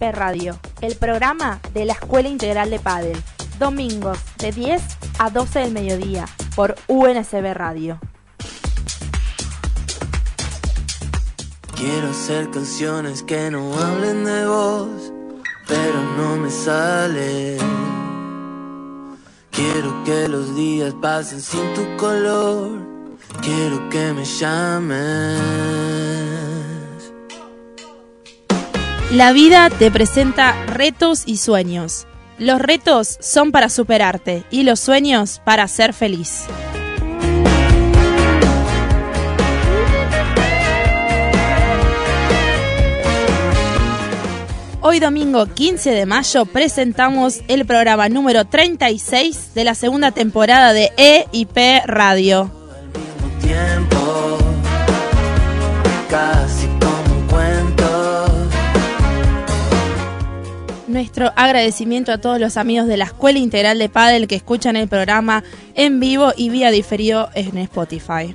EIP Radio, el programa de la Escuela Integral de Padel. Domingos de 10 a 12 del mediodía por UNSB Radio. Quiero hacer canciones que no hablen de vos, pero no me sale. Quiero que los días pasen sin tu color. Quiero que me llames. La vida te presenta retos y sueños. Los retos son para superarte y los sueños para ser feliz. Hoy domingo 15 de mayo presentamos el programa número 36 de la segunda temporada de E y P Radio. Nuestro agradecimiento a todos los amigos de la Escuela Integral de Padel que escuchan el programa en vivo y vía diferido en Spotify.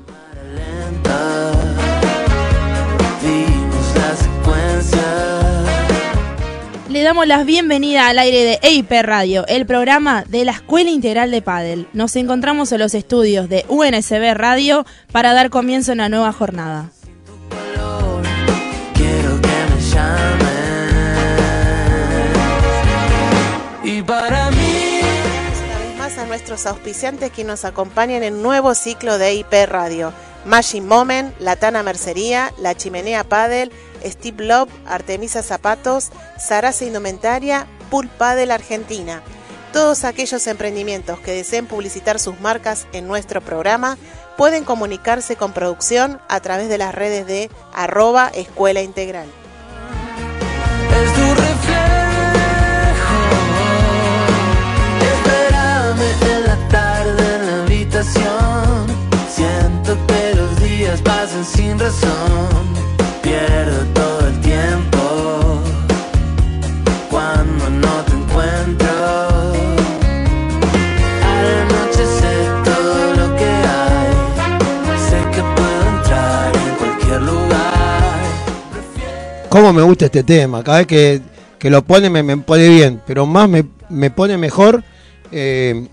Le damos la bienvenida al aire de EIP Radio, el programa de la Escuela Integral de Padel. Nos encontramos en los estudios de UNSB Radio para dar comienzo a una nueva jornada. Para mí, Una vez más a nuestros auspiciantes que nos acompañan en nuevo ciclo de IP Radio. Magic Moment, Latana Mercería, La Chimenea Padel, Steve Love, Artemisa Zapatos, Sarasa Indumentaria, Pool Padel Argentina. Todos aquellos emprendimientos que deseen publicitar sus marcas en nuestro programa pueden comunicarse con producción a través de las redes de arroba escuela integral. Sin razón. Pierdo todo el tiempo cuando no te encuentro. Al anochecer todo lo que hay. Sé que puedo entrar en cualquier lugar. cómo me gusta este tema. Cada vez que, que lo pone me, me pone bien, pero más me, me pone mejor eh,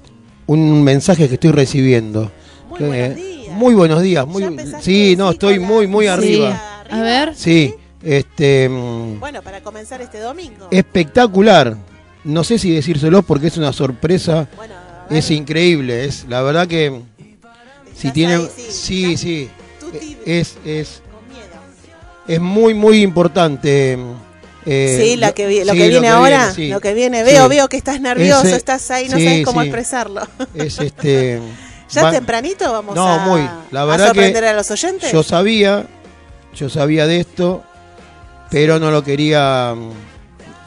un mensaje que estoy recibiendo. Muy días. Muy buenos días. ¿Ya Muy, sí, no, estoy muy, muy arriba. A ver. Sí, este, mm, Bueno, para comenzar este domingo. espectacular. No sé si decírselo porque es una sorpresa, Bueno, es increíble. Es la verdad que si tienen, ahí, sí, sí, es, es, es muy, muy importante. eh, sí, la que, vi- lo sí, que viene ahora, sí. lo que viene, veo, Sí. veo que estás nervioso, Ese- estás ahí, no sí, sabes cómo sí. expresarlo. Es este. ¿Ya va- tempranito vamos No, a, muy. La a verdad sorprender que a los oyentes? Yo sabía, yo sabía de esto, pero no lo quería,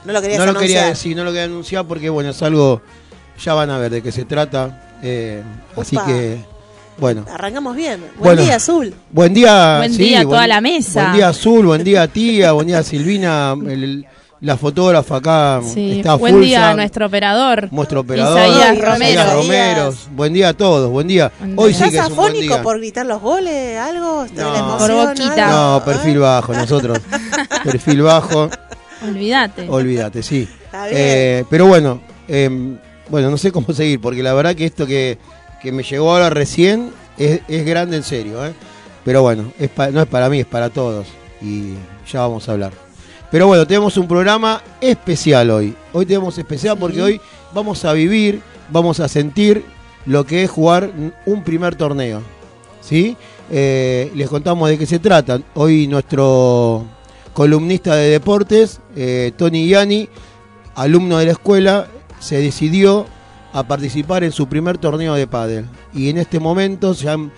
no lo querías no lo quería anunciar. decir, no lo quería anunciar porque bueno es algo, ya van a ver de qué se trata, eh, así que bueno. Arrancamos bien. Buen Bueno. día, Azul. Buen día, Buen sí, día a buen- toda la mesa. Buen día Azul, buen día tía, buen día Silvina, el- la fotógrafa acá Sí. está Buen día a nuestro operador. nuestro operador, Isaías Isaías Romero. Romero. Buen día a todos, buen día. Buen Hoy día. sí ¿Estás que es un buen afónico día. por gritar los goles? ¿Algo? ¿De No. la emoción, Por boquita. algo? No, perfil bajo, nosotros. perfil bajo, Olvídate. olvídate, sí. Está bien. Eh, pero bueno, eh, bueno, no sé cómo seguir, porque la verdad que esto que, que me llegó ahora recién es, es grande en serio, ¿eh? Pero bueno, es pa- no es para mí, es para todos. Y ya vamos a hablar. Pero bueno, tenemos un programa especial hoy. Hoy tenemos especial porque hoy vamos a vivir, vamos a sentir lo que es jugar un primer torneo. ¿Sí? Eh, les contamos de qué se trata. Hoy nuestro columnista de deportes, eh, Tony Gianni, alumno de la escuela, se decidió a participar en su primer torneo de pádel. Y en este momento, ya en,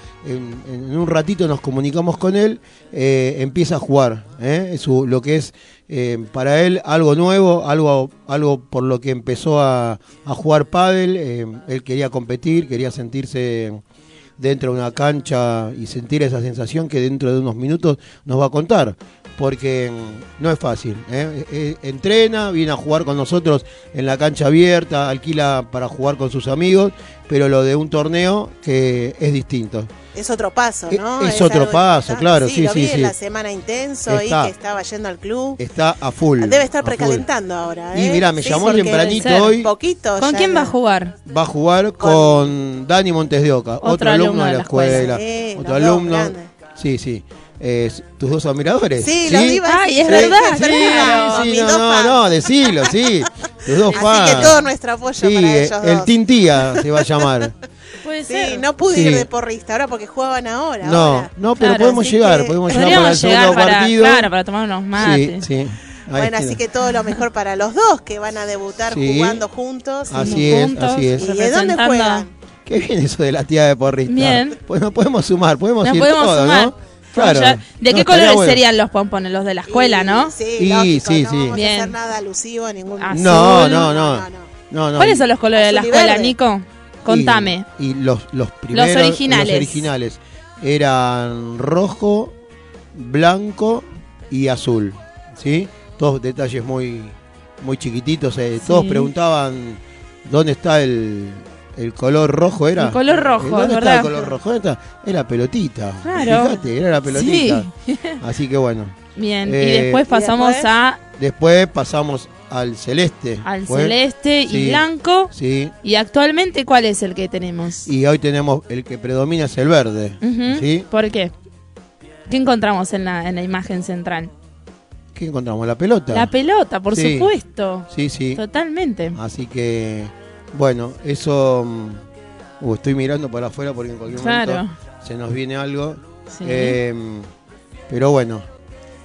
un ratito nos comunicamos con él, eh, empieza a jugar. ¿eh? Su- lo que es eh, para él algo nuevo, algo, algo por lo que empezó a, jugar pádel. eh, él quería competir, quería sentirse dentro de una cancha y sentir esa sensación que dentro de unos minutos nos va a contar. Porque no es fácil. ¿eh? Eh, entrena, viene a jugar con nosotros en la cancha abierta, alquila para jugar con sus amigos, pero lo de un torneo que es distinto. Es otro paso, ¿no? Es- es otro algo paso, claro, sí, lo sí, vi sí. en la semana intenso Está. y que estaba yendo al club. Está a full. Debe estar full. precalentando ahora, Y ¿eh? mirá, me Sí, llamó tempranito hoy. Poquito. ¿Con quién no- va a jugar? Va a jugar con Dani Montes de Oca, otro, alumno de la escuela. Otro alumno. Sí, sí. Eh, tus dos admiradores. Sí, los vi Ay, es sí, verdad, sí, claro. Sí, no, no, no, decilo, sí. Tus dos fans. Así que todo nuestro apoyo Sí, para ellos el dos. Tintía se va a llamar. Puede Sí, no pude Sí. ir de porrista ahora porque jugaban ahora. No, ahora. no, pero Claro, podemos llegar, que podemos llegar para el segundo para, partido. claro, para tomar unos sí, mates. sí. Ahí Bueno, así que todo lo mejor para los dos que van a debutar Sí. jugando juntos. Así es, juntos. así es. ¿Y de dónde juegan? Qué bien eso de la tía de porrista. Bien. Pues nos podemos sumar, podemos Nos ir podemos todos, sumar. ¿no? Claro. Ya- ¿De No, qué colores bueno. serían los pompones? Los de la escuela, Y- ¿no? Sí, Y, lógico, sí, no sí. vamos a hacer nada alusivo a ningún Azul. No, no, No, no. no, no. no, no. ¿Cuáles son los colores de la escuela, verde. Nico? Contame. Y, y los, los primeros. originales. Los originales eran rojo, blanco y azul. ¿Sí? Todos detalles muy, muy chiquititos. eh. Todos Sí. preguntaban dónde está el, el color rojo. ¿Era? El color rojo, Eh, ¿Dónde es está verdad. el color rojo? ¿Dónde está? Es la pelotita. Claro. Fíjate, era la pelotita. Sí. Así que bueno. Bien, Eh, y después ¿y pasamos después? a Después pasamos al celeste. al ¿fue? celeste y Sí. blanco. Sí. Y actualmente, ¿cuál es el que tenemos? Y hoy tenemos el que predomina es el verde. ¿Sí? ¿Por qué? ¿Qué encontramos en la, en la imagen central? ¿Qué encontramos? La pelota. La pelota, por Sí. supuesto. Sí, sí. Totalmente. Así que, bueno, eso. mm, uh, estoy mirando para afuera porque en cualquier Claro. momento se nos viene algo. Sí. Eh, pero bueno,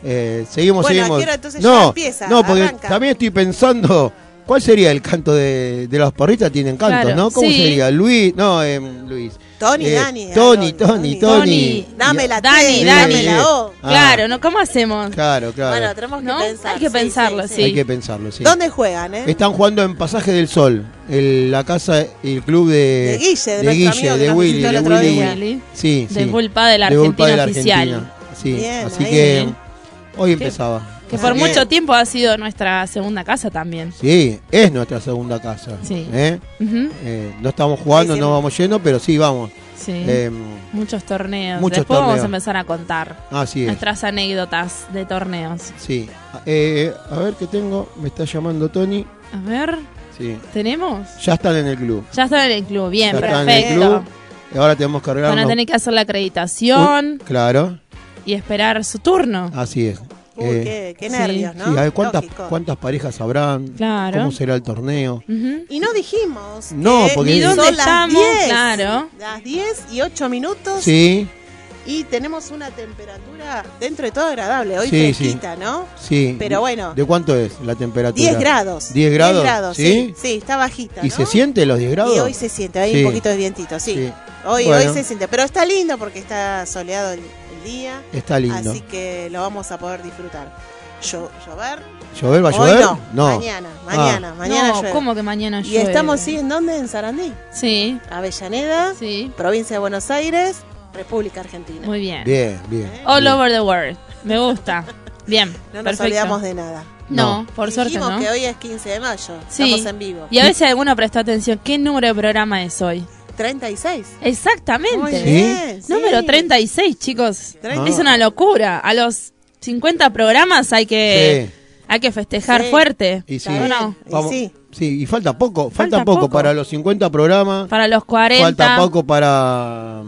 eh, seguimos, Bueno, ¿a seguimos. qué hora entonces ya no, empieza? no, porque Arranca. también estoy pensando. ¿Cuál sería el canto de, de los porristas? Tienen cantos, Claro, ¿no? ¿Cómo sí. sería? Luis, no, eh, Luis. Tony, Eh, Dani. Tony, Tony, Tony, Tony. Tony. Dame la Dani, Dani. dame la O. Ah. Claro, ¿no? ¿Cómo hacemos? Claro, claro. Bueno, tenemos que ¿No? pensar. Hay que sí, pensarlo, sí. Hay que pensarlo, sí. ¿Dónde juegan, eh? Están jugando en Pasaje del Sol, el- la casa, el club de, De Guille, de amigo que de nos Willy, de Willy. Sí, De sí. Bull Paddle De Paddle Argentina oficial. Argentina. Sí, Bien, así ahí. que hoy empezaba. Que Así por mucho tiempo ha sido nuestra segunda casa también. Sí, es nuestra segunda casa. Sí. ¿eh? Eh, no estamos jugando, Sí, no vamos yendo, pero sí vamos. Sí. Eh, muchos torneos. muchos Después vamos a empezar a contar así es. nuestras anécdotas de torneos. Sí. Eh, a ver qué tengo. Me está llamando Tony. A ver, Sí. ¿tenemos? Ya están en el club. Ya están en el club, bien, ya están en el perfecto. club. Ahora tenemos que Van a tener que hacer la acreditación Uh, claro, y esperar su turno. así es. Uy, Eh, qué, qué sí. nervios, ¿no? Sí, a ver cuántas, Lógico. cuántas parejas habrán, Claro. cómo será el torneo. Ujú. Y no dijimos. No, que porque- ¿Y dónde son las estamos? 10, Claro. Las 10 y 8 minutos. Sí, Y tenemos una temperatura dentro de todo agradable. Hoy Sí, fresquita, ¿no? sí. Pero bueno. ¿De cuánto es la temperatura? 10 grados. 10 grados, sí. ¿sí? Sí, está bajita. ¿Y ¿no? se siente los 10 grados? Y hoy se siente, hay Sí. un poquito de vientito, sí. Sí. Hoy, Bueno. hoy se siente, pero está lindo porque está soleado el, el día. Está lindo. Así que lo vamos a poder disfrutar. Llo- llover. ¿Llover va a Hoy llover? no, mañana, mañana, mañana no, llueve. ¿cómo que mañana Y llueve? estamos, ¿sí? ¿En dónde? En Sarandí, Sí, Avellaneda, sí. provincia de Buenos Aires, República Argentina. Muy bien. Bien, bien. All bien. over the world. Me gusta. Bien, No nos perfecto. olvidamos de nada. No, por suerte Dijimos no. que hoy es 15 de mayo, Sí. estamos en vivo. Y a veces alguno prestó atención. ¿Qué número de programa es hoy? 36. Exactamente. Muy ¿Sí? bien. sí. Número 36, chicos. Treinta- Es una locura. A los 50 programas hay que, hay que festejar Sí. fuerte. Y sí. Está ¿O no? bien. Y Vamos- sí. sí, y falta poco, falta, Falta poco, poco. para los 50 programas. Para los 40. Falta poco para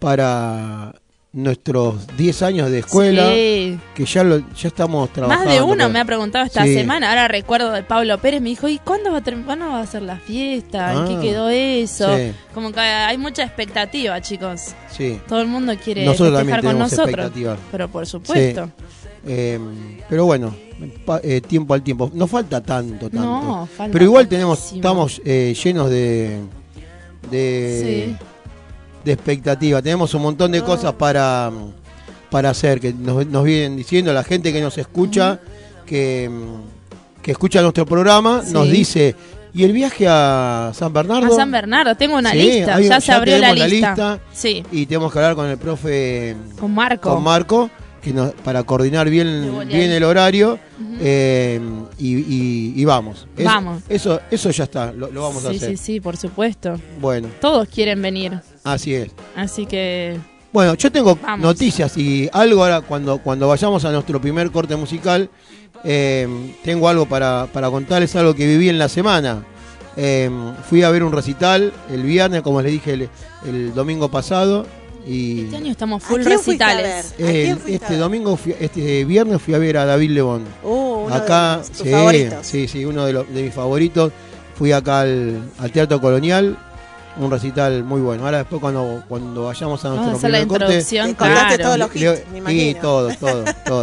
para nuestros 10 años de escuela, Sí. que ya lo, ya estamos trabajando. Más de uno me ha preguntado esta Sí. semana. Ahora recuerdo de Pablo Pérez. Me dijo, ¿y cuándo va a, cuándo va a ser la fiesta? ¿En Ah. qué quedó eso? Sí. Como que hay mucha expectativa, chicos. Sí. Todo el mundo quiere Nosotros festejar con nosotros. Pero por supuesto. Eh, pero bueno, pa- eh, tiempo al tiempo. No falta tanto, tanto. No, falta pero igual tenemos, estamos eh, llenos de de, Sí. De expectativa. Tenemos un montón de cosas para, para hacer, que nos, nos vienen diciendo la gente que nos escucha, que, que escucha nuestro programa, Sí. nos dice, ¿y el viaje a San Bernardo? A San Bernardo, tengo una Sí, lista. hay- ya ya se abrió la lista. Sí, Y tenemos que hablar con el profe, con Marco. con Marco, que nos- para coordinar bien, bien el horario eh, y, y- y vamos. Es- Vamos. Eso, eso ya está, lo, lo vamos a sí, hacer. sí, sí, por supuesto. Bueno, Todos quieren venir, así es. así que Bueno, yo tengo Vamos. noticias y algo ahora cuando, cuando vayamos a nuestro primer corte musical, eh, tengo algo para, para contarles, algo que viví en la semana. Eh, fui a ver un recital el viernes, como les dije el, el domingo pasado. Y este año estamos ¿A full quién fuiste a recitales. ver? ¿A quién el- fuiste a este ver? domingo, fui- este viernes fui a ver a David Lebón. Uh, uno acá, de tus sí, favoritos. sí, sí, uno de, los- de mis favoritos. Fui acá al, al Teatro Colonial, un recital muy bueno. Ahora después cuando, cuando vayamos a Vamos a nuestro hacer la corte, introducción, claro. todos los le- hits, me imagino. Sí, todo, todo, todo.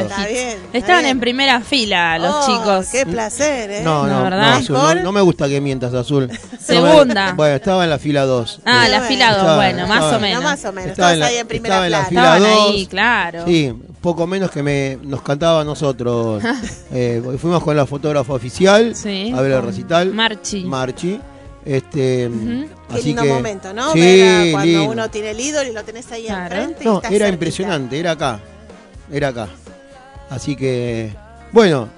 Está bien. está Estaban bien. en primera fila los Oh, chicos. Qué placer, ¿eh? No, no, verdad. no, Azul, no, me gusta que mientas, Azul. Segunda. Bueno, estaba en la fila 2. Ah, la fila 2, Estaba- bueno, más estaba- o menos. No, más o menos. Estaba Estabas en la- ahí en primera estaba en la fila Estaban dos. ahí, claro. Sí, poco menos que me, nos cantaba a nosotros. Eh, fuimos con la fotógrafa oficial Sí, a ver el recital. Marchi. Marchi. Este, Ujú. Qué así lindo que, momento, ¿no? Sí, Ver a cuando lindo. uno tiene el ídolo y lo tenés ahí Claro. enfrente. y No, estás era cerquita. impresionante, era acá. Era acá. Así que, bueno,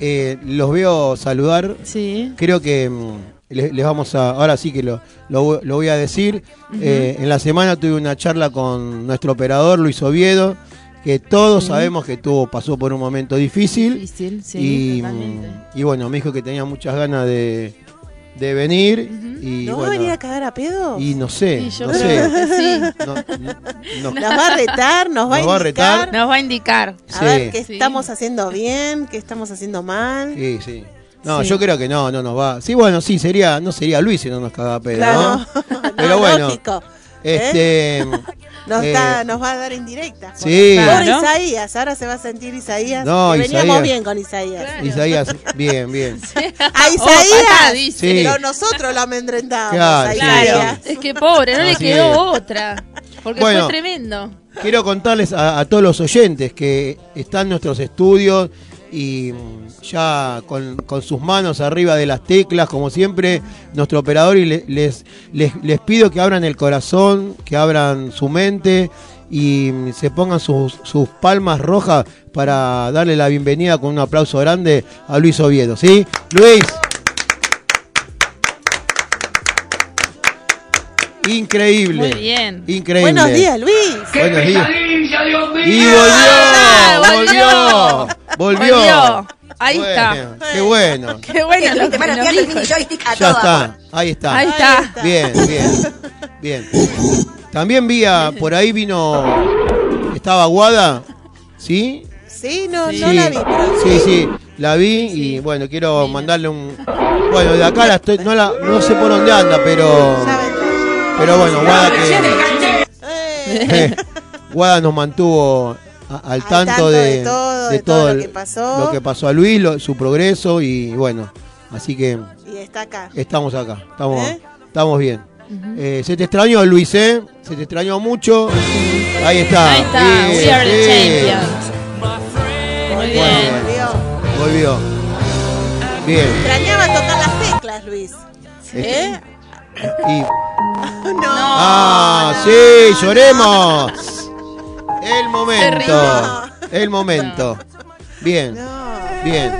eh, los veo saludar. Sí. Creo que mm, les, les vamos a. Ahora sí que lo, lo, lo voy a decir. Eh, en la semana tuve una charla con nuestro operador Luis Oviedo, que todos sabemos que tuvo, pasó por un momento difícil. Difícil, sí, y, mm, y bueno, me dijo que tenía muchas ganas de, de venir. y, ¿No va a bueno, venir a cagar a pedo? y no sé, Sí, yo no creo sé. que sí. No, no- no- Nos va a retar, nos va Nos va a a retar. indicar. Nos va a indicar. A Sí. ver qué Sí. estamos haciendo bien, qué estamos haciendo mal. Sí, sí. No, Sí. yo creo que no, no nos va. Sí, bueno, sí, sería, no sería Luis si no nos caga a pedo, Claro. ¿no? No, Pero bueno. lógico. Este, Nos, Eh, da- nos va a dar indirecta. sí. Pobre Claro. Isaías, ahora se va a sentir Isaías. No, que veníamos bien con Isaías. Claro. Isaías, bien, bien. A Oh, Isaías. Sí. Pero nosotros lo amedrentamos. Claro, Claro, es que pobre, no le quedó es. otra. Porque Bueno. fue tremendo. Quiero contarles a, a todos los oyentes que están en nuestros estudios y ya con, con sus manos arriba de las teclas, como siempre, nuestro operador y le- les, les, les pido que abran el corazón, que abran su mente y se pongan sus, sus palmas rojas para darle la bienvenida con un aplauso grande a Luis Oviedo, ¿sí? Luis. Increíble. Muy bien. Increíble. Buenos días, Luis. Buenos días. Y Ah, volvió, volvió, volvió. Volvió. Ahí Bueno, está. Qué bueno. Qué bueno lo dijo. Ya está, ahí está. Ahí está. Bien, bien, bien. También vi a, por ahí vino, estaba Guada, ¿sí? Sí, no, Sí. no la vi, pero Sí, sí, la vi y bueno, quiero mandarle un... Bueno, de acá la estoy, no, la, no sé por dónde anda, pero... Pero bueno, Guada que... Eh, Guada nos mantuvo a- al, Al tanto, tanto de, de todo, de todo lo el- que pasó. lo que pasó a Luis, lo- su progreso y bueno, así que y está acá. estamos acá, estamos, ¿Eh? estamos bien. Eh, se te extrañó Luis, ¿eh? Se te extrañó mucho. Ahí está. Ahí está. Bien, We are the bien. champions. Muy Volvió, bien. volvió. Volvió. Bien. Extrañaba tocar las teclas, Luis. ¿Eh? Y, No. ah, no, sí, no, lloremos. El momento. El momento. Bien, No. bien.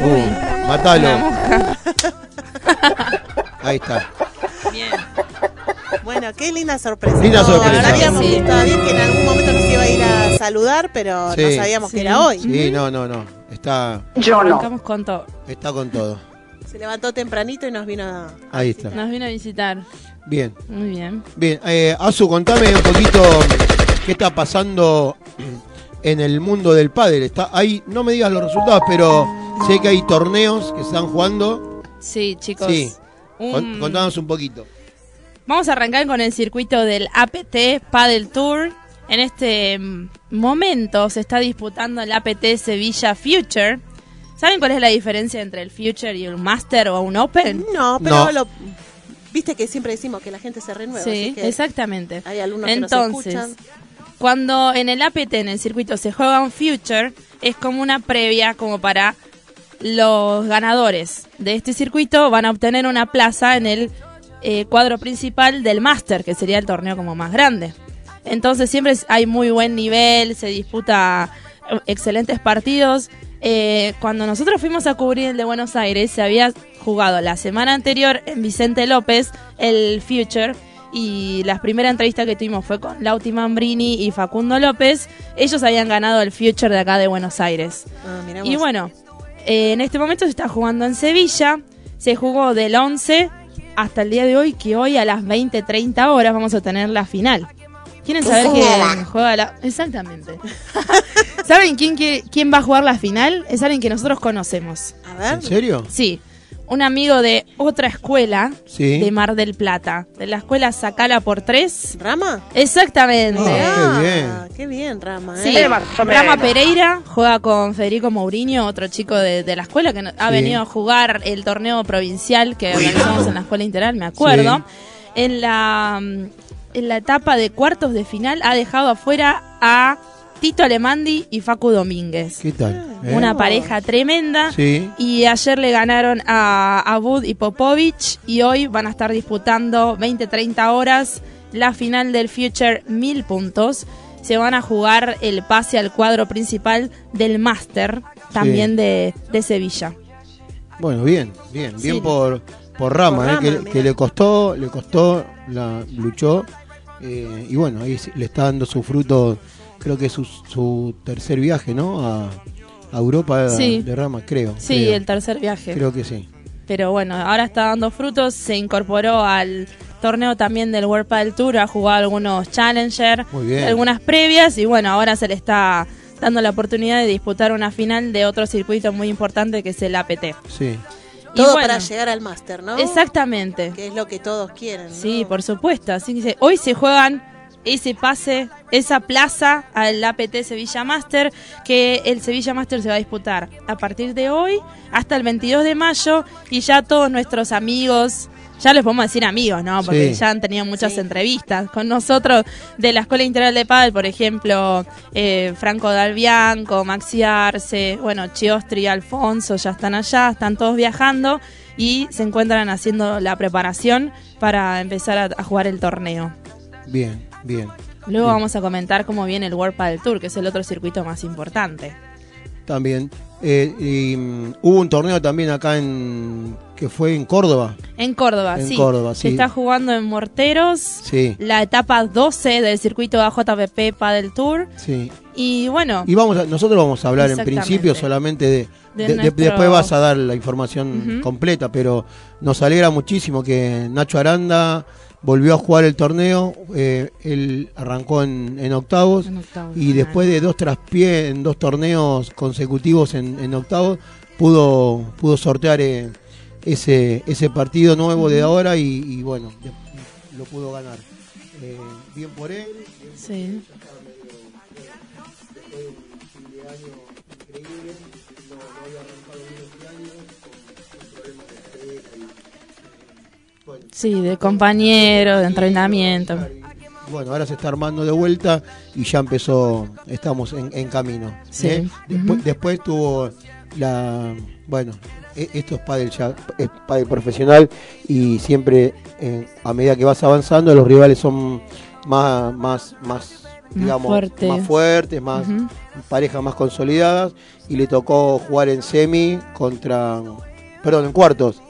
Uh, matalo. Ahí está. Bien. Bueno, qué linda sorpresa. Linda No, sorpresa. Sabíamos Sí. todavía que en algún momento nos iba a ir a saludar, pero Sí. no sabíamos Sí. que era hoy. Sí, no, no, no. Está, Arrancamos con todo. está con todo. Se levantó tempranito y nos vino a... Ahí está. Nos vino a visitar. Bien. Muy bien. Bien, eh, Azu, contame un poquito qué está pasando en el mundo del pádel. Está ahí, no me digas los resultados, pero sé que hay torneos que se están jugando. Sí, chicos. Sí. Un- Contanos un poquito. Vamos a arrancar con el circuito del APT Paddle Tour. En este mm, momento se está disputando el APT Sevilla Future. ¿Saben cuál es la diferencia entre el Future y un Master o un Open? No, pero No. lo... Viste que siempre decimos que la gente se renueva. sí, así que exactamente. Hay algunos que Entonces, nos escuchan. cuando en el APT, en el circuito, se juega un Future, es como una previa como para los ganadores de este circuito van a obtener una plaza en el eh, cuadro principal del Master, que sería el torneo como más grande. Entonces siempre hay muy buen nivel, se disputa eh, excelentes partidos. Eh, cuando nosotros fuimos a cubrir el de Buenos Aires, se había jugado la semana anterior en Vicente López el Future. Y la primera entrevista que tuvimos fue con Lauti Mambrini y Facundo López. Ellos habían ganado el Future de acá de Buenos Aires. Ah, Y bueno, eh, en este momento se está jugando en Sevilla. Se jugó del 11 hasta el día de hoy, que hoy a las 20.30 horas vamos a tener la final. ¿Quieren saber quién juega la...? Exactamente. ¿Saben quién, quiere- quién va a jugar la final? Es alguien que nosotros conocemos. A ver. ¿En serio? Sí, un amigo de otra escuela Sí. de Mar del Plata. De la escuela Sacala por tres. ¿Rama? Exactamente. Ah, qué bien. qué bien, Rama. Sí, ¿eh? Rama Pereira juega con Federico Mourinho, otro chico de, de la escuela que no- ha Sí. venido a jugar el torneo provincial que organizamos en la escuela integral, me acuerdo. En la mm, en la etapa de cuartos de final ha dejado afuera a Tito Alemandi y Facu Domínguez. ¿Qué tal? ¿Eh? Una pareja tremenda. Sí. Y ayer le ganaron a Abud y Popovich y hoy van a estar disputando 20-30 horas la final del Future 1000 puntos. Se van a jugar el pase al cuadro principal del Master, también de, de Sevilla. Bueno, bien, bien, bien Sí. por, por Rama, Por eh, que, que le costó, le costó, la luchó eh, y bueno, ahí le está dando su fruto, creo que es su, su tercer viaje, ¿no? A, a Europa Sí. de Rama, creo. Sí, creo, el tercer viaje. creo que sí. Pero bueno, ahora está dando frutos. Se incorporó al torneo también del World Padel Tour. Ha jugado algunos Challenger, algunas previas. Y bueno, ahora se le está dando la oportunidad de disputar una final de otro circuito muy importante que es el APT. Sí. Todo bueno, para llegar al máster, ¿no? Exactamente. Que es lo que todos quieren. ¿no? Sí, por supuesto. Así que hoy se juegan ese pase, esa plaza al APT Sevilla Master, que el Sevilla Master se va a disputar a partir de hoy hasta el 22 de mayo y ya todos nuestros amigos, ya les podemos decir amigos, ¿no? Porque Sí. ya han tenido muchas Sí. entrevistas con nosotros de la Escuela Integral de Padel, por ejemplo, eh, Franco Dalbianco, Maxi Arce, bueno, Chiostri y Alfonso ya están allá, están todos viajando y se encuentran haciendo la preparación para empezar a, a jugar el torneo. Bien, bien. Luego Bien. vamos a comentar cómo viene el World Padel Tour, que es el otro circuito más importante. También. Eh, y, mm, hubo un torneo también acá en que fue en Córdoba. En Córdoba, En sí. Córdoba, Se sí. está jugando en Morteros, Sí, la etapa 12 del circuito AJPP Padel Tour. sí. Y bueno, Y vamos a- nosotros vamos a hablar en principio solamente de, De de- de- nuestro- después vas a dar la información completa, pero nos alegra muchísimo que Nacho Aranda volvió a jugar el torneo, eh, él arrancó en, en octavos En octavos, y después de dos traspiés en dos torneos consecutivos en, en octavos pudo pudo sortear eh, ese ese partido nuevo de ahora y, y bueno de- lo pudo ganar. Eh, bien por él, sí. Sí, de compañero, de entrenamiento. Bueno, ahora se está armando de vuelta y ya empezó, estamos en, en camino. Sí. ¿eh? Después, después tuvo la, bueno, e- esto es pádel ya, es pádel profesional y siempre eh, a medida que vas avanzando los rivales son más, más, más, digamos, fuertes. más fuertes, más parejas más consolidadas y le tocó jugar en semi contra, perdón, en cuartos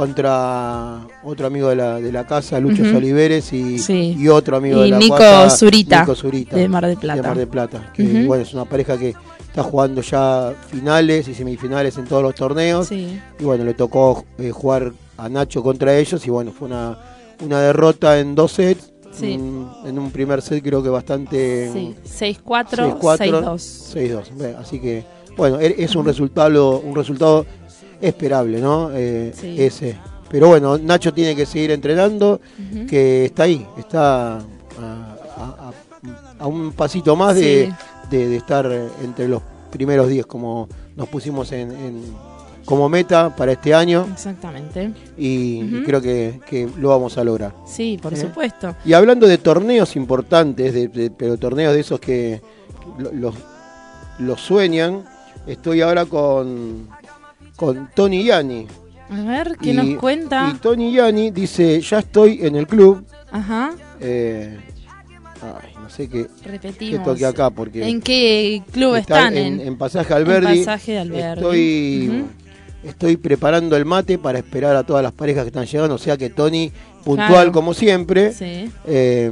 contra otro amigo de la, de la casa, Lucho Ujú. Oliveres y, Sí. y otro amigo Y de la Nico casa, Zurita, Nico Zurita, de Mar del Plata. de Mar del Plata, que Ujú. bueno, es una pareja que está jugando ya finales y semifinales en todos los torneos Sí. y bueno, le tocó eh, jugar a Nacho contra ellos y bueno, fue una, una derrota en dos sets, Sí. en, en un primer set creo que bastante Sí, 6-4, 6-4, 6-2. 6-2. Ve, Así que, bueno, e- es un resultado, un resultado esperable, ¿no? Eh, Sí. Ese. Pero bueno, Nacho tiene que seguir entrenando, que está ahí, está a, a- a- a un pasito más de, de- de estar entre los primeros 10, como nos pusimos en, en- como meta para este año, Exactamente. y, creo que, que lo vamos a lograr. Sí, por ¿Eh? supuesto. Y hablando de torneos importantes, de, de- pero torneos de esos que lo- los, los sueñan, estoy ahora con, con Tony Yani. A ver, ¿qué Y- nos cuenta? Y Tony Yani dice, ya estoy en el club. Ajá. eh, ay, no sé qué, qué Repetimos. toque acá porque ¿En qué club está están? en, en Pasaje Alberdi. en Pasaje Alberdi. Estoy, estoy preparando el mate para esperar a todas las parejas que están llegando. O sea que Tony, puntual Claro. como siempre, Sí, eh,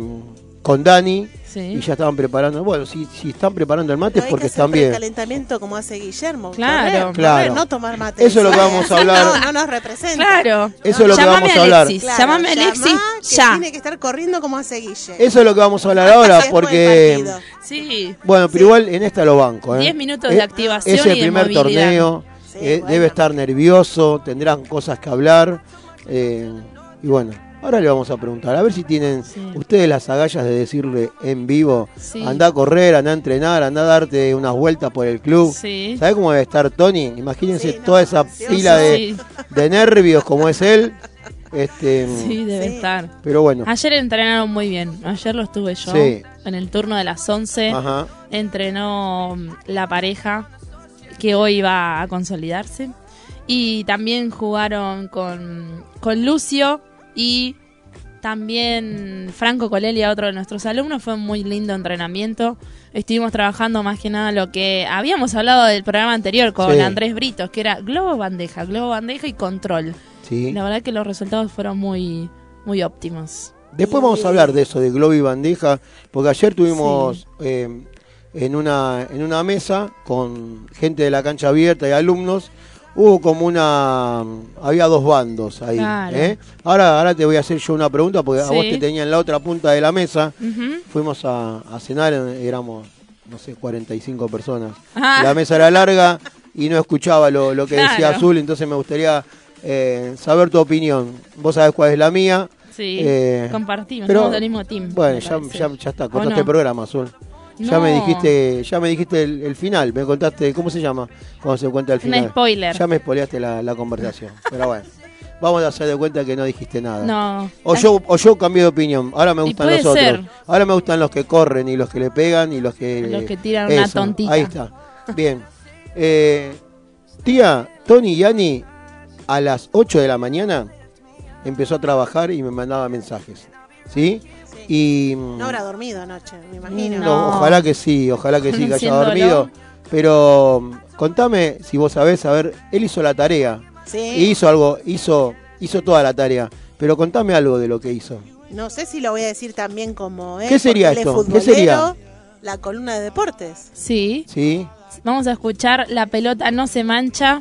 con Dani. sí. Y ya estaban preparando. Bueno, si, si están preparando el mate No es hay porque que hacer están bien. calentamiento como hace Guillermo. Claro. correr, correr, Claro. no tomar mate. Eso es lo que vamos a hablar. No, no nos representa. Claro. Eso es lo que Llamame vamos a hablar. Alexis. Claro, Llamame a Alexis llamá, que ya. Tiene que estar corriendo como hace Guille. Eso es lo que vamos a hablar ahora porque... Sí. Bueno, pero Sí. igual en esta lo banco. ¿eh? 10 minutos Es- de activación Es el y primer torneo. Sí, eh, bueno. Debe estar nervioso, tendrán cosas que hablar. eh, y bueno, ahora le vamos a preguntar. A ver si tienen Sí. ustedes las agallas de decirle en vivo. Sí. Anda a correr, anda a entrenar, anda a darte unas vueltas por el club. Sí. ¿Sabes cómo debe estar Tony? Imagínense Sí, no, toda esa pila de, Sí, de nervios como es él. Este, sí, debe Sí. estar. Pero bueno. Ayer entrenaron muy bien. Ayer lo estuve yo. Sí. En el turno de las 11. Ajá. Entrenó mm, la pareja que hoy va a consolidarse. Y también jugaron con, con Lucio y también Franco Colelia, otro de nuestros alumnos. Fue un muy lindo entrenamiento. Estuvimos trabajando más que nada lo que habíamos hablado del programa anterior con Sí. Andrés Britos, que era globo bandeja, globo bandeja y control. Sí. La verdad que los resultados fueron muy, muy óptimos. Después vamos a hablar de eso, de globo y bandeja, porque ayer tuvimos eh, en, una, en una mesa con gente de la cancha abierta y alumnos, hubo como una... había dos bandos ahí. Claro. ¿eh? Ahora, ahora te voy a hacer yo una pregunta, porque a vos te tenía en la otra punta de la mesa, fuimos a, a cenar, éramos, no sé, 45 personas. Ah. La mesa era larga y no escuchaba lo, lo que decía. Azul, entonces me gustaría eh, saber tu opinión. Vos sabés cuál es la mía. Sí, Eh, compartimos, pero- somos del mismo team. Bueno, ya, ya, ya está, ¿O cortaste no? el programa, Azul. Ya me dijiste, ya me dijiste el, el final, me contaste, ¿cómo se llama? Cuando se cuenta el Un final. spoiler. Ya me spoileaste la, la conversación. Pero bueno, vamos a hacer de cuenta que no dijiste nada. No. O yo, o yo cambié de opinión. Ahora me gustan los otros. ser. Ahora me gustan los que corren y los que le pegan y los que. Los que tiran una tontita. Ahí está. Bien. Eh, tía, Tony y Ani, a las 8 de la mañana empezó a trabajar y me mandaba mensajes. ¿Sí? Y. No habrá dormido anoche, me imagino. no, No. ojalá que sí, ojalá que sí, que haya dormido. Pero mm, contame si vos sabés, a ver, él hizo la tarea. Sí. Y hizo algo, hizo, hizo toda la tarea. Pero contame algo de lo que hizo. No sé si lo voy a decir también como él. ¿Qué sería él es esto? ¿Qué sería? La columna de deportes. Sí. ¿Sí? Vamos a escuchar La pelota no se mancha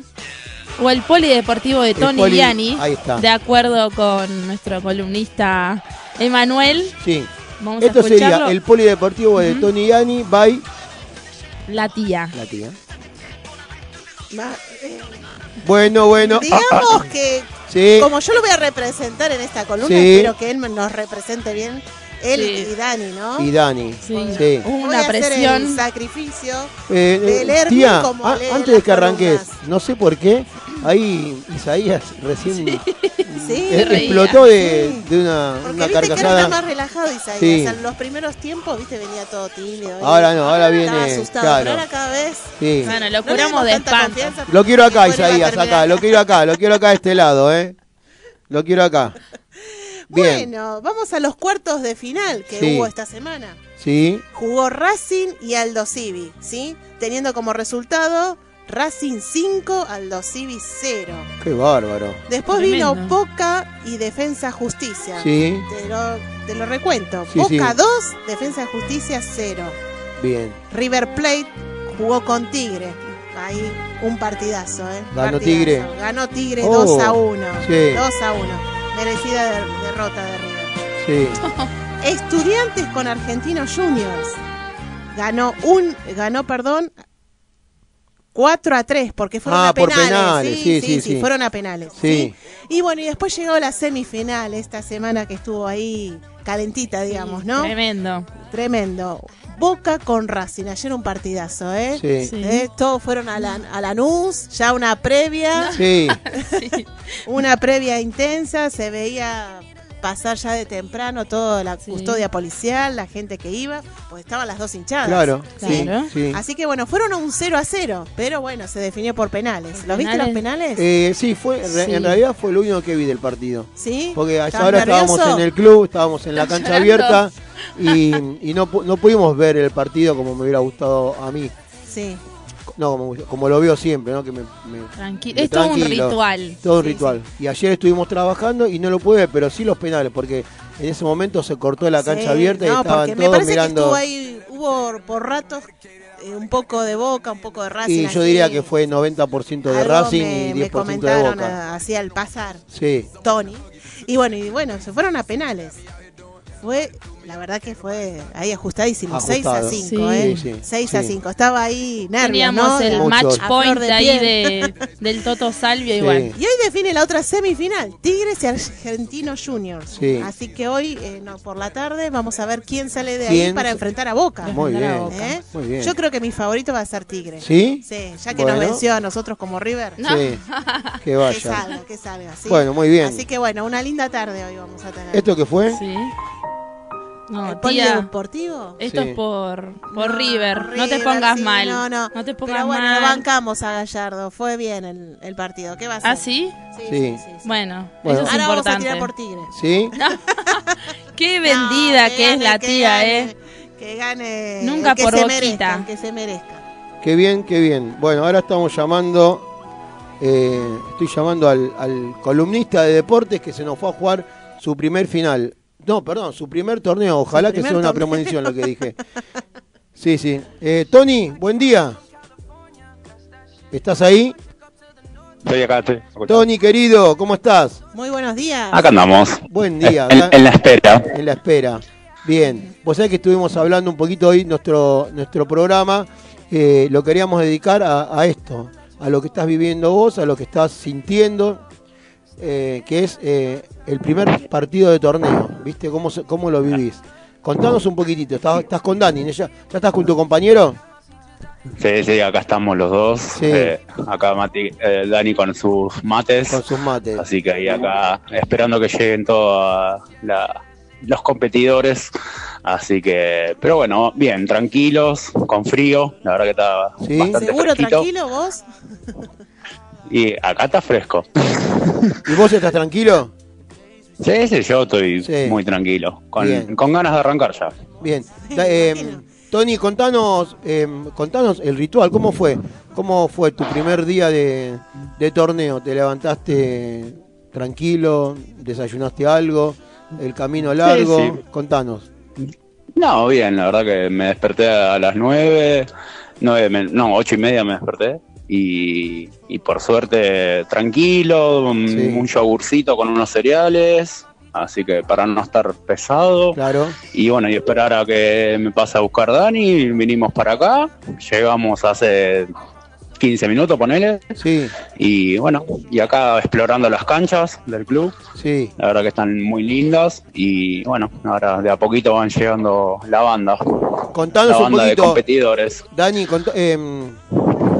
o el polideportivo de El Tony poli- Liani. ahí está. De acuerdo con nuestro columnista Emanuel. Sí. Vamos a Esto sería el polideportivo de Tony Yani by La tía. la tía. Ma- eh, Bueno, bueno. ah, digamos que sí. como yo lo voy a representar en esta columna, Sí. espero que él nos represente bien. Él Sí. y Dani, ¿no? Y Dani. Sí. Sí. Hubo Voy una a hacer el presión. sacrificio. Eh, de leer tía, bien como a- lee antes de que arranques, no sé por qué, ahí Isaías recién Sí, eh, explotó de, Sí. de una, Porque una viste que está más relajado Isaías. Sí. En los primeros tiempos, viste, venía todo tímido. Ahora no, ahora viene, Estaba asustado, claro. pero ahora cada vez... Sí. Bueno, lo curamos de tanta espanto. Lo quiero acá, Isaías, acá, lo quiero acá, lo quiero acá de este lado, ¿eh? Lo quiero acá. Bien, Bueno, vamos a los cuartos de final que Sí. hubo esta semana. sí, Jugó Racing y Aldo Civi, ¿sí? Teniendo como resultado Racing 5, Aldo Civi 0. qué bárbaro. Después Tremendo. vino Boca y Defensa Justicia. Sí, Te lo, te lo recuento. Sí, Boca sí. 2, Defensa Justicia 0. bien. River Plate jugó con Tigre. Ahí un partidazo, ¿eh? ¿Ganó Partidazo. Tigre? Ganó Tigre Oh, 2 a 1. sí. 2 a 1. Merecida der- derrota de River. Sí, Estudiantes con Argentinos Juniors. Ganó un, ganó, perdón, 4 a 3, porque fueron Ah, a por penales. penales, sí, sí, sí. fueron a penales. Sí. Y bueno, y después llegó la semifinal esta semana que estuvo ahí calentita, digamos, ¿no? Tremendo. Tremendo. Boca con Racing, ayer un partidazo, ¿eh? sí, Sí. ¿Eh? Todos fueron a la, a Lanús, ya una previa, sí. una previa intensa, se veía pasar ya de temprano toda la Sí. custodia policial, la gente que iba, pues estaban las dos hinchadas. Claro, sí, Claro. sí. Así que bueno, fueron a un 0 a 0, pero bueno, se definió por penales. ¿Por ¿Lo viste los penales? Eh, sí, fue, en realidad fue lo único que vi del partido. ¿Sí? Porque a esa ¿Estás hora estábamos nervioso? en el club, estábamos en la cancha llorando? abierta y, y no, no pudimos ver el partido como me hubiera gustado a mí. Sí. No, como, como lo veo siempre, ¿no? Que me, me- Tranquilo. me Es todo un ritual. Todo un Sí, ritual. Y ayer estuvimos trabajando y no lo pude ver, pero sí los penales, porque en ese momento se cortó la cancha Sí, abierta y no, estaban porque me todos parece mirando. que estuvo ahí, hubo por ratos eh, un poco de Boca, un poco de Racing. y yo así. diría que fue 90% de Algo Racing me, y me 10% de Boca. a- así al pasar, Sí, Tony. Y bueno, y bueno, se fueron a penales. Fue, la verdad que fue ahí ajustadísimo, 6 a Ajustado. 5, Sí. ¿eh? Sí, sí, 6 a sí. 5. Estaba ahí nervios, Teníamos ¿no? el Mucho. match point de ahí de, del Toto Salvio Sí. igual. Y hoy define la otra semifinal, Tigres y Argentinos Juniors. Sí. Así que hoy, eh, no, por la tarde, vamos a ver quién sale de ahí ¿Quién para enfrentar a Boca. muy a bien. Boca. ¿Eh? Muy bien. Yo creo que mi favorito va a ser Tigres. ¿Sí? Sí, ya que Bueno. nos venció a nosotros como River. No. Sí, que Que vaya. salga, que salga. ¿sí? Bueno, muy bien. Así que bueno, una linda tarde hoy vamos a tener. ¿Esto qué fue? Sí. No, ¿El tía. polideportivo? Esto Sí. es por, por No, River. No te River, pongas sí, mal. No, no. te pongas Pero bueno, mal. lo bancamos a Gallardo. Fue bien el, el partido. ¿Qué va a hacer? ¿Ah, sí? Sí, Sí. sí, sí, sí. Bueno, Bueno. eso es Ahora vamos a importante. tirar por Tigres. ¿Sí? Qué vendida No, que es gane, la que tía, gane, ¿eh? Que gane. Nunca el que por se boquita. merezca, el que se merezca. Qué bien, qué bien. Bueno, ahora estamos llamando, eh, estoy llamando al, al columnista de deportes que se nos fue a jugar su primer final. No, perdón, su primer torneo. Ojalá que sea una torneo. premonición lo que dije. Sí, sí. Eh, Tony, buen día. ¿Estás ahí? Estoy acá, estoy. Tony, querido, ¿cómo estás? Muy buenos días. Acá andamos. Buen día. En la espera. en la espera. Bien, vos sabés que estuvimos hablando un poquito hoy, nuestro, nuestro programa, eh, lo queríamos dedicar a, a esto, a lo que estás viviendo vos, a lo que estás sintiendo, eh, que es eh, el primer partido de torneo, ¿viste? ¿Cómo, se- cómo lo vivís? Contanos un poquitito, ¿estás, estás con Dani? ¿Ya, ¿Ya estás con tu compañero? Sí, sí, acá estamos los dos. Sí. Eh, acá Mati, eh, Dani con sus mates. Con sus mates. Así que ahí acá esperando que lleguen todos la- los competidores. Así que, pero bueno, bien, tranquilos, con frío. La verdad que está Sí. bastante ¿Seguro, fresquito. tranquilo vos? Y acá está fresco. ¿Y vos estás tranquilo? Sí, sí, yo estoy Sí. muy tranquilo. Con, con ganas de arrancar ya. Bien. Sí, eh, imagino. Tony, contanos, eh, contanos el ritual, ¿cómo fue? ¿Cómo fue tu primer día de, de torneo? ¿Te levantaste tranquilo? ¿Desayunaste algo? ¿El camino largo? sí. Contanos. No, bien, la verdad que me desperté a las nueve, nueve, no, ocho y media me desperté y, y por suerte tranquilo, un- Sí. un yogurcito con unos cereales, así que para no estar pesado Claro. y bueno, y esperar a que me pase a buscar Dani, vinimos para acá, llegamos hace 15 minutos, ponele, Sí, y bueno, y acá explorando las canchas del club. sí. La verdad que están muy lindas y bueno, ahora de a poquito van llegando la banda. Contanos la un banda de poquito, competidores. Dani, cont- em,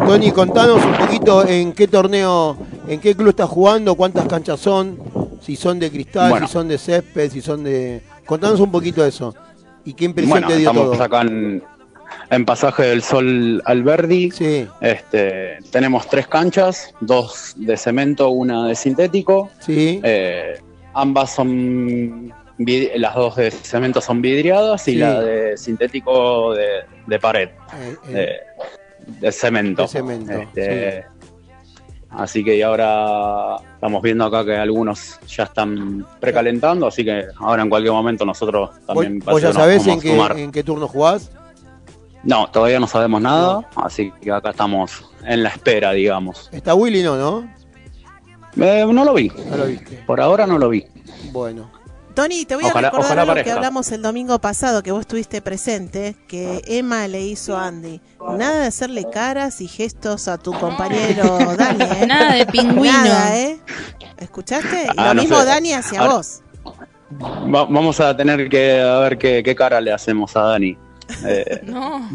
Tony, contanos un poquito en qué torneo, en qué club estás jugando, cuántas canchas son, si son de cristal, Bueno. si son de césped, si son de... Contanos un poquito eso. ¿Y qué impresión Bueno, te dio estamos todo? acá en, en Pasaje del Sol Alberdi. Sí, Este, tenemos tres canchas, dos de cemento, una de sintético. sí, Eh, ambas son, las dos de cemento son vidriadas y Sí. la de sintético de, de pared, eh, eh, de, de cemento. De cemento, Este, Así que ahora estamos viendo acá que algunos ya están precalentando, así que ahora en cualquier momento nosotros ¿Vos, también vos ya sabés en qué, en qué turno jugás? No, todavía no sabemos nada, así que acá estamos en la espera, digamos. Está Willy, no, ¿no? Eh, no lo vi, No lo viste. por ahora no lo vi. Bueno, Tony, te voy a Ojalá- recordar ojalá algo que hablamos el domingo pasado, que vos estuviste presente, que Emma le hizo a Andy. Nada de hacerle caras y gestos a tu compañero Dani, ¿eh? Nada de pingüino. Nada, ¿eh? ¿Escuchaste? Y Ah, Lo no mismo sé. Dani hacia Ahora- vos. Va- vamos a tener que a ver qué, qué cara le hacemos a Dani. Eh, No. no,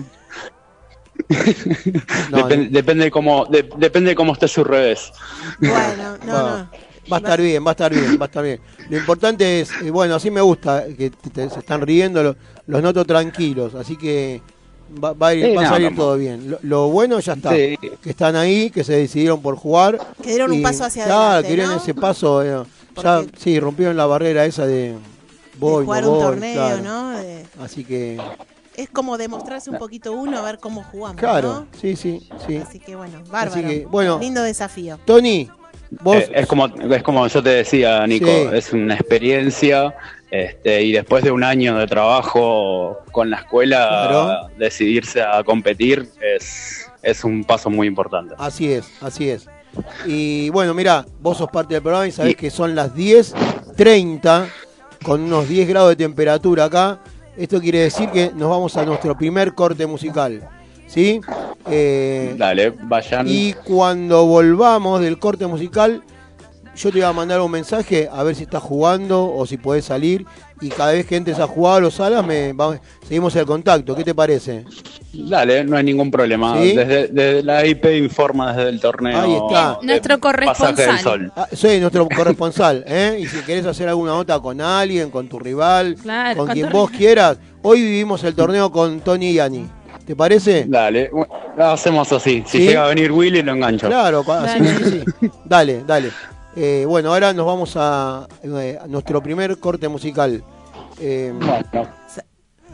depen- depende cómo de- depende cómo esté su revés. Bueno, no, no. Va a estar bien, va a estar bien, va a estar bien. Lo importante es, eh, bueno, así me gusta, que te- te- se están riendo, lo- los noto tranquilos, así que va, va a, ir- Sí, va a salir no. todo bien. Lo, lo bueno ya está, Sí. que están ahí, que se decidieron por jugar. Que dieron un paso hacia claro, adelante, que dieron ¿no? ese paso, eh, ya, sí, rompieron la barrera esa de, voy, jugar no un voy, torneo, claro. ¿no? De- Así que, es como demostrarse un poquito uno, a ver cómo jugamos, claro, ¿no? sí, sí, sí. Así que bueno, bárbaro. que, bueno. Lindo desafío. Tony, vos... Eh, es como es como yo te decía, Nico, Sí. es una experiencia este, y después de un año de trabajo con la escuela, Claro. decidirse decidirse a competir es, es un paso muy importante. Así es, así es. Y bueno, mira, vos sos parte del programa y sabés Y- que son las 10.30 con unos 10 grados de temperatura acá. Esto quiere decir que nos vamos a nuestro primer corte musical. ¿Sí? Eh, Dale, vayan. y cuando volvamos del corte musical, yo te voy a mandar un mensaje a ver si estás jugando o si podés salir. Y cada vez que entres a jugar o salas, me, vamos- seguimos el contacto. ¿Qué te parece? Dale, no hay ningún problema. ¿Sí? Desde, desde la IP informa desde el torneo. Ahí está. de Nuestro corresponsal. Pasaje del Sol. Ah, soy nuestro corresponsal, ¿eh? Y si querés hacer alguna nota con alguien, con tu rival, Claro, con con quien vos quieras, hoy vivimos el torneo con Tony y Ani. ¿Te parece? Dale, bueno, hacemos así. Si ¿Sí? llega a venir Willy, lo engancho. Claro, así Dale. sí, sí. Dale, dale. Eh, bueno, ahora nos vamos a, eh, a nuestro primer corte musical. Eh, Bueno,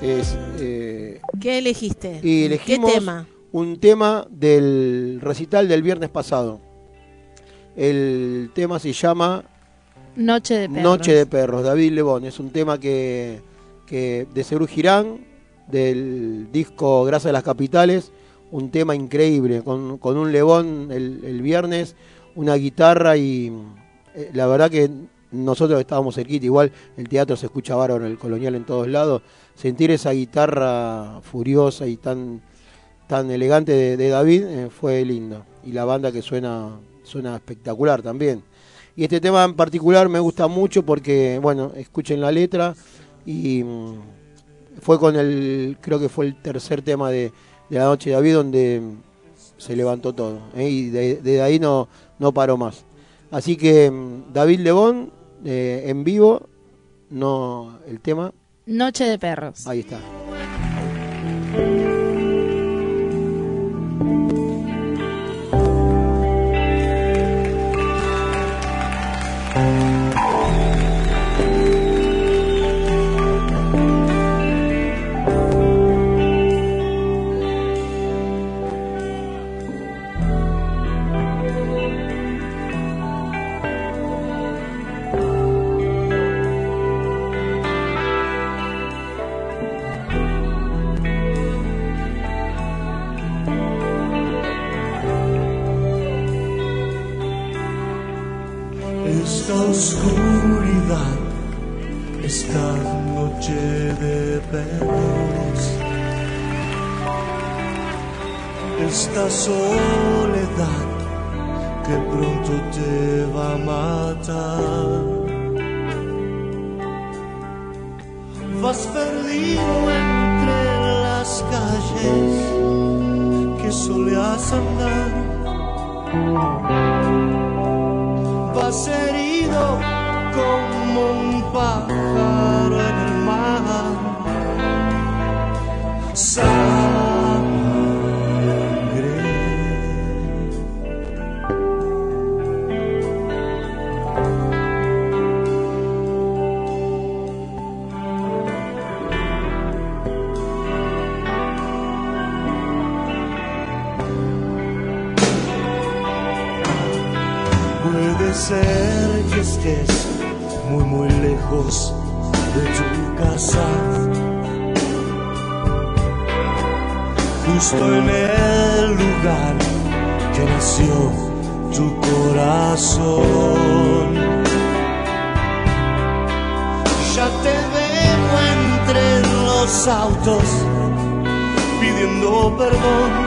es, eh, ¿Qué elegiste? y elegimos ¿Qué tema? un tema del recital del viernes pasado. El tema se llama Noche de perros. Noche de Perros, David Lebón. Es un tema que, que de Cerú Girán, del disco Grasa de las Capitales. Un tema increíble, con, con un Lebón el, el viernes, una guitarra y eh, la verdad que nosotros estábamos cerquita, igual el teatro se escucha bárbaro el colonial en todos lados. Sentir esa guitarra furiosa y tan, tan elegante de, de David eh, fue lindo. Y la banda que suena, suena espectacular también. Y este tema en particular me gusta mucho porque, bueno, escuchen la letra y mm, fue con el, creo que fue el tercer tema de, de la noche de David donde se levantó todo. ¿eh? Y de- desde ahí no, no paró más. Así que mm, David Lebón eh, en vivo, no el tema, Noche de perros. ahí está. Que pronto te va a matar. Vas perdido entre las calles que solías andar. vas herido como un pájaro de tu casa. Justo en el lugar que nació tu corazón. Ya te veo entre los autos pidiendo perdón.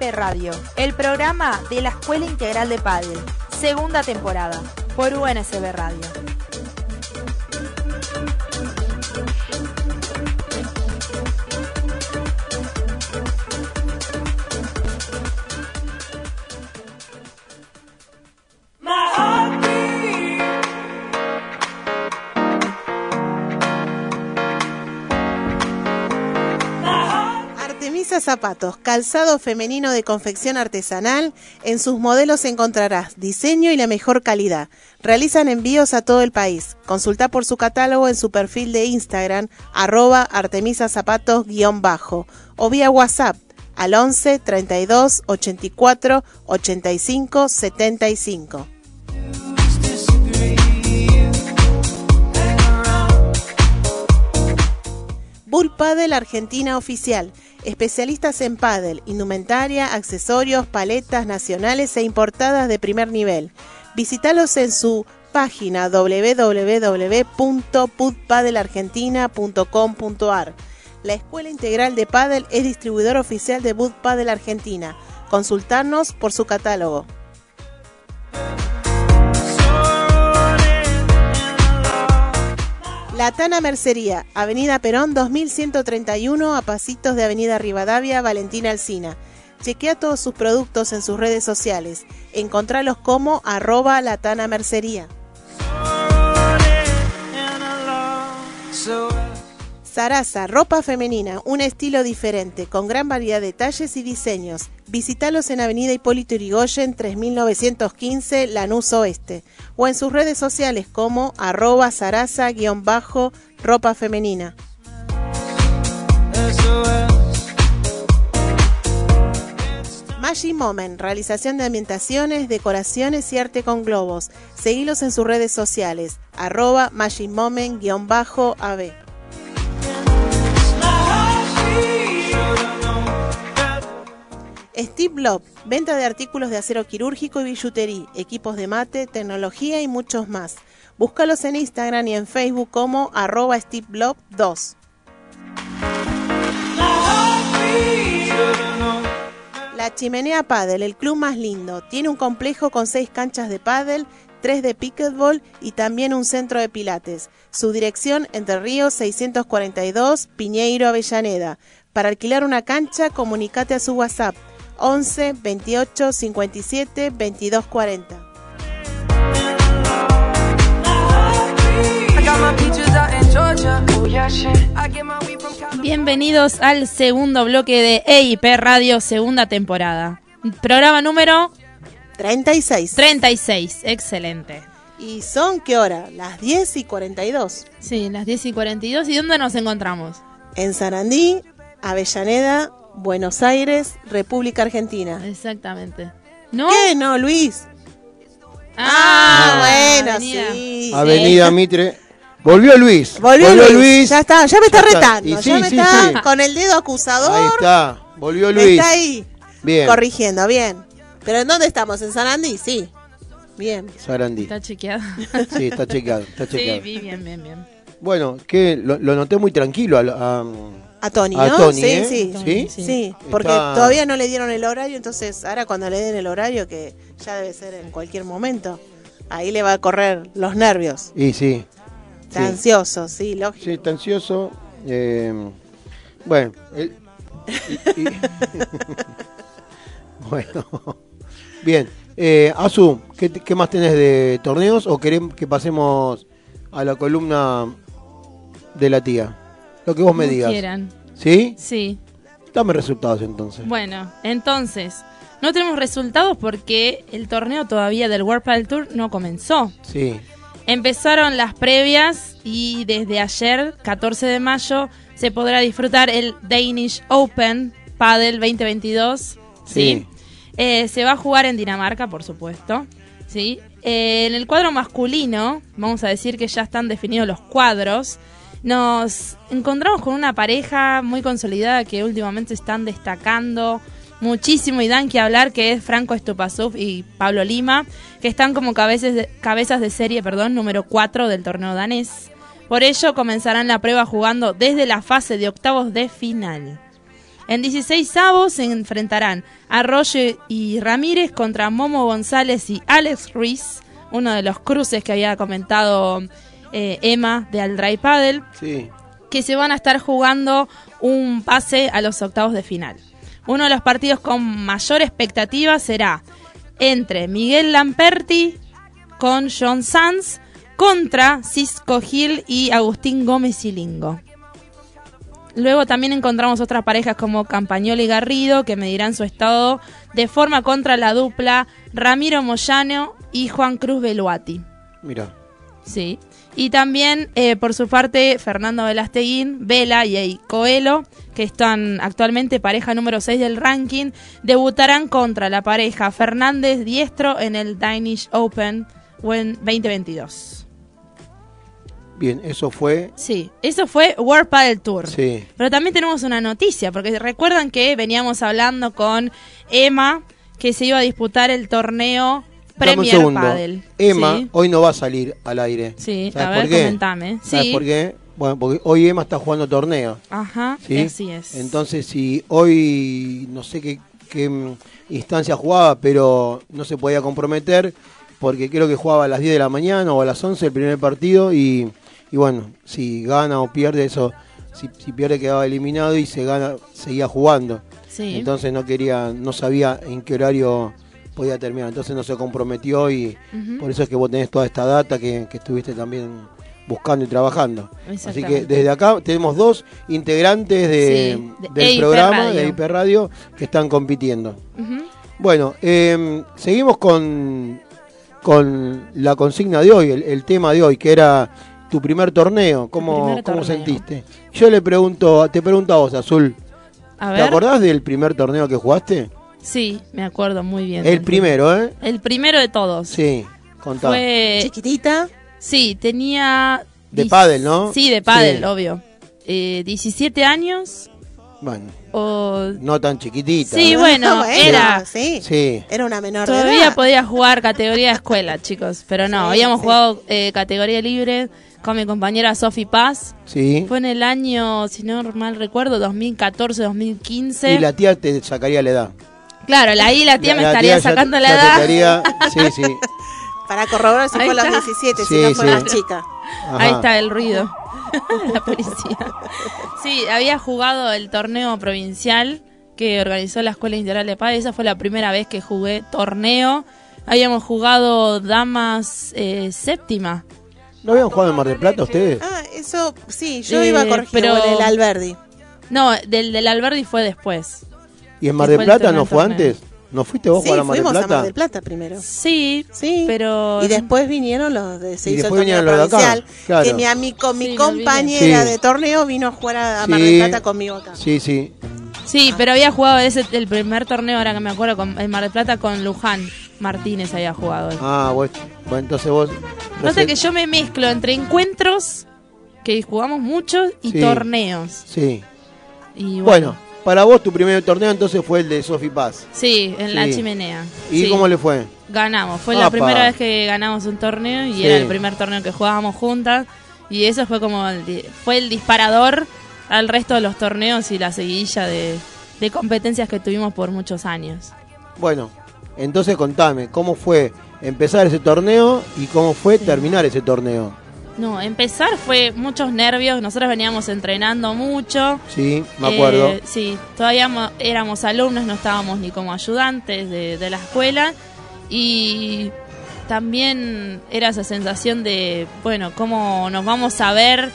Radio, el programa de la Escuela Integral de Padel, segunda temporada, por UNSB Radio. Zapatos, calzado femenino de confección artesanal. En sus modelos encontrarás diseño y la mejor calidad. Realizan envíos a todo el país. Consulta por su catálogo en su perfil de Instagram, arroba artemisazapatos-bajo o vía WhatsApp al 11 32 84 85 75. Bull Paddle Argentina Oficial. Especialistas en paddle, indumentaria, accesorios, paletas nacionales e importadas de primer nivel. Visítalos en su página www.budpadelargentina.com.ar. La Escuela Integral de Paddle es distribuidor oficial de Bud Paddle Argentina. Consultarnos por su catálogo. La Tana Mercería, Avenida Perón 2131, a pasitos de Avenida Rivadavia, Valentina Alsina. Chequea todos sus productos en sus redes sociales. Encontralos como arroba latana mercería. Sarasa, ropa femenina, un estilo diferente, con gran variedad de talles y diseños. Visítalos en Avenida Hipólito Yrigoyen, 3915, Lanús Oeste, o en sus redes sociales como arroba sarasa-ropa femenina. Magic Moment, realización de ambientaciones, decoraciones y arte con globos. Seguilos en sus redes sociales, arroba Magic Steve Love, venta de artículos de acero quirúrgico y billutería, equipos de mate, tecnología y muchos más. Búscalos en Instagram y en Facebook como arroba Steve Love 2. La Chimenea Paddle, el club más lindo. Tiene un complejo con seis canchas de paddle, tres de pickleball y también un centro de pilates. Su dirección Entre Ríos 642, Piñeiro, Avellaneda. Para alquilar una cancha, comunicate a su WhatsApp 11 28 57 22 40. Bienvenidos al segundo bloque de EIP Radio, segunda temporada. Programa número 36. 36, excelente. ¿Y son qué hora? Las 10 y 42. Sí, las 10 y 42. ¿Y dónde nos encontramos? En Sarandí, Avellaneda, Buenos Aires, República Argentina. Exactamente. ¿No? ¿Qué? No, Luis. Ah, bueno, avenida. sí. Avenida Mitre. Volvió Luis. Volvió, Luis. Ya está, ya me está Ya está. retando. Y ya sí, me sí, está sí. con el dedo acusador. Ahí está. Volvió Luis. está ahí Bien. corrigiendo, bien. ¿Pero en dónde estamos? ¿En Sarandí? Sí. Bien. Sarandí. Está chequeado. Sí, está chequeado. Está sí, chequeado. vi, bien, bien, bien. Bueno, que lo, lo noté muy tranquilo a, a- A Tony, a ¿no? Tony, sí, ¿eh? sí. ¿Sí? Sí. Sí, porque Está- todavía no le dieron el horario, entonces ahora cuando le den el horario, que ya debe ser en cualquier momento, ahí le va a correr los nervios. Y sí. Está Sí. ansioso, sí, lógico. Sí, está ansioso. eh, bueno, él- y- y- bueno, bien. Eh, Azu, ¿qué, qué más tenés de torneos o querés que pasemos a la columna de la tía? Lo que vos me digas. quieran. ¿Sí? Sí. Dame resultados entonces. Bueno, entonces, no tenemos resultados porque el torneo todavía del World Padel Tour no comenzó. Sí. Empezaron las previas y desde ayer, 14 de mayo, se podrá disfrutar el Danish Open Padel 2022. Sí. Sí. Eh, se va a jugar en Dinamarca, por supuesto. Sí. Eh, en el cuadro masculino, vamos a decir que ya están definidos los cuadros. Nos encontramos con una pareja muy consolidada que últimamente están destacando muchísimo y dan que hablar, que es Franco Estupasuf y Pablo Lima, que están como cabezas de, serie perdón, número 4 del torneo danés. Por ello comenzarán la prueba jugando desde la fase de octavos de final. En 16 avos se enfrentarán Arroyo y Ramírez contra Momo González y Alex Ruiz, uno de los cruces que había comentado eh, Emma de Aldray Paddle, Sí. que se van a estar jugando un pase a los octavos de final. Uno de los partidos con mayor expectativa será entre Miguel Lamperti con John Sanz contra Cisco Gil y Agustín Gómez y Lingo. Luego también encontramos otras parejas como Campañol y Garrido que medirán su estado de forma contra la dupla Ramiro Moyano y Juan Cruz Beluati. Mira. Sí. Y también, eh, por su parte, Fernando Velasteguín, Vela y Ey Coelho, que están actualmente pareja número 6 del ranking, debutarán contra la pareja Fernández Diestro en el Danish Open en 2022. Bien, eso fue. Sí, eso fue World Padel Tour. Sí. Pero también tenemos una noticia, porque recuerdan que veníamos hablando con Emma que se iba a disputar el torneo Dame un Premier segundo. Emma Sí. hoy no va a salir al aire. Sí, ¿Sabes a ver, por qué? comentame. ¿Sabes Sí. por qué? Bueno, porque hoy Emma está jugando torneo. Ajá, ¿sí? así es. Entonces, si hoy no sé qué, qué, mm, instancia jugaba, pero no se podía comprometer, porque creo que jugaba a las 10 de la mañana o a las 11 el primer partido, y, y bueno, si gana o pierde eso, si, si pierde quedaba eliminado y se gana, seguía jugando. sí. Entonces no quería, no sabía en qué horario podía terminar, entonces no se comprometió y por eso es que vos tenés toda esta data que, que estuviste también buscando y trabajando. Así que desde acá tenemos dos integrantes de, Sí, de del EIP programa Radio. de IP Radio que están compitiendo. Bueno, eh, seguimos con, con la consigna de hoy, el, el tema de hoy, que era tu primer torneo. ¿Cómo, primer cómo torneo. sentiste? Yo le pregunto, te pregunto a vos, Azul. A ¿Te acordás del primer torneo que jugaste? Sí, me acuerdo muy bien. El primero, ¿eh? El primero de todos. Sí, contá. Fue. Chiquitita. Sí, tenía. De pádel, ¿no? Sí, de pádel, Sí. obvio. Eh, 17 años Bueno, o. no tan chiquitita. Sí, ¿eh? bueno, era. Sí. Sí. Era una menor de Todavía edad. podía jugar categoría de escuela, chicos. Pero no, Sí, habíamos sí. jugado eh, categoría libre con mi compañera Sofi Paz. Sí. Fue en el año, si no mal recuerdo, 2014-2015. Y la tía te sacaría la edad. Claro, la, ahí la tía me estaría sacando la edad. estaría- Sí, sí. Para corroborar si Ahí fue a los está. 17, si Sí, no fue sí. más chica. Ajá. Ahí está el ruido. la policía. Sí, había jugado el torneo provincial que organizó la Escuela Integral de Paz. Esa fue la primera vez que jugué torneo. Habíamos jugado damas eh, séptima. ¿No habían jugado en Mar del Plata ustedes? Ah, eso, sí, yo Eh, iba a corregir pero- el Alberdi. No, del, del Alberdi fue después. ¿Y en Mar del Plata no fue antes? ¿No fuiste vos a Sí, jugar a Mar del fuimos Plata? a Mar del Plata primero. Sí, Sí, pero... Y después vinieron los de se Y hizo el después torneo vinieron los de acá, claro. Que mi amigo, mi Sí, compañera de torneo vino a jugar a, Mar Sí. del Plata conmigo acá. Sí, sí. Sí, pero había jugado ese, el primer torneo, ahora que me acuerdo, con, en Mar del Plata con Luján Martínez había jugado. Ah, vos, bueno, entonces vos... no sé- que yo me mezclo entre encuentros, que jugamos muchos, y Sí. torneos. Sí. Y Bueno, para vos tu primer torneo entonces fue el de Sofi Paz. Sí, en la chimenea. ¿Y Sí. cómo le fue? Ganamos. Fue la primera vez que ganamos un torneo y Sí. era el primer torneo que jugábamos juntas. Y eso fue como el, fue el disparador al resto de los torneos y la seguidilla de, de competencias que tuvimos por muchos años. Bueno, entonces contame, ¿cómo fue empezar ese torneo y cómo fue terminar ese torneo? No, empezar fue muchos nervios. Nosotros veníamos entrenando mucho. Sí, me acuerdo. Eh, sí, todavía mo- éramos alumnos, no estábamos ni como ayudantes de, de la escuela. Y también era esa sensación de, bueno, cómo nos vamos a ver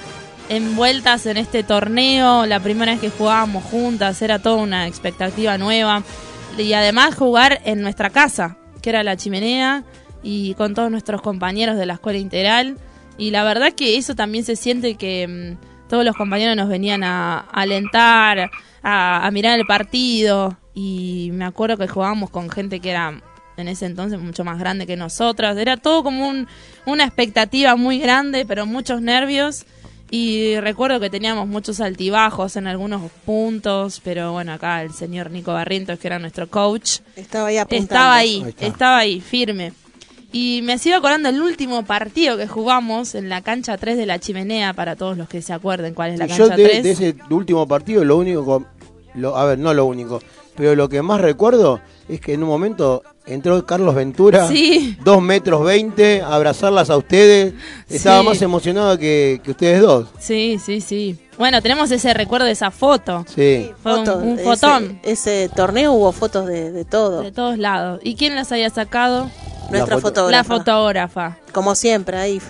envueltas en este torneo. La primera vez que jugábamos juntas era toda una expectativa nueva. Y además jugar en nuestra casa, que era la chimenea, y con todos nuestros compañeros de la escuela integral. Y la verdad que eso también se siente que mm, todos los compañeros nos venían a, a alentar, a, a mirar el partido. Y me acuerdo que jugábamos con gente que era en ese entonces mucho más grande que nosotras. Era todo como un- una expectativa muy grande, pero muchos nervios. Y recuerdo que teníamos muchos altibajos en algunos puntos, pero bueno, acá el señor Nico Barrientos, que era nuestro coach, Estaba ahí apuntando. estaba ahí, estaba ahí, firme. Y me sigo acordando el último partido que jugamos en la cancha 3 de la chimenea, para todos los que se acuerden cuál es la Yo cancha de, 3. de ese último partido, lo único, lo, a ver, no lo único, pero lo que más recuerdo es que en un momento entró Carlos Ventura, Sí. 2 metros 20, a abrazarlas a ustedes. Estaba Sí. más emocionado que, que ustedes dos. Sí, sí, sí. Bueno, tenemos ese recuerdo de esa foto. Sí. Fue un- Fotos, un ese- fotón. Ese, torneo hubo fotos de, de todo. De todos lados. ¿Y quién las había sacado? Nuestra La fotógrafa. La fotógrafa. Como siempre, ahí.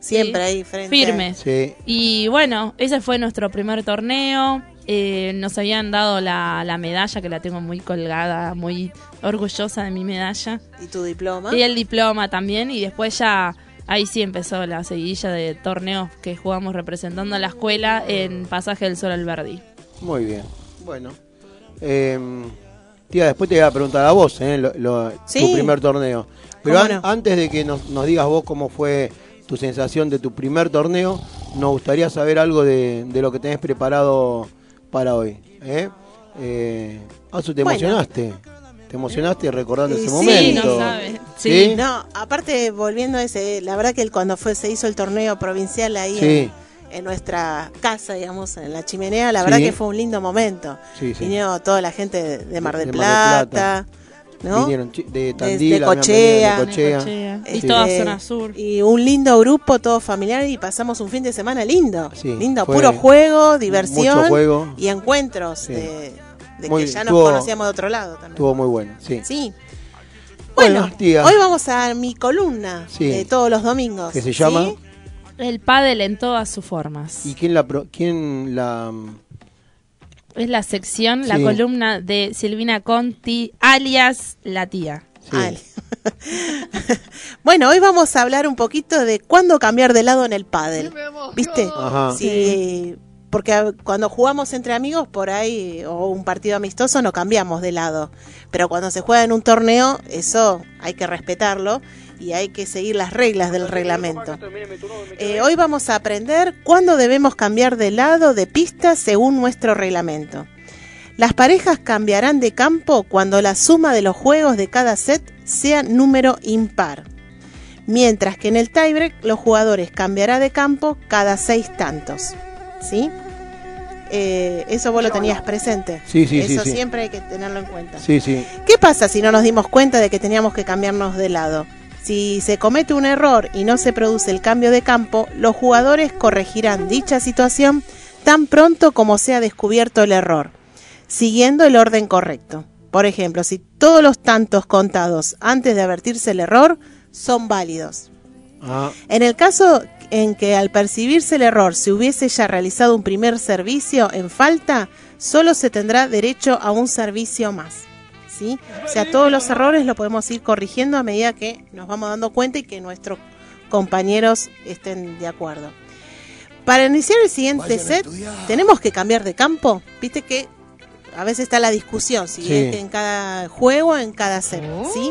Siempre Sí. ahí frente. Firme. Sí. Y bueno, ese fue nuestro primer torneo. Eh, nos habían dado la, la medalla, que la tengo muy colgada, muy orgullosa de mi medalla. Y tu diploma. Y el diploma también. Y después ya, ahí sí empezó la seguidilla de torneos que jugamos representando a la escuela en Pasaje del Sol Alberdi. Muy bien. Bueno. Eh, tía, después te voy a preguntar a vos, ¿eh? lo- lo- Sí. tu primer torneo. Pero ¿Cómo an- no? antes de que nos, nos digas vos cómo fue tu sensación de tu primer torneo, nos gustaría saber algo de, de lo que tenés preparado para hoy. ¿eh? Eh, Azu, ¿te Bueno. emocionaste? ¿Te emocionaste recordando Sí, ese sí, momento? no sabe. ¿Sí? Sí. No, aparte, volviendo a ese, la verdad que el- cuando fue se hizo el torneo provincial ahí Sí. en, en nuestra casa, digamos, en la chimenea, la verdad que fue un lindo momento. Sí, sí. Vinieron toda la gente de, de Mar del De Plata, ¿no? Vinieron de de Tandil, Cochea. de Cochea. Cochea. Y Sí. toda zona sur. Y un lindo grupo, todo familiar, y pasamos un fin de semana lindo. Sí, lindo, puro juego, diversión mucho juego. y encuentros Sí. de, de Muy- que ya nos conocíamos de otro lado también. Estuvo muy bueno, sí. Sí. Bueno, hoy vamos a mi columna Sí. de todos los domingos. ¿Qué se llama? ¿sí? El pádel en todas sus formas. ¿Y quién la pro- quién la Es la sección, la columna de Silvina Conti, alias la tía. sí. Bueno, hoy vamos a hablar un poquito de cuándo cambiar de lado en el pádel. ¿Viste? Ajá. Sí, porque cuando jugamos entre amigos por ahí o un partido amistoso no cambiamos de lado, pero cuando se juega en un torneo eso hay que respetarlo y hay que seguir las reglas del reglamento. Eh, hoy vamos a aprender cuándo debemos cambiar de lado de pista según nuestro reglamento. Las parejas cambiarán de campo cuando la suma de los juegos de cada set sea número impar. Mientras que en el tiebreak los jugadores cambiarán de campo cada seis tantos. ¿Sí? Eh, eso vos lo tenías presente. Sí, sí, sí, Eso sí. siempre hay que tenerlo en cuenta. Sí, sí. ¿Qué pasa si no nos dimos cuenta de que teníamos que cambiarnos de lado? Si se comete un error y no se produce el cambio de campo, los jugadores corregirán dicha situación tan pronto como sea descubierto el error, siguiendo el orden correcto. Por ejemplo, si todos los tantos contados antes de advertirse el error son válidos. Ah, En el caso en que al percibirse el error se hubiese ya realizado un primer servicio en falta, solo se tendrá derecho a un servicio más. ¿Sí? O sea, todos los errores lo podemos ir corrigiendo a medida que nos vamos dando cuenta y que nuestros compañeros estén de acuerdo. Para iniciar el siguiente set, tenemos que cambiar de campo. Viste que a veces está la discusión si Sí. es en cada juego en cada set. ¿sí?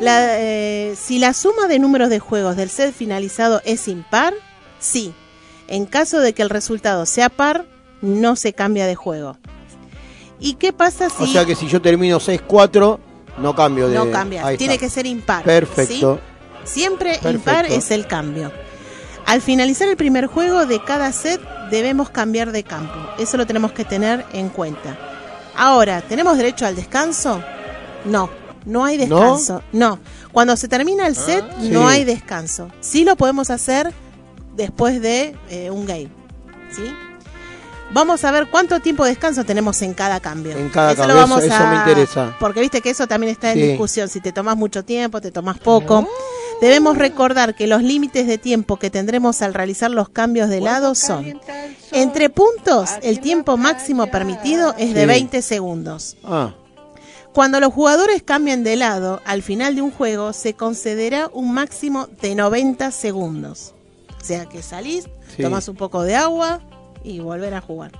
La, eh, si la suma de números de juegos del set finalizado es impar, sí. En caso de que el resultado sea par, no se cambia de juego. ¿Y qué pasa si O sea que si yo termino 6-4, no cambio de. no cambia? Ahí Tiene está. que ser impar. Perfecto. ¿sí? Siempre Perfecto. impar es el cambio. Al finalizar el primer juego de cada set debemos cambiar de campo. Eso lo tenemos que tener en cuenta. Ahora, ¿tenemos derecho al descanso? No, no hay descanso. No. Cuando se termina el set no Sí. hay descanso. Sí lo podemos hacer después de eh, un game. ¿Sí? Vamos a ver cuánto tiempo de descanso tenemos en cada cambio. En cada Eso cambio, lo vamos eso- eso a- me interesa. Porque viste que eso también está en Sí. discusión. Si te tomas mucho tiempo, te tomas poco. Debemos recordar que los límites de tiempo que tendremos al realizar los cambios de lado son entre puntos, el tiempo máximo permitido es de Sí. 20 segundos. Ah, Cuando los jugadores cambien de lado al final de un juego, se concederá un máximo de 90 segundos. O sea que salís, Sí. tomas un poco de agua y volver a jugar.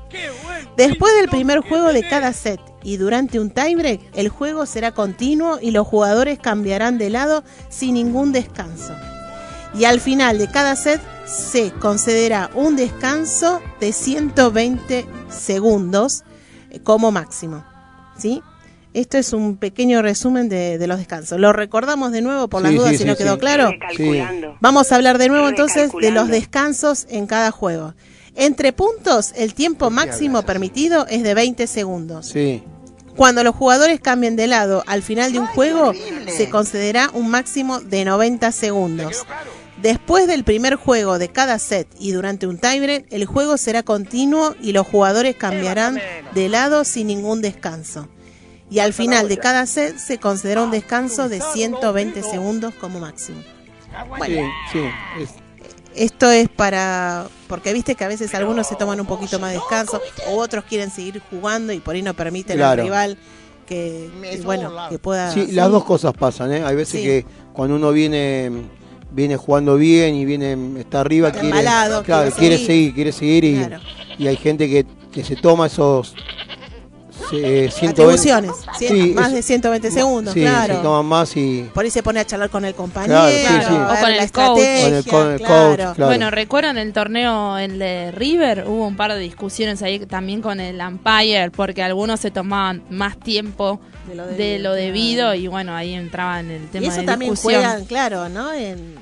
Después del primer juego de cada set y durante un tiebreak, el juego será continuo y los jugadores cambiarán de lado sin ningún descanso. Y al final de cada set se concederá un descanso de 120 segundos eh, como máximo. ¿Sí? Esto es un pequeño resumen de, de los descansos. Lo recordamos de nuevo por las Sí, dudas sí, si sí, no quedó sí. claro. Vamos a hablar de nuevo entonces de los descansos en cada juego. Entre puntos, el tiempo máximo permitido es de 20 segundos. sí. Cuando los jugadores cambien de lado al final de un juego, se concederá un máximo de 90 segundos. Después del primer juego de cada set y durante un tiebreak, el juego será continuo y los jugadores cambiarán de lado sin ningún descanso. Y al final de cada set se considera un descanso de 120 segundos como máximo. Sí, sí. Es- Esto es para. Porque viste que a veces algunos se toman un poquito más de descanso o otros quieren seguir jugando y por ahí no permiten Claro. al rival que, bueno, que pueda. sí, las dos cosas pasan, ¿eh? Hay veces Sí. que cuando uno viene viene jugando bien y viene está arriba Está quiere, embalado, claro, quiere quiere seguir. seguir, quiere seguir y, Claro. y hay gente que, que se toma esos eh, 120 Atribuciones. cien- Sí, más es- de 120 segundos, sí, claro. se toman más y Por ahí se pone a charlar con el compañero, Claro, sí, sí. a ver O con la el coach. estrategia, Con el- con el claro. coach, claro. Bueno, recuerdan el torneo el de River, hubo un par de discusiones ahí también con el umpire, porque algunos se tomaban más tiempo De lo de debido, lo debido y bueno, ahí entraba en el tema Y eso de también discusión. juegan, claro, ¿no? En,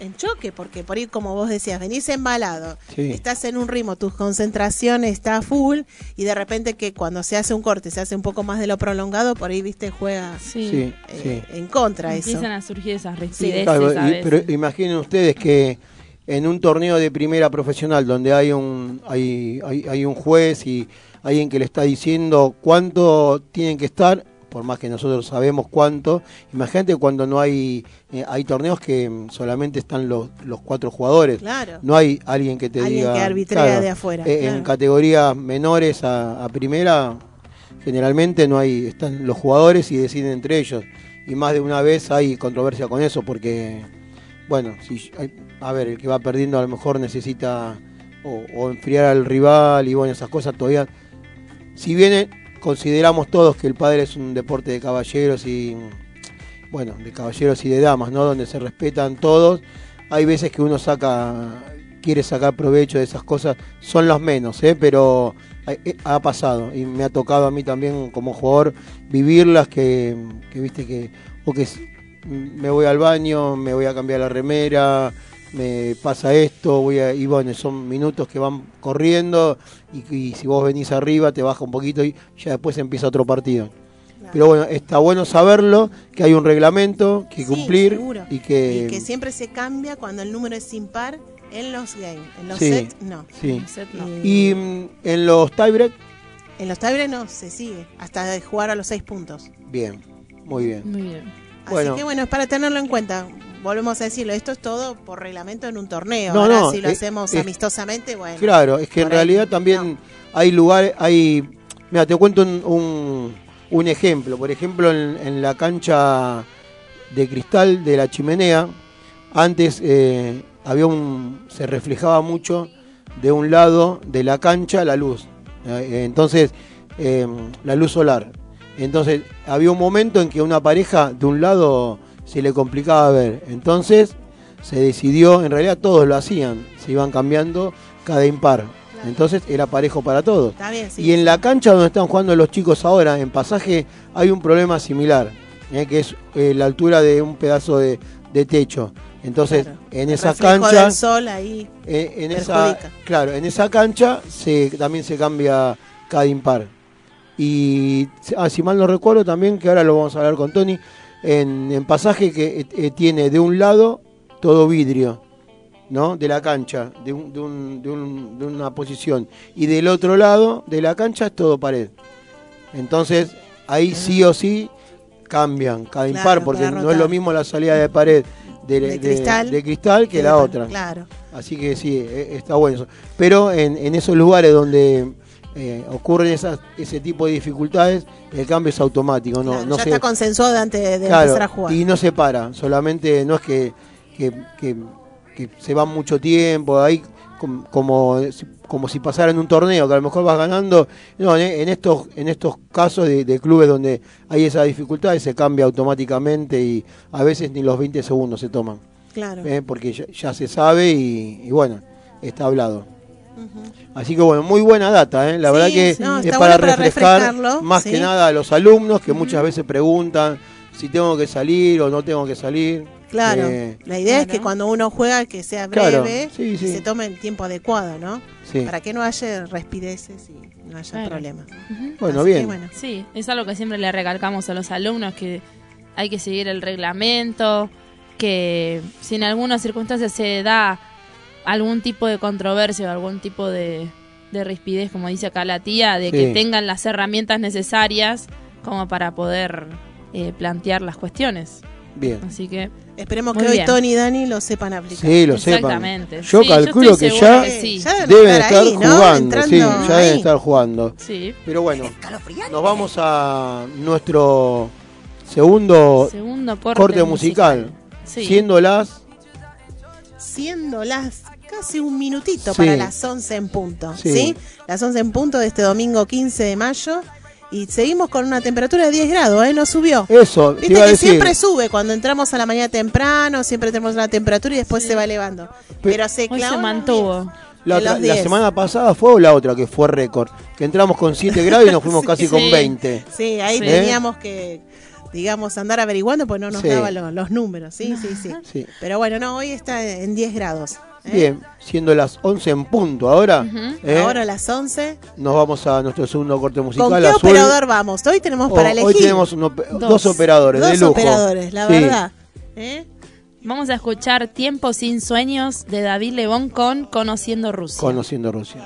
en choque, porque por ahí, como vos decías, venís embalado, Sí. estás en un ritmo, tu concentración está full, y de repente que cuando se hace un corte, se hace un poco más de lo prolongado, por ahí, viste, juega Sí. eh, sí. en contra eso. Empiezan a surgir esas rispideces Claro, pero imaginen ustedes que en un torneo de primera profesional donde hay un hay, hay, hay un juez y alguien que le está diciendo cuánto tienen que estar, por más que nosotros sabemos cuánto. Imagínate cuando no hay, eh, hay torneos que solamente están los, los cuatro jugadores. Claro. No hay alguien que te Alguien diga. que arbitrea de afuera, eh, claro. En categorías menores a, a primera, generalmente no hay, están los jugadores y deciden entre ellos. Y más de una vez hay controversia con eso porque, bueno, si a ver, el que va perdiendo a lo mejor necesita o, o enfriar al rival y bueno, esas cosas todavía. Si bien eh, consideramos todos que el padre es un deporte de caballeros y, bueno, de caballeros y de damas, ¿no? Donde se respetan todos, hay veces que uno saca, quiere sacar provecho de esas cosas, son los menos, ¿eh? Pero ha, eh, ha pasado y me ha tocado a mí también como jugador vivirlas que, que viste que, o que me voy al baño, me voy a cambiar la remera, me pasa esto, voy a, y bueno, son minutos que van corriendo y, y si vos venís arriba te baja un poquito y ya después empieza otro partido. Pero bueno, está bueno saberlo, que hay un reglamento que Sí, cumplir seguro. y que... Y que siempre se cambia cuando el número es impar en los games. En los Sí. sets, no. Sí. Set no. Y, Y mm, en los tiebreak, en los tiebreaks no, se sigue. Hasta jugar a los seis puntos. bien, muy bien. Muy bien. Bueno. Así que bueno, es para tenerlo en cuenta. Volvemos a decirlo, esto es todo por reglamento en un torneo. No, Ahora, no, si lo hacemos es- amistosamente, bueno. Claro, es que en ahí, realidad también no. hay lugares, hay... Mira, te cuento un, un, un ejemplo. Por ejemplo, en, en la cancha de cristal de la chimenea, antes eh, había un, se reflejaba mucho de un lado de la cancha la luz. Eh, entonces, eh, la luz solar. Entonces, había un momento en que una pareja de un lado se le complicaba ver. Entonces, se decidió, en realidad todos lo hacían, se iban cambiando cada impar. Entonces, era parejo para todos. Está bien, sí. Y en la cancha donde están jugando los chicos ahora, en pasaje, hay un problema similar, eh, que es eh, la altura de un pedazo de, de techo. Entonces, Claro. en El esas reflejo del canchas, sol ahí. eh, en esa, claro, en esa cancha se, también se cambia cada impar. Y ah, si mal no recuerdo también, que ahora lo vamos a hablar con Tony, en, en pasaje que eh, eh, tiene de un lado todo vidrio, ¿no? De la cancha, de, un- de, un- de un- de una posición. Y del otro lado de la cancha es todo pared. Entonces, ahí sí o sí cambian cada Claro, impar, porque no es lo mismo la salida de pared de, cristal. de cristal que la otra. Claro. Así que sí, e- está bueno eso. Pero en, en esos lugares donde eh, ocurren esas, ese tipo de dificultades, el cambio es automático. No, claro, no ya se, está consensuado antes de, claro, empezar a jugar. Y no se para, solamente no es que, que, que- que se va mucho tiempo, ahí com- como, si- como si pasara en un torneo, que a lo mejor vas ganando. No, en, en estos, en estos casos de, de clubes donde hay esa dificultad, se cambia automáticamente y a veces ni los 20 segundos se toman. Claro. ¿eh? porque ya, ya se sabe y, y bueno, está hablado. Así que bueno, muy buena data, ¿eh? la Sí, verdad que sí. No, es para bueno para refrescar refrescarlo, más sí. que nada a los alumnos que muchas veces preguntan si tengo que salir o no tengo que salir. Claro. Eh, La idea es que cuando uno juega que sea Claro, breve sí, y sí. se tome el tiempo adecuado, ¿no? sí. Para que no haya respireces y no haya Claro. problemas. Bueno, Así que, bien. bueno. Sí, es algo que siempre le recalcamos a los alumnos, que hay que seguir el reglamento, que si en alguna circunstancia se da algún tipo de controversia o algún tipo de, de rispidez, como dice acá la tía, de que tengan las herramientas necesarias como para poder eh, plantear las cuestiones. Bien. Así que Esperemos que hoy bien. Tony y Dani lo sepan aplicar. Sí, lo sepan. Exactamente. Yo Sí, calculo que ya que sí. Ya deben estar estar ahí, ¿no? jugando, sí, ya deben estar jugando. sí. Pero bueno, nos vamos a nuestro segundo Segundo corte, corte musical, Sí. siendo las siendo las casi un minutito Sí. para las 11 en punto, Sí. sí. Las 11 en punto de este domingo 15 de mayo y seguimos con una temperatura de 10 grados, ¿eh? No subió. eso, te Viste que decir. siempre sube cuando entramos a la mañana temprano, siempre tenemos la temperatura y después se va elevando. Pero se Hoy clavó se mantuvo. La, de los otra- la 10. semana pasada fue o la otra que fue récord, que entramos con 7 grados y nos fuimos casi con Sí. 20. 10. Sí, ahí Sí. teníamos que, digamos, andar averiguando, pues no nos Sí. daban los, los números, sí, sí, sí. Sí. Pero bueno, no, hoy está en 10 grados. ¿Eh? Bien, siendo las 11 en punto ahora, Ujú. ¿eh? Ahora a las 11. nos vamos a nuestro segundo corte musical. ¿Con qué Azul. operador vamos? Hoy tenemos Oh, para elegir Hoy tenemos dos. Dos. operadores de dos lujo. operadores, la Sí, verdad. ¿Eh? Vamos a escuchar Tiempo sin sueños de David Lebón con Conociendo Rusia. Conociendo Rusia.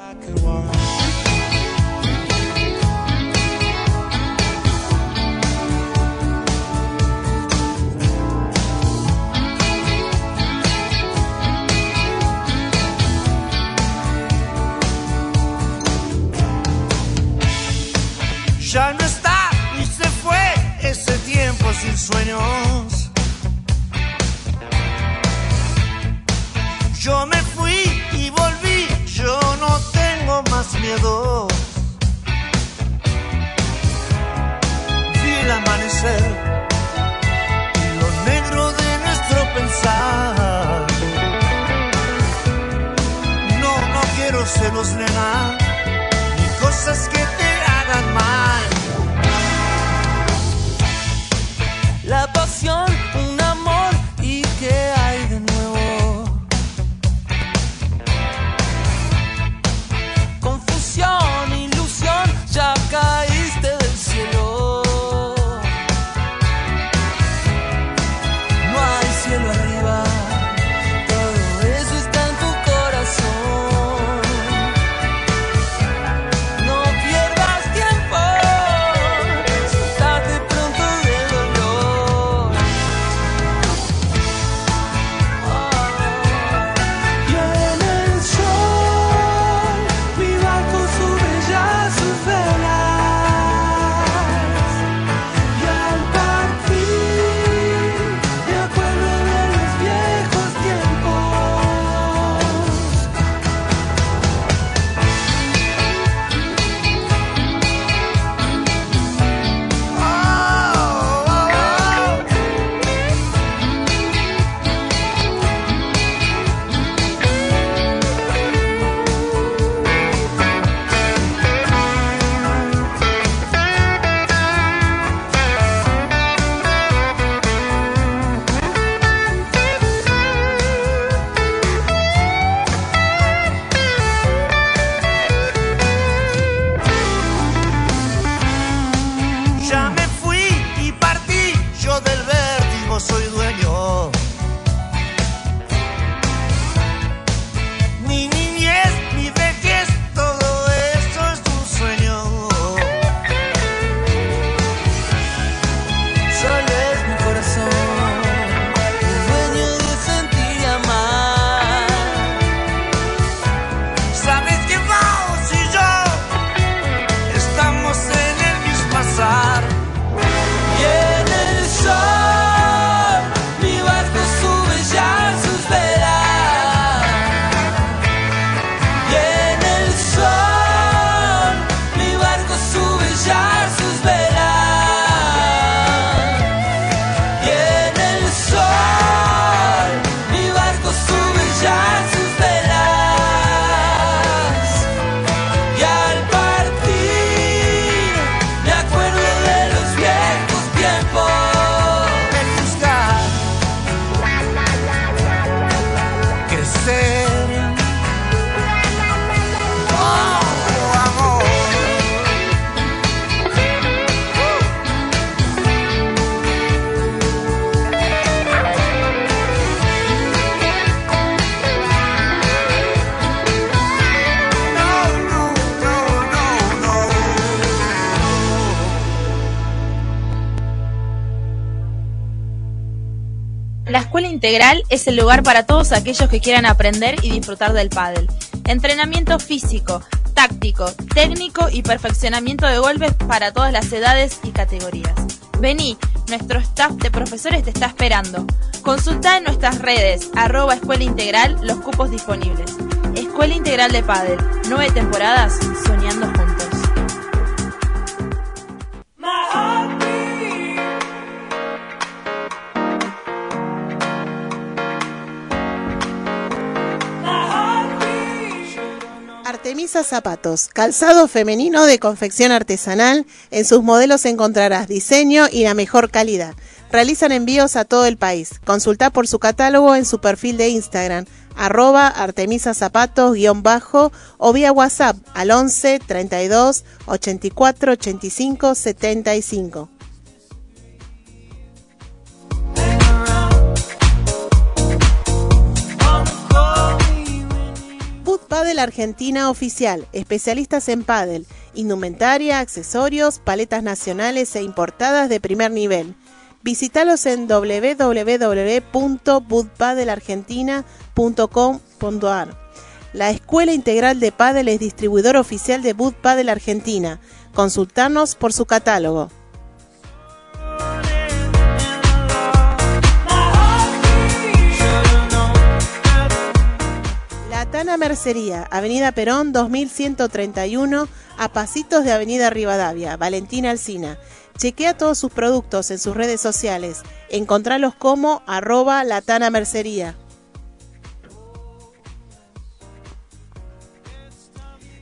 Sueños. Yo me fui y volví, yo no tengo más miedo. Vi el amanecer y lo negro de nuestro pensar. No, no quiero celos, nena, ni cosas que Integral es el lugar para todos aquellos que quieran aprender y disfrutar del pádel. Entrenamiento físico, táctico, técnico y perfeccionamiento de golpes para todas las edades y categorías. Vení, nuestro staff de profesores te está esperando. Consulta en nuestras redes, arroba Escuela Integral, los cupos disponibles. Escuela Integral de Pádel, nueve temporadas, soñando Artemisa Zapatos, calzado femenino de confección artesanal. En sus modelos encontrarás diseño y la mejor calidad. Realizan envíos a todo el país. Consulta por su catálogo en su perfil de Instagram, arroba Artemisa Zapatos guion bajo o vía WhatsApp al 11 32 84 85 75. Paddle Argentina Oficial, especialistas en paddle, indumentaria, accesorios, paletas nacionales e importadas de primer nivel. Visítalos en www.bootpaddleargentina.com.ar. La Escuela Integral de Paddle es distribuidor oficial de Boot Paddle Argentina, Consultarnos por su catálogo. La Tana Mercería, Avenida Perón 2131, a pasitos de Avenida Rivadavia, Valentina Alsina. Chequea todos sus productos en sus redes sociales. Encontralos como arroba Latana Mercería.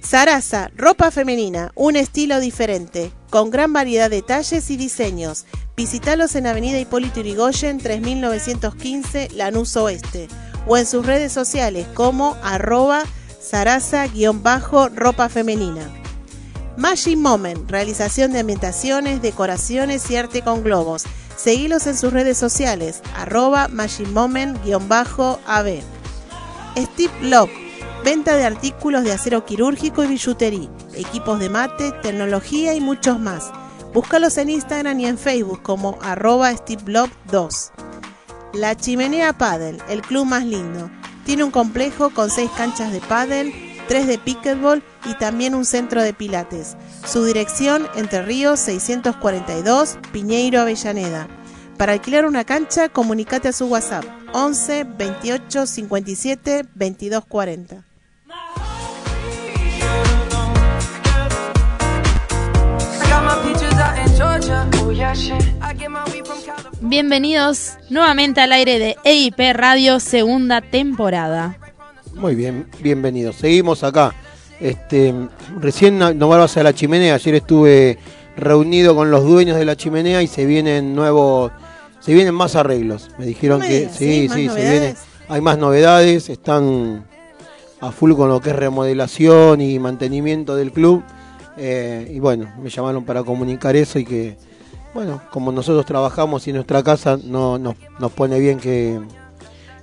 Sarasa, ropa femenina, un estilo diferente, con gran variedad de talles y diseños. Visítalos en Avenida Hipólito Yrigoyen 3915 Lanús Oeste o en sus redes sociales como arroba sarasa-ropa femenina. Magic Moment, realización de ambientaciones, decoraciones y arte con globos. Seguilos en sus redes sociales, arroba Magic Moment-AB. Steve Lock, venta de artículos de acero quirúrgico y billutería, equipos de mate, tecnología y muchos más. Búscalos en Instagram y en Facebook como arroba SteveLock2. La Chimenea Paddle, el club más lindo. Tiene un complejo con seis canchas de paddle, tres de pickleball y también un centro de pilates. Su dirección, Entre Ríos 642, Piñeiro, Avellaneda. Para alquilar una cancha, comunicate a su WhatsApp 11 28 57 22 40. Bienvenidos nuevamente al aire de EIP Radio, segunda temporada. Muy bien, bienvenidos. Seguimos acá. Este, recién no no vas a la chimenea. Ayer estuve reunido con los dueños de la chimenea y se vienen nuevos, se vienen más arreglos. Me dijeron No me que sí, ¿sí? ¿Más sí, se novedades? viene. Hay más novedades. Están a full con lo que es remodelación y mantenimiento del club. Eh, y bueno, me llamaron para comunicar eso y que, bueno, como nosotros trabajamos y nuestra casa no nos, nos pone bien que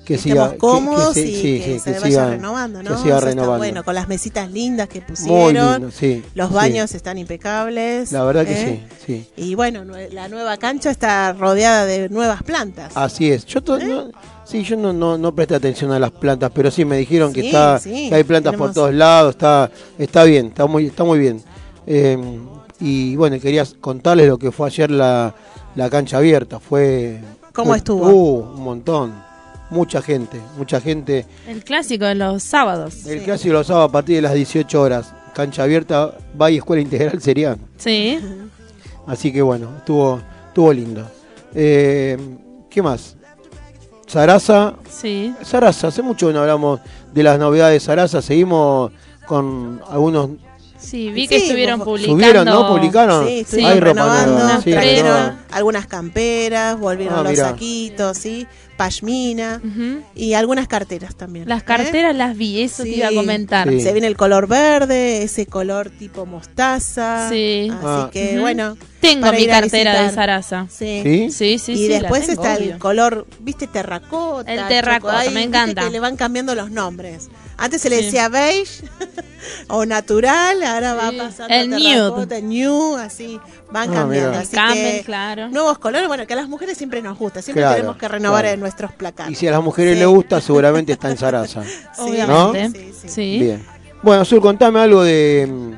que siga cómodos que, que y sí, sí, que, que se vaya siga- renovando, ¿no? que siga Eso renovando. Está bueno, con las mesitas lindas que pusieron. lindo, sí. Los baños están impecables. La verdad que ¿eh? sí, sí. Y bueno, la nueva cancha está rodeada de nuevas plantas. Así es. Yo to- no, sí, yo no, no, no presté atención a las plantas, pero sí me dijeron que está que hay plantas por todos lados, está está bien, está muy está muy bien. Eh, y bueno, quería contarles lo que fue ayer la, la cancha abierta, fue ¿Cómo fue- estuvo? Uh, un montón. Mucha gente, mucha gente. El clásico de los sábados. El clásico lo sábados a partir de las 18 horas. Cancha abierta, Valle Escuela Integral sería. Sí. Así que bueno, estuvo, estuvo lindo. Eh, ¿Qué más? Sarasa, Sí. Sarasa, hace mucho que no hablamos de las novedades de Sarasa, seguimos con algunos... Sí, vi que Sí, estuvieron vos- publicando. ¿Subieron, no? ¿Publicaron? Sí, Sí. Hay ropa nueva, sí, trajeron algunas camperas, volvieron Ah, los mirá. saquitos, ¿sí? Pashmina Ujú. y algunas carteras también. Las ¿eh? carteras las vi, eso te iba a comentar. Sí. Se viene el color verde, ese color tipo mostaza. Sí. Así Ah. que Ujú. bueno. Tengo mi cartera de. Sarasa. Sí. ¿Sí? Sí, sí, y sí. después tengo, está obvio. el color, ¿viste? Terracota. El terracota, chocolate, me ¿viste encanta. Que le van cambiando los nombres. Antes se le Sí. decía beige o natural, ahora va pasando El terracota, nude, así van Ah, cambiando. mira. Así que claro. nuevos colores, bueno, que a las mujeres siempre nos gusta, siempre Claro, tenemos que renovar claro. en nuestros placares. Y si a las mujeres Sí. les gusta, seguramente está en Sarasa. Sí, Obviamente. ¿no? Sí, sí. Sí. Bien. Bueno, Azul, contame algo de mm,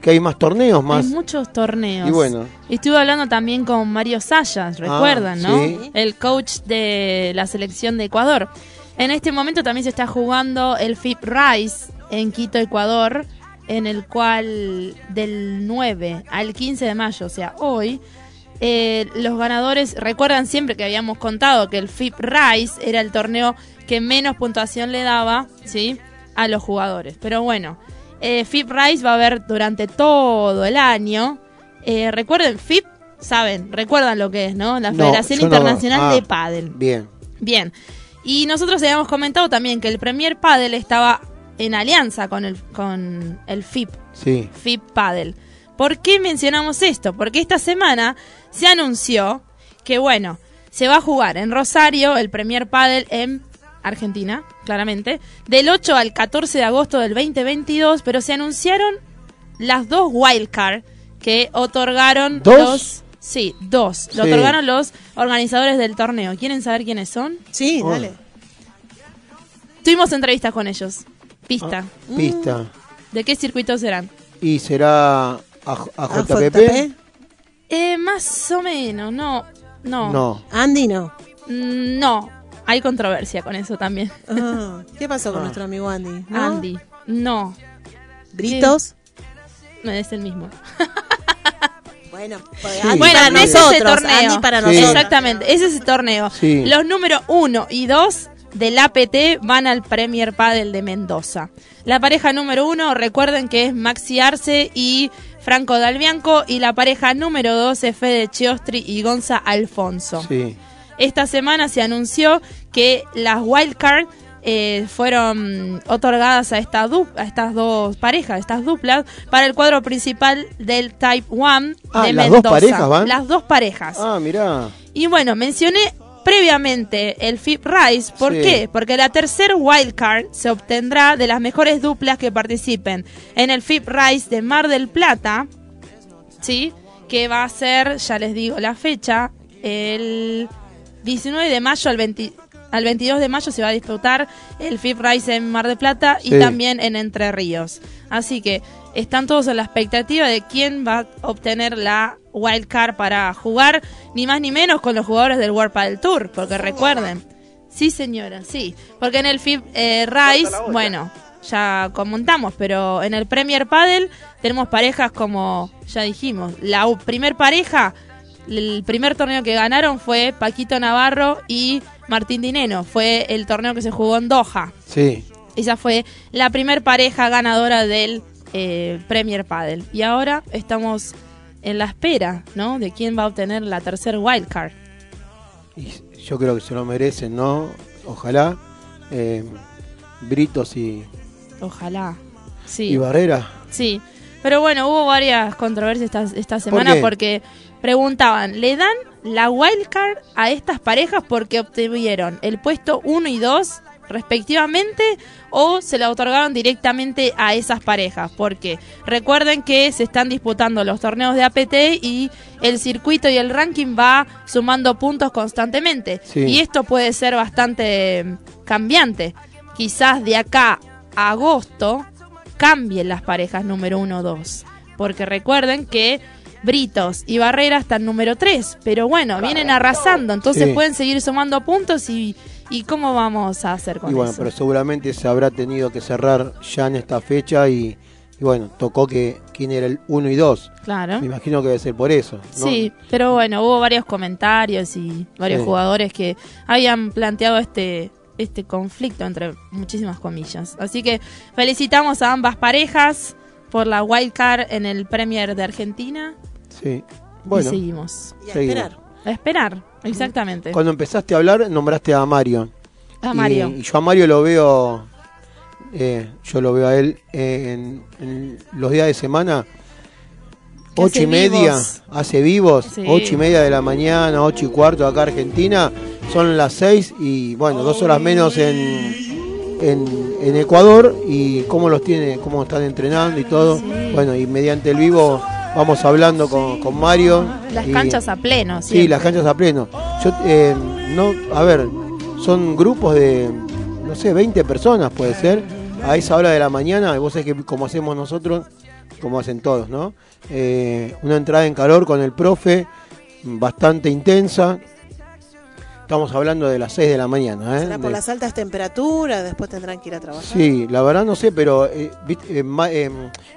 que hay más torneos, más... Hay muchos torneos. Y bueno. Estuve hablando también con Mario Sayas, recuerdan, ¿no? Ah, sí. El coach de la selección de Ecuador. En este momento también se está jugando el FIP Rise en Quito, Ecuador, en el cual del 9 al 15 de mayo, o sea, hoy, eh, los ganadores, recuerdan siempre que habíamos contado que el FIP Rise era el torneo que menos puntuación le daba, ¿sí? A los jugadores. Pero bueno, eh, FIP Rise va a haber durante todo el año. Eh, recuerden, FIP, saben, recuerdan lo que es, ¿no? La Federación no- Internacional ah. de Padel. Bien. Bien. Y nosotros habíamos comentado también que el Premier Padel estaba en alianza con el, con el FIP, Sí. FIP Padel. ¿Por qué mencionamos esto? Porque esta semana se anunció que, bueno, se va a jugar en Rosario el Premier Padel en Argentina, claramente, del 8 al 14 de agosto del 2022, pero se anunciaron las dos wildcard que otorgaron ¿Dos? los... Sí, dos. Lo otorgaron los organizadores del torneo. ¿Quieren saber quiénes son? Sí, Oh. dale. Tuvimos entrevistas con ellos. Pista. Pista. ¿De qué circuitos serán? Y será A, a ¿A JPP? Eh, más o menos, no. No. No. Andy no. Mm, no. Hay controversia con eso también. Ah, ¿Qué pasó con Ah. nuestro amigo Andy? ¿No? Andy. No. ¿Britos? No es el mismo. Bueno, Sí. Andy Bueno, para no es nosotros. ese torneo. Andy para Sí. nosotros. Exactamente, ese es el torneo. Sí. Los números 1 y 2 del APT van al Premier Padel de Mendoza. La pareja número 1, recuerden que es Maxi Arce y Franco Dalbianco. Y la pareja número 2 es Fede Chiostri y Gonza Alfonso. Sí. Esta semana se anunció que las wildcards eh, fueron otorgadas a, esta a estas dos parejas, estas duplas, para el cuadro principal del Type 1 Ah, de ¿las dos Mendoza. parejas van? Las dos parejas. Ah, mirá. Y bueno, mencioné previamente el FIP Rise. ¿Por Sí. qué? Porque la tercer wildcard se obtendrá de las mejores duplas que participen en el FIP Rise de Mar del Plata. ¿Sí? Que va a ser, ya les digo la fecha, el 19 de mayo al 20 al 22 de mayo se va a disputar el FIP Rise en Mar del Plata y Sí. también en Entre Ríos. Así que están todos en la expectativa de quién va a obtener la wild card para jugar, ni más ni menos con los jugadores del World Padel Tour, porque recuerden, sí señora, sí, porque en el FIP eh, Rise, bueno, ya comentamos, pero en el Premier Padel tenemos parejas como ya dijimos, la primer pareja el primer torneo que ganaron fue Paquito Navarro y Martín Dineno. Fue el torneo que se jugó en Doha. Sí. Esa fue la primer pareja ganadora del eh, Premier Padel. Y ahora estamos en la espera, ¿no? De quién va a obtener la tercer wildcard. Y yo creo que se lo merecen, ¿no? Ojalá. Eh, Britos y, Ojalá. Sí. y Barrera. Sí, pero bueno, hubo varias controversias esta, esta semana porque preguntaban, ¿le dan la wildcard a estas parejas porque obtuvieron el puesto 1 y 2 respectivamente o se la otorgaron directamente a esas parejas? Porque recuerden que se están disputando los torneos de APT y el circuito y el ranking va sumando puntos constantemente. Sí. Y esto puede ser bastante mm, cambiante. Quizás de acá a agosto cambien las parejas número 1 o 2. Porque recuerden que Britos y Barrera están número 3. Pero bueno, vienen arrasando. Entonces Sí. pueden seguir sumando puntos y, y ¿cómo vamos a hacer con Y bueno, eso? pero seguramente se habrá tenido que cerrar ya en esta fecha y, y bueno, tocó que quién era el 1 y 2. Claro. Me imagino que debe ser por eso. ¿no? Sí, pero bueno, hubo varios comentarios y varios Sí. jugadores que habían planteado este este conflicto entre muchísimas comillas. Así que felicitamos a ambas parejas por la wild card en el Premier de Argentina Sí. y Bueno, seguimos. Y a Seguimos. esperar. A esperar, exactamente. cuando empezaste a hablar nombraste a Mario. A Mario. Y, y yo a Mario lo veo, eh, yo lo veo a él eh, en, en los días de semana, ocho y media, vivos. hace vivos, Sí. ocho y media de la mañana, ocho y cuarto acá Argentina, son las seis y bueno, dos horas menos en, en, en Ecuador y cómo los tiene, cómo están entrenando y todo. Sí. Bueno, y mediante el vivo vamos hablando con, con Mario. Las y- canchas a pleno, Sí, siempre. las canchas a pleno. Yo, eh, no, a ver, son grupos de, no sé, 20 personas puede ser, a esa hora de la mañana, vos sabés que como hacemos nosotros, como hacen todos, ¿no? Eh, una entrada en calor con el profe, bastante intensa. Estamos hablando de las 6 de la mañana, ¿eh? Será por De- las altas temperaturas, después tendrán que ir a trabajar. Sí, la verdad no sé, pero eh, eh, eh,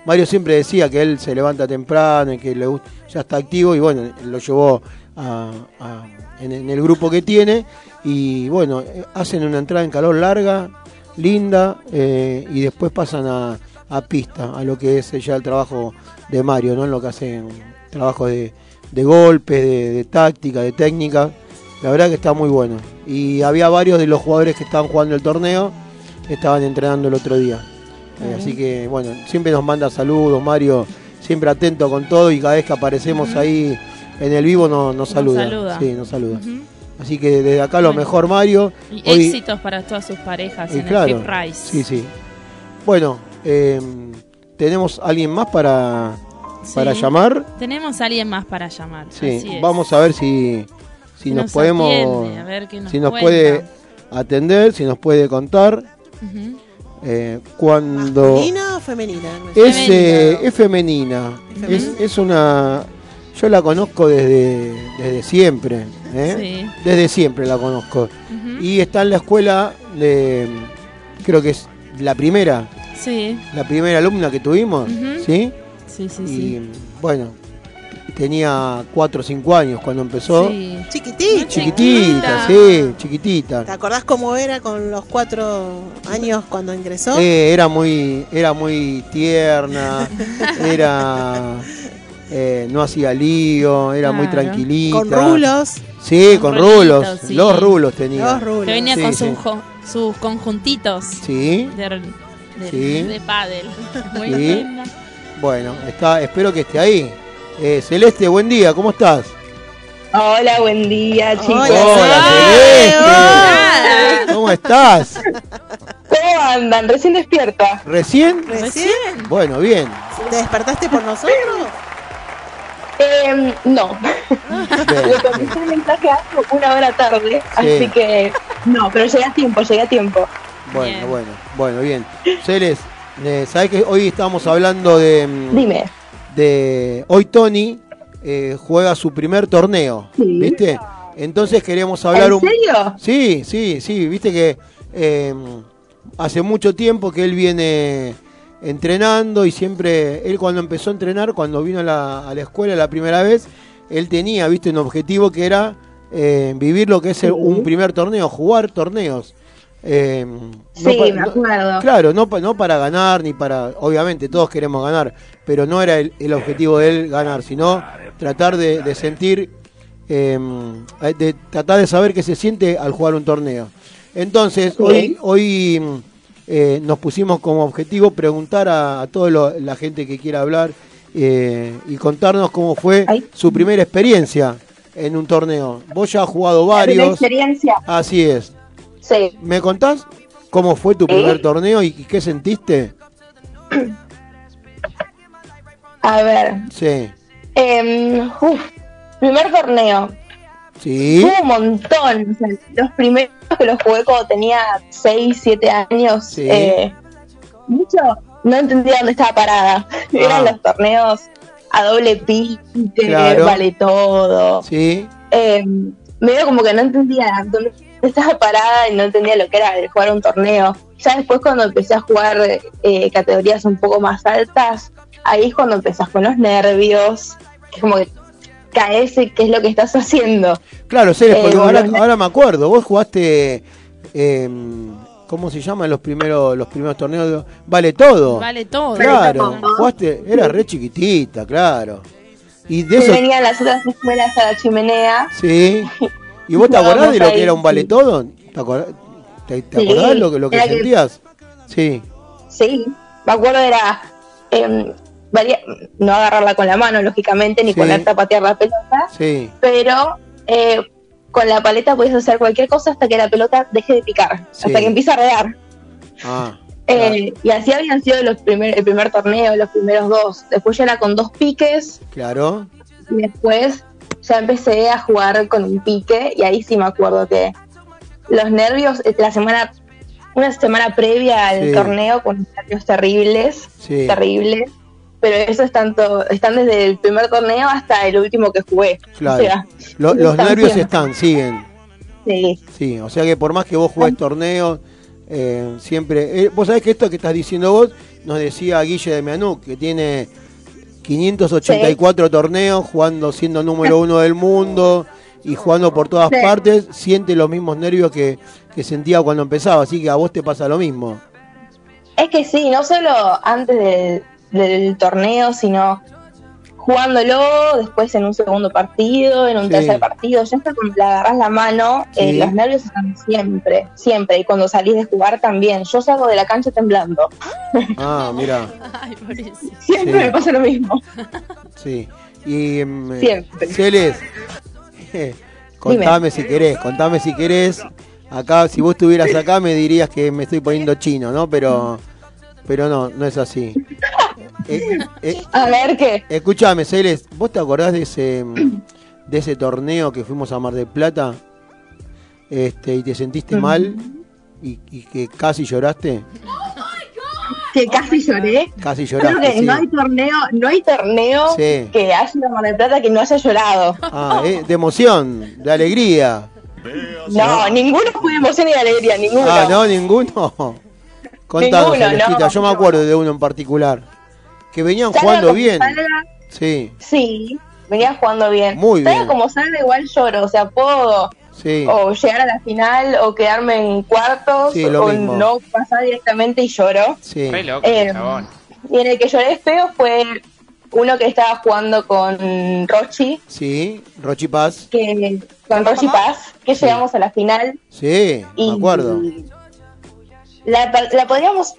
Mario siempre decía que él se levanta temprano y que le gusta, ya está activo y bueno, lo llevó a- a- en, en el grupo que tiene y bueno, hacen una entrada en calor larga, linda y después pasan a, a pista, a lo que es ya el trabajo de Mario, ¿no? En lo que hacen trabajo de, de golpes, de, de táctica, de técnica. La verdad que está muy bueno. Y había varios de los jugadores que estaban jugando el torneo, estaban entrenando el otro día. Eh, así que bueno, siempre nos manda saludos, Mario, siempre atento con todo y cada vez que aparecemos ahí en el vivo nos, nos saluda. saluda. Sí, nos saluda. Así que desde acá lo Bueno. mejor, Mario. Y Hoy- éxitos para todas sus parejas y en claro, el Rise. Sí, sí. Bueno, eh, ¿tenemos alguien más para, Sí. para llamar? Tenemos a alguien más para llamar. Sí, así es. vamos a ver si, si nos, podemos, atiende, a ver qué nos si nos cuenta. puede atender, si nos puede contar eh, cuando... Masculina, femenina? Es, Femenina. eh, es femenina. Es, es una. Yo la conozco desde, desde siempre. ¿eh? Sí. Desde siempre la conozco. Y está en la escuela de. Creo que es la primera. Sí, La primera alumna que tuvimos. Ujú. ¿Sí? sí, sí, Y sí. bueno, tenía 4 o 5 años cuando empezó. Sí. Chiquitita. Chiquitita, sí, chiquitita. ¿Te acordás cómo era con los cuatro años cuando ingresó? Eh, era muy era muy tierna, era eh, no hacía lío, era muy tranquilita. con rulos. Sí, Con con rulitos, rulos. sí. Los rulos tenía. Los rulos. Que venía Sí, con sí. sus, conjuntitos Sí, de, de, Sí. de pádel. Muy Sí. linda. bueno, está, espero que esté ahí. Eh, Celeste, buen día, ¿cómo estás? Hola, buen día, chicos. Hola, Hola, Celeste. Hola. ¿Cómo estás? ¿Cómo andan? Recién despierta. ¿Recién? ¿Recién? Bueno, bien. ¿Te despertaste por nosotros? Eh, no, bien, le contesté el mensaje hace una hora tarde, Sí. así que no, pero llegué a tiempo, llegué a tiempo. Bueno, Bien. bueno, bueno, bien. Celes, eh, ¿sabés que hoy estamos hablando de, mm, Dime. De hoy Tony eh, juega su primer torneo, Sí. ¿viste? Entonces queríamos hablar ¿En un serio? Sí, sí, sí, viste que eh, hace mucho tiempo que él viene entrenando y siempre, él cuando empezó a entrenar, cuando vino a la, a la escuela la primera vez, él tenía, viste, un objetivo que era eh, vivir lo que es el- un primer torneo, jugar torneos. Eh, no Sí, me no- acuerdo. Claro, no, pa- no para ganar, ni para. Obviamente, todos queremos ganar, pero no era el, el objetivo de él ganar, sino tratar de, de sentir, eh, de tratar de saber qué se siente al jugar un torneo. Entonces, hoy, hoy mm, eh, nos pusimos como objetivo preguntar a, a toda la gente que quiera hablar eh, y contarnos cómo fue Ay. su primera experiencia en un torneo. Vos ya has jugado ¿La varios. experiencia? Así es. Sí. ¿Me contás cómo fue tu ¿Eh? primer torneo y y qué sentiste? A ver. Sí. em, uf, primer torneo. Sí. Hubo un montón. o sea, los primeros que los jugué cuando tenía 6, 7 años. Sí. eh, mucho no entendía dónde estaba parada. Eran los torneos a doble pique, Claro. vale todo. Sí. Eh, medio como que no entendía dónde estaba parada y no entendía lo que era el jugar un torneo. Ya después cuando empecé a jugar eh, categorías un poco más altas, ahí es cuando empezás con los nervios, que es como que caes y qué es lo que estás haciendo. Claro, Ceres, porque Eh, ahora, me acuerdo, vos jugaste, eh, ¿cómo se llaman los primeros los primeros torneos? de- Vale todo. Vale todo. Claro, Vale todo. jugaste, era re chiquitita, claro. Y de Y eso, venían las otras escuelas a la chimenea. sí. ¿Y vos te acordás de lo que era un vale sí. todo? ¿Te acordás, te, te Sí, acordás lo que, lo que era que- sentías? Sí, Sí, me acuerdo era varia- no agarrarla con la mano, lógicamente, ni Sí. ponerte a patear la pelota. sí. pero eh, con la paleta puedes hacer cualquier cosa hasta que la pelota deje de picar, Sí. hasta que empiece a regar. Ah, Eh, y así habían sido los primer, el primer torneo, los primeros dos. Después ya era con dos piques claro. y después ya empecé a jugar con un pique y ahí sí me acuerdo que los nervios, eh, la semana, una semana previa al Sí. torneo con nervios terribles, Sí. terribles. Pero eso es tanto, están desde el primer torneo hasta el último que jugué. Claro. O sea, Lo- los nervios están, siguen. Sí, Sí, o sea que por más que vos juegues torneos, eh, siempre... eh, vos sabés que esto que estás diciendo vos nos decía Guille de Mianú, que tiene 584 torneos, jugando siendo número uno del mundo y jugando por todas Sí. partes, siente los mismos nervios que, que sentía cuando empezaba, así que a vos te pasa lo mismo. Es que sí, no solo antes del, del torneo, sino jugándolo, después en un segundo partido, en un Sí. tercer partido, ya hasta cuando le agarras la mano, eh, los nervios están siempre, siempre, y cuando salís de jugar también. Yo salgo de la cancha temblando, Ah, mira, Ay, siempre Sí. me pasa lo mismo. sí. Y mm, Siempre. Celes, contame si querés, contame si querés. Acá, si vos estuvieras acá, me dirías que me estoy poniendo chino, ¿no? Pero, pero no, no es así. Eh, eh, A ver qué. escuchame, Celes, ¿vos te acordás de ese, mm, de ese torneo que fuimos a Mar del Plata? Este, y te sentiste mal y, y que casi lloraste. que casi lloré. Casi Creo que lloraste, sí. no hay torneo, no hay torneo Sí. que haya a Mar del Plata que no haya llorado. Ah, eh, de emoción, de alegría. No, ninguno fue de emoción y de alegría, ninguno. Ah, no, ninguno. Contanos, Ninguno, no, yo me acuerdo de uno en particular. Que venían Salga jugando como bien. salga, Sí, sí, venía jugando bien. Muy Salga bien. como salga, igual lloro. O sea, puedo sí. o llegar a la final o quedarme en cuartos Sí, lo o mismo. no pasar directamente y lloro. sí. Loco, Eh. Y en el que lloré feo fue uno que estaba jugando con Rochi, Sí, Rochi Paz. que con Rochi Paz, que llegamos a la final Sí, y me acuerdo. La, la podríamos,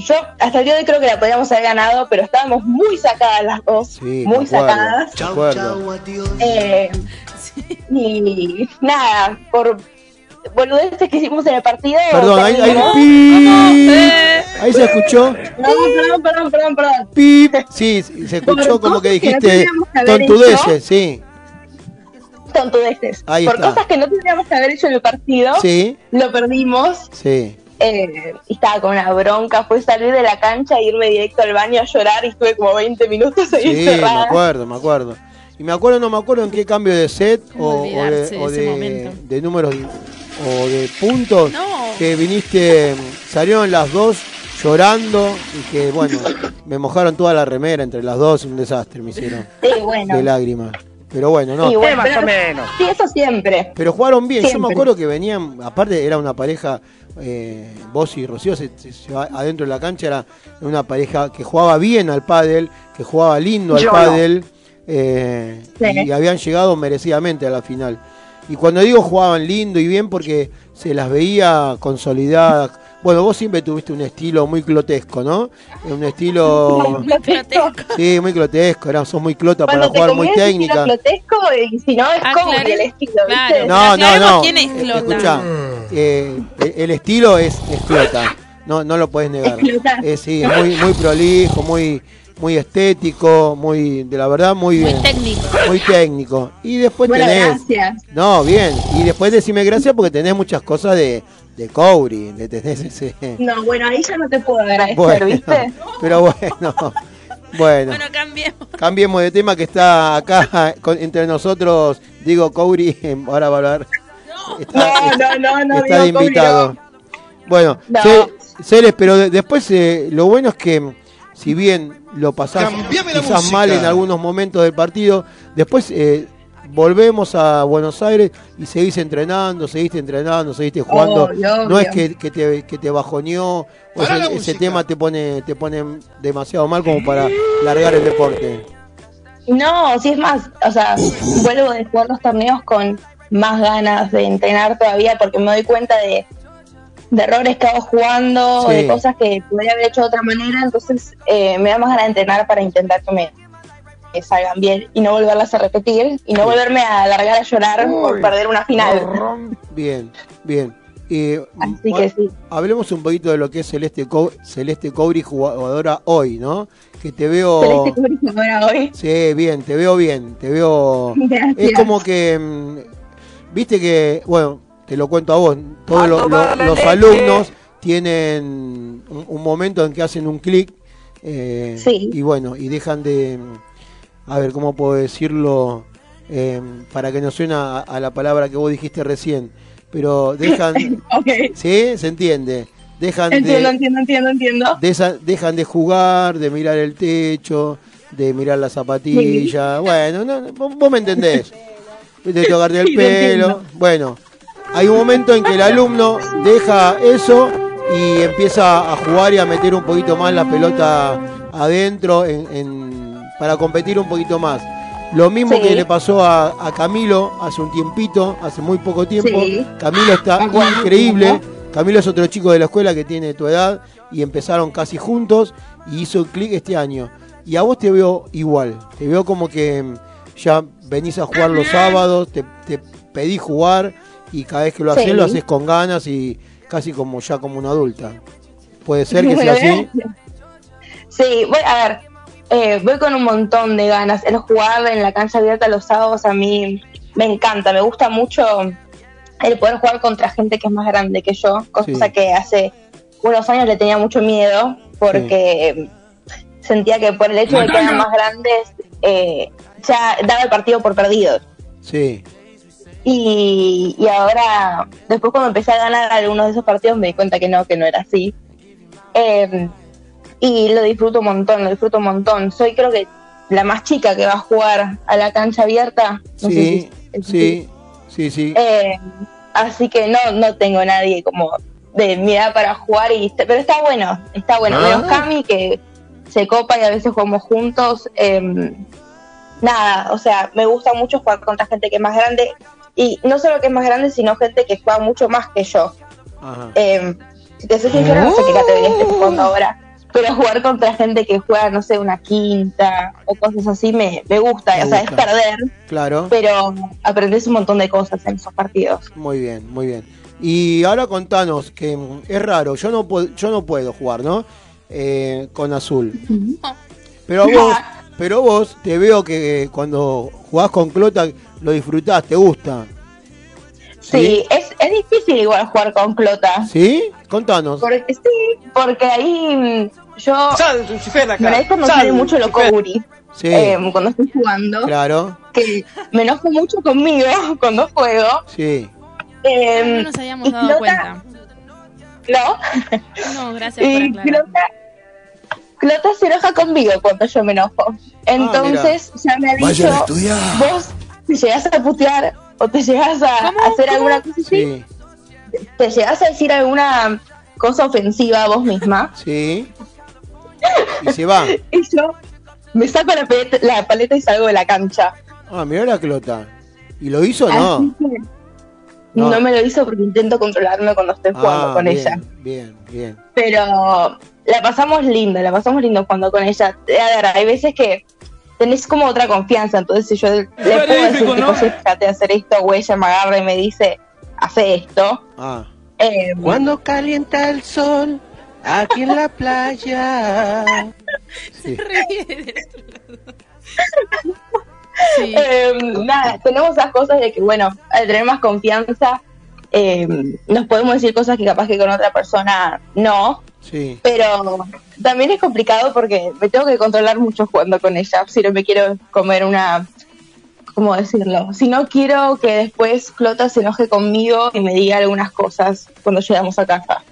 yo hasta el día de hoy creo que la podríamos haber ganado, pero estábamos muy sacadas las dos, Sí, muy sacadas. Me acuerdo. Eh, Y nada, por boludeces que hicimos en el partido. Perdón, ahí, ahí, pi- Eh, ahí se escuchó. No, perdón, perdón, perdón, perdón. Pip. Sí, se escuchó Por como que cosas que no dijiste que tontudeces, sí. Tontudeces. Ahí Por está. cosas que no tendríamos que haber hecho en el partido, Sí, lo perdimos. sí. Eh, estaba con una bronca, fue salir de la cancha e irme directo al baño a llorar y estuve como 20 minutos ahí Sí, me acuerdo, me acuerdo. Y me acuerdo, no me acuerdo en qué cambio de set o, de, o de, números o de puntos No. que viniste, salieron las dos llorando y que bueno, me mojaron toda la remera entre las dos, un desastre me hicieron Sí, bueno. de lágrimas. Pero bueno, no. Y bueno, más pero- o menos. Sí, eso siempre. Pero jugaron bien, yo me acuerdo que venían, aparte era una pareja, eh, vos y Rocío, se, se- adentro de la cancha era una pareja que jugaba bien al pádel, que jugaba lindo al Yo no. pádel, eh, Sí. y habían llegado merecidamente a la final. Y cuando digo jugaban lindo y bien porque se las veía consolidadas. Bueno, vos siempre tuviste un estilo muy clotesco, ¿no? Un estilo... Sí, muy clotesco, era, sos muy clota para Cuando jugar, muy técnica. grotesco y si no es como Aclaré- el estilo, claro. ¿viste? No, no, no. quién es Clota. Escuchá, eh, el, estilo es, es Clota. No, no lo puedes negar. Es Clota. Eh, sí, es muy, muy prolijo, muy, muy estético, muy, de la verdad, muy muy bien. técnico. Muy técnico. Y después Bueno, tenés. gracias. No, bien. Y después decime gracias porque tenés muchas cosas de, de Cowry. De tenés ese. No, bueno, ahí ya no te puedo agradecer, Bueno, ¿viste? pero bueno. Bueno, Bueno, cambiemos. cambiemos de tema que está acá con- entre nosotros. Digo, Cowry, ahora va a hablar. Está- No, no, no, no, está digo, invitado. no. Bueno, No. Pero de- después eh, lo bueno es que si bien lo pasás quizás música. mal en algunos momentos del partido, después eh, volvemos a Buenos Aires y seguís entrenando, seguiste entrenando, seguiste jugando. No es que, que te, que te bajoneó o la ese, música. tema te pone, te pone demasiado mal como para largar el deporte. No, sí es más, o sea, vuelvo de jugar los torneos con más ganas de entrenar todavía porque me doy cuenta de, de errores que hago jugando, Sí. de cosas que podría haber hecho de otra manera, entonces eh, me da más ganas de entrenar para intentar que me que salgan bien y no volverlas a repetir y no volverme a largar a llorar por perder una final. Bien, bien. Eh, Así que sí. Hablemos un poquito de lo que es Celeste, Co- Celeste Cobri, jugadora hoy, ¿no? Que te veo... Celeste Cubri ahora hoy. Sí, bien, te veo bien, te veo... Gracias. Es como que, mm, viste que, bueno, te lo cuento a vos, todos lo- lo- los alumnos tienen un, un momento en que hacen un clic eh, Sí. y bueno, y dejan de, a ver, ¿cómo puedo decirlo? Eh, para que no suena a, a la palabra que vos dijiste recién, pero dejan. ¿sí? ¿Se entiende? Dejan Entiendo, de, entiendo, entiendo, entiendo. de dejan de jugar, de mirar el techo, de mirar la zapatilla. Bueno, no, vos, vos me entendés. De tocarte el Sí, pelo. Bueno, hay un momento en que el alumno deja eso y empieza a jugar y a meter un poquito más la pelota adentro en- en- para competir un poquito más. Lo mismo Sí. que le pasó a, a Camilo hace un tiempito, hace muy poco tiempo. Sí. Camilo está increíble. Camilo es otro chico de la escuela que tiene tu edad y empezaron casi juntos y hizo clic este año. Y a vos te veo igual, te veo como que mm, ya venís a jugar los sábados, te, te pedí jugar y cada vez que lo haces Sí. lo haces con ganas y casi como ya como una adulta. Puede ser que sea así. Sí, voy a ver, eh, voy con un montón de ganas. El jugar en la cancha abierta los sábados a mí me encanta, me gusta mucho el poder jugar contra gente que es más grande que yo, cosa Sí. que hace unos años le tenía mucho miedo. porque sentía que por el hecho de que eran más grandes, eh, ya daba el partido por perdido. Sí. Y, y ahora, después cuando empecé a ganar algunos de esos partidos, me di cuenta que no, que no era así. Eh, y lo disfruto un montón, lo disfruto un montón. Soy creo que la más chica que va a jugar a la cancha abierta. No sé Sí, si- sí, sí, sí. Eh, así que no, no tengo nadie como de mi edad para jugar, y pero está bueno, está bueno. Ah. Menos Cami que se copa y a veces jugamos juntos. eh, nada, o sea, me gusta mucho jugar contra gente que es más grande y no solo que es más grande, sino gente que juega mucho más que yo. Ajá. Eh, si te soy sincera, no sé qué categoría estoy jugando ahora. Pero jugar contra gente que juega, no sé, una quinta o cosas así me, me gusta. Me o sea, es perder, Claro. pero aprendes un montón de cosas en esos partidos. Muy bien, muy bien. Y ahora contanos, que mm, es raro, yo no, puedo, yo no puedo jugar, ¿no? Eh, con azul. Pero vos, pero vos te veo que cuando jugás con Clota lo disfrutás, te gusta. Sí, es, es difícil igual jugar con Clota. ¿Sí? Contanos. Porque sí, porque ahí yo me dejo no sale mucho lo Kouri Sí, eh, cuando estoy jugando. claro. Que me enojo mucho conmigo cuando juego. Sí. Eh, No nos habíamos dado cuenta. ¿No? No, gracias por Y aclarar. Clota, Clota se enoja conmigo cuando yo me enojo. Entonces ya me ha dicho, vos te llegás a putear o te llegás a ¿Cómo? hacer ¿Cómo? alguna cosa así, Sí, te llegás a decir alguna cosa ofensiva a vos misma. sí. Y se va. Y yo me saco la paleta, la paleta y salgo de la cancha. Ah, mirá la Clota. ¿Y lo hizo o no? No. no. me lo hizo porque intento controlarme cuando estoy jugando Ah, con bien, ella. Bien, bien. Pero la pasamos linda, la pasamos lindo jugando con ella. A ver, hay veces que tenés como otra confianza, entonces si yo le puedo decir, tipo, "Oye, fíjate hacer esto, o ella me agarra y me dice, hace esto. Ah, Eh, Cuando calienta el sol aquí en la playa. sí. Sí. eh, nada, tenemos esas cosas de que, bueno, al tener más confianza, eh, nos podemos decir cosas que capaz que con otra persona no. Sí. Pero también es complicado porque me tengo que controlar mucho jugando con ella. Si no me quiero comer una. ¿Cómo decirlo? Si no quiero que después Clota se enoje conmigo y me diga algunas cosas cuando llegamos a casa.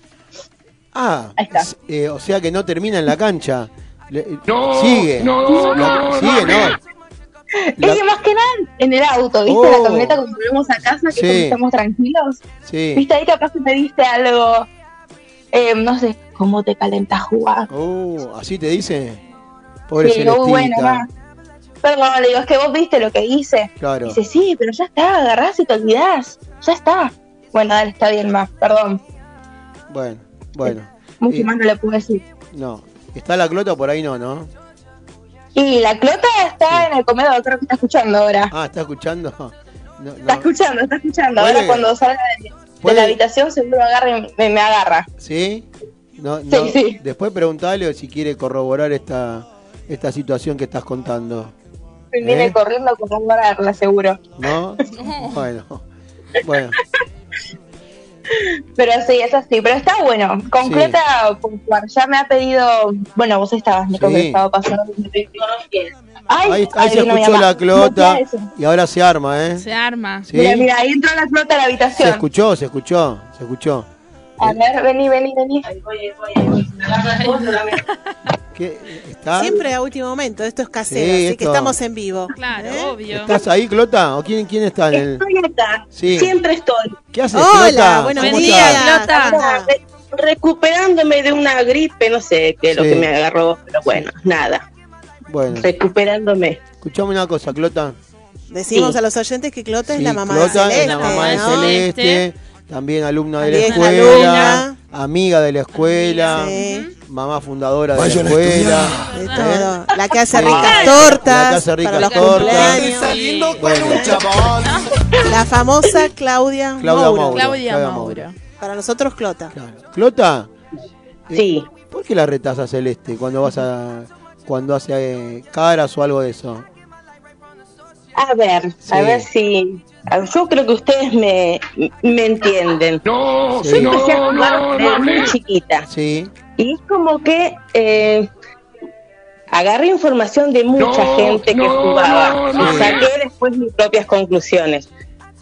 Ah, Ahí está. s- eh, o sea que no termina en la cancha. Le- sigue. La- sigue, ¿no? La- Y más que nada en el auto, ¿viste? Oh. La camioneta cuando volvemos a casa, que Sí. cuando estamos tranquilos. Sí. ¿Viste? Ahí capaz que me diste algo. eh, no sé, ¿cómo te calentas jugar? Oh, así te dice. Pobre Sí, digo, bueno, ma. Perdón, le digo, es que vos viste lo que hice. Claro. Dice, sí, pero ya está, agarrás y te olvidás. Ya está. Bueno, dale, está bien más, perdón. Bueno, bueno. Mucho Eh, más no le puedo decir. No. Está la clota por ahí, no, ¿no? Y la clota está en el comedor, creo que está escuchando ahora. Ah, ¿está escuchando? No, Está escuchando, está escuchando. Ahora cuando salga de, la habitación seguro agarra y me, me agarra. ¿Sí? No, no. Sí, sí. Después preguntale si quiere corroborar esta, esta situación que estás contando. Viene ¿Eh? corriendo a agarrarla, seguro. ¿No? Bueno. Bueno. Pero sí, es así. Pero está bueno. Con Sí. clota, por jugar. Ya me ha pedido. Bueno, vos estabas, Nico, Sí. que estaba pasando. Ay, Ahí, ahí se escuchó la clota y ahora se arma, ¿eh? Se arma. ¿Sí? Mira, mira, ahí entró la clota a la Se habitación. escuchó, se escuchó, se escuchó. A ver, vení, vení, vení. ¿Qué? ¿Está? Siempre a último momento, esto es casero, Sí, así que estamos en vivo. Claro, ¿Eh? obvio. ¿Estás ahí, Clota? ¿O quién, quién está en el...? Estoy acá. Sí. Siempre estoy. ¿Qué haces, Hola, Clota? buenos ¿Cómo días, estás? Clota. Clota. Re- recuperándome de una gripe, no sé qué es lo que me agarró, pero bueno, nada. Bueno, Recuperándome. escuchame una cosa, Clota. Decimos Sí. a los oyentes que Clota es la mamá Clota de Celeste. es la mamá de ¿no? Celeste, también alumna de la escuela, alumna. amiga de la escuela, Sí. mamá fundadora de la escuela. De ¿eh? todo. La que hace Sí. ricas La tortas que hace ricas para los tortas. Bueno, La famosa Claudia, Claudia Moura. Mauro. Claudia Claudia Mauro. Para nosotros Clota. claro. Clota, eh, Sí. ¿por qué la retas a Celeste cuando vas a cuando hace caras o algo de eso? A ver, Sí. a ver si Yo creo que ustedes me, me entienden. No, Yo empecé a jugar desde muy chiquita. Sí. Y es como que eh, agarré información de mucha gente que jugaba no, y saqué después mis propias conclusiones.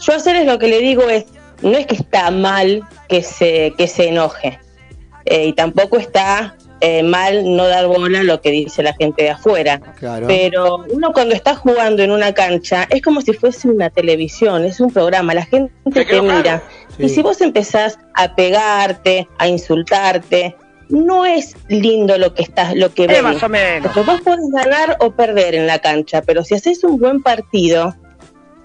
Yo a Ceres lo que le digo es, no es que está mal que se, que se enoje, eh, y tampoco está eh, mal no dar bola a lo que dice la gente de afuera. Claro. Pero uno cuando está jugando en una cancha es como si fuese una televisión, es un programa, la gente te mira. Y si vos empezás a pegarte, a insultarte, no es lindo lo que estás, lo que ves. más o menos. Porque vos podés ganar o perder en la cancha, pero si haces un buen partido,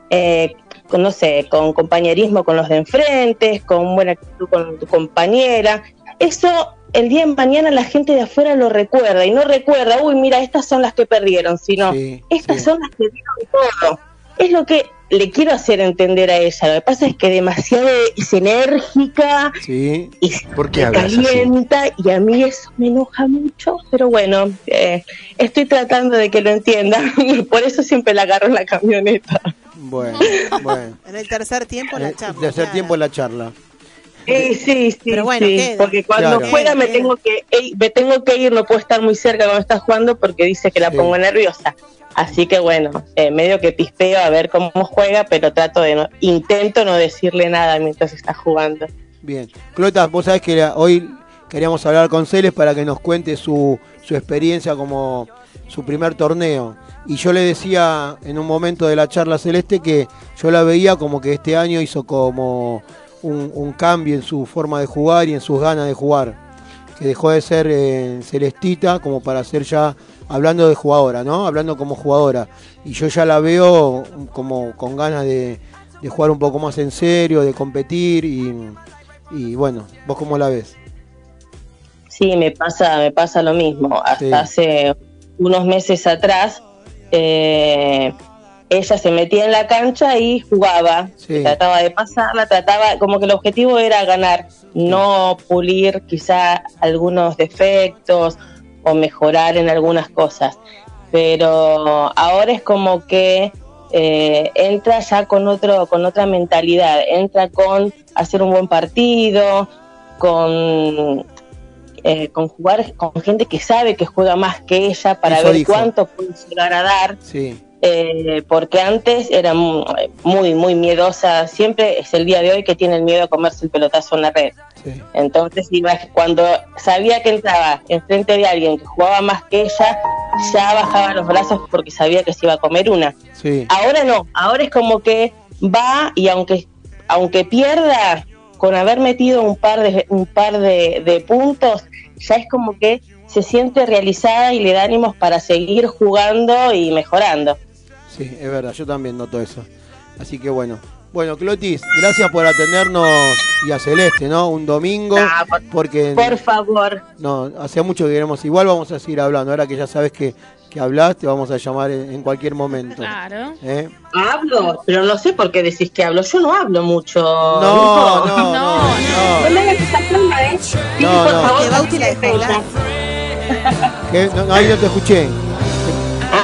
eh, con, no sé, con compañerismo con los de enfrente, con buena actitud con tu compañera, eso el día de mañana la gente de afuera lo recuerda y no recuerda, uy, mira, estas son las que perdieron, sino Sí, estas sí. son las que dieron todo. Es lo que le quiero hacer entender a ella. Lo que pasa es que demasiado es enérgica Sí. y ¿Por qué se hablas así? calienta y a mí eso me enoja mucho, pero bueno, eh, estoy tratando de que lo entienda, por eso siempre la agarro en la camioneta. Bueno, bueno. En el tercer tiempo la Eh, charla. tercer tiempo la charla. Sí, sí, sí, Pero bueno, sí, queda. porque cuando Claro. juega me Queda. tengo que ey, me tengo que ir, no puedo estar muy cerca cuando está jugando porque dice que la Sí. pongo nerviosa. Así que bueno, eh, medio que pispeo a ver cómo juega, pero trato de no, intento no decirle nada mientras está jugando. Bien. Clota, vos sabés que la- hoy queríamos hablar con Celes para que nos cuente su, su experiencia como su primer torneo. Y yo le decía en un momento de la charla celeste que yo la veía como que este año hizo como un, un cambio en su forma de jugar y en sus ganas de jugar. Que dejó de ser eh, celestita como para ser ya, hablando de jugadora, ¿no? Hablando como jugadora. Y yo ya la veo como con ganas de, de jugar un poco más en serio, de competir y, y bueno, ¿vos cómo la ves? Sí, me pasa, me pasa lo mismo. Hasta Sí. hace unos meses atrás, eh, ella se metía en la cancha y jugaba. Sí. Trataba de pasarla, trataba, como que el objetivo era ganar, no pulir quizá algunos defectos o mejorar en algunas cosas. Pero ahora es como que eh, entra ya con otro, con otra mentalidad, entra con hacer un buen partido, con eh, con jugar con gente que sabe que juega más que ella para Eso ver dijo. cuánto puede llegar a dar, Sí, eh, porque antes era mu- muy, muy miedosa, siempre es el día de hoy que tiene el miedo a comerse el pelotazo en la red. sí, Entonces cuando sabía que entraba enfrente de alguien que jugaba más que ella, ya bajaba los brazos porque sabía que se iba a comer una. sí, Ahora no, ahora es como que va y aunque aunque pierda con haber metido un par de un par de, de puntos, ya es como que se siente realizada y le da ánimos para seguir jugando y mejorando. Sí, es verdad, yo también noto eso. Así que bueno. Bueno, Clotis, gracias por atendernos y a Celeste, ¿no? Un domingo, Ah, por- porque Por favor, no, hace mucho que queremos, igual vamos a seguir hablando, ahora que ya sabes que, que hablas, te vamos a llamar en, en cualquier momento. Claro. ¿eh? hablo, pero no sé por qué decís que hablo. Yo no hablo mucho. No, no, no, No, no, No me hagas esa pluma, ¿eh? Sí, No, por no. favor, Que Bauti la. ¿Qué? No, no, ahí no te escuché.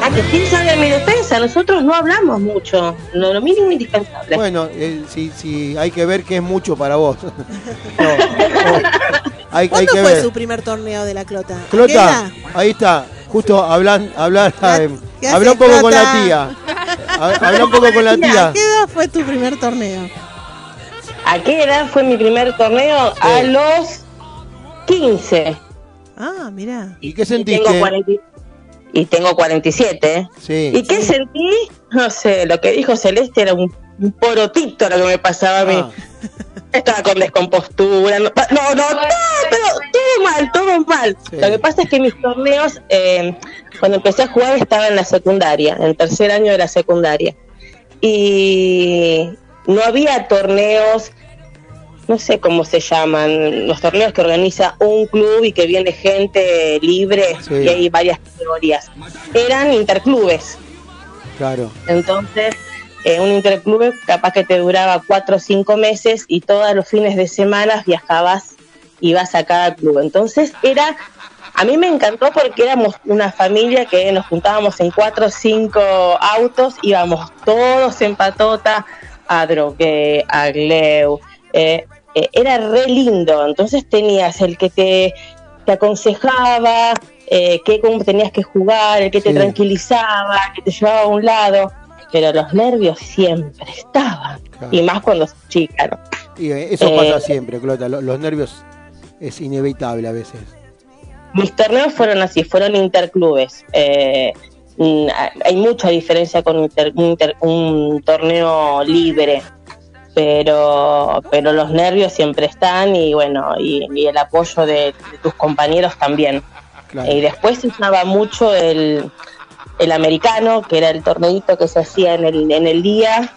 Ah, que quién sabe mi defensa. Nosotros no hablamos mucho. Lo, lo mínimo indispensable. Bueno, eh, si, si hay que ver que es mucho para vos. No, no, hay, hay ¿Cuándo que fue ver. su primer torneo de la Clota? ¿A qué Clota, ahí está, justo hablan, hablar, eh, ¿Qué habla haces, un poco con la tía. Ha- Habla un poco con la tía. ¿A qué edad fue tu primer torneo? ¿A qué edad fue mi primer torneo? A los 15. Ah, mira. ¿Y qué Y tengo, sentiste? 40 y tengo 47. ¿eh? Sí. ¿Y qué sentí? No sé, lo que dijo Celeste era un, un porotito lo que me pasaba a mí. Ah, Estaba con descompostura. No, no, no, todo, pero todo mal, todo mal. Sí. Lo que pasa es que mis torneos, eh, cuando empecé a jugar estaba en la secundaria, en el tercer año de la secundaria. Y no había torneos, no sé cómo se llaman, los torneos que organiza un club y que viene gente libre Sí. y hay varias categorías. Eran interclubes. claro. Entonces, eh, un interclube capaz que te duraba cuatro o cinco meses y todos los fines de semana viajabas, ibas a cada club. Entonces, era, a mí me encantó porque éramos una familia que nos juntábamos en cuatro o cinco autos, íbamos todos en patota, a Drogué, a Gleu. eh, eh, era re lindo. Entonces tenías el que te, te aconsejaba, eh, que cómo tenías que jugar, el que te Sí. tranquilizaba, que te llevaba a un lado. Pero los nervios siempre estaban. Claro. Y más cuando sos chica, ¿no? Y eh, eso Eh, pasa siempre, Clota. lo- Los nervios es inevitable a veces. Mis torneos fueron así, fueron interclubes. Eh, mm, hay mucha diferencia con inter- un inter- un torneo libre, pero, pero los nervios siempre están y bueno, y, y el apoyo de, de tus compañeros también. Claro. Y después se usaba mucho el, el americano, que era el torneito que se hacía en el, en el día,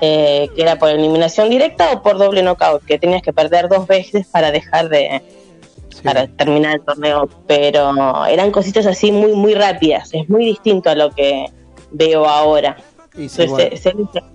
eh, que era por eliminación directa o por doble knockout, que tenías que perder dos veces para dejar de, Sí. para terminar el torneo, pero eran cositas así muy muy rápidas, es muy distinto a lo que veo ahora. Y sí, Entonces, bueno, se, se les-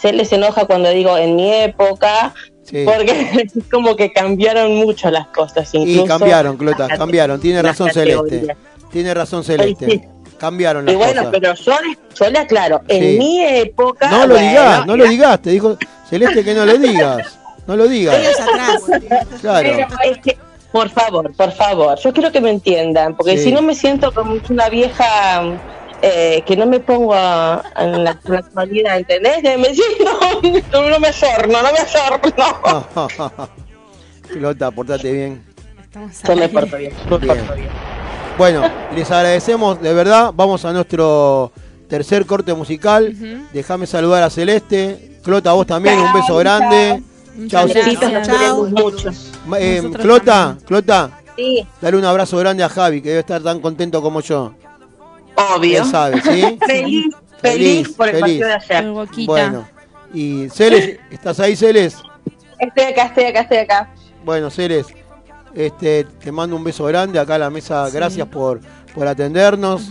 se les enoja cuando digo en mi época, sí. porque es como que cambiaron mucho las cosas. Y Incluso cambiaron, Clota, cambiaron. Tiene razón Celeste. Tiene razón Celeste. sí. Cambiaron las Y bueno, cosas. pero yo, yo le aclaro, Sí. en mi época... No lo bueno, digas, no lo digas. Te dijo Celeste que no lo digas. No lo digas. Claro. Pero es que, por favor, por favor, yo quiero que me entiendan, porque Sí. si no me siento como una vieja eh, que no me pongo a- en la, en la actualidad, ¿entendés? Que Me siento, no, no me ayorno, no me ayorno. Clota, portate bien. Estamos Yo me porto bien, me Bien. porto bien. Bueno, les agradecemos, de verdad. Vamos a nuestro tercer corte musical. Ujú. Déjame saludar a Celeste. Clota, a vos también, un beso grande. Chao, Chao. eh, Clota. Clota, Sí, dale un abrazo grande a Javi, que debe estar tan contento como yo. Obvio. Sabe, ¿sí? Feliz, feliz, Feliz, por el feliz. partido de ayer. Bueno. Y Celes, ¿estás ahí, Celes? Estoy acá, estoy acá, estoy acá. Bueno, Celes, este, te mando un beso grande acá a la mesa. Gracias por, por atendernos.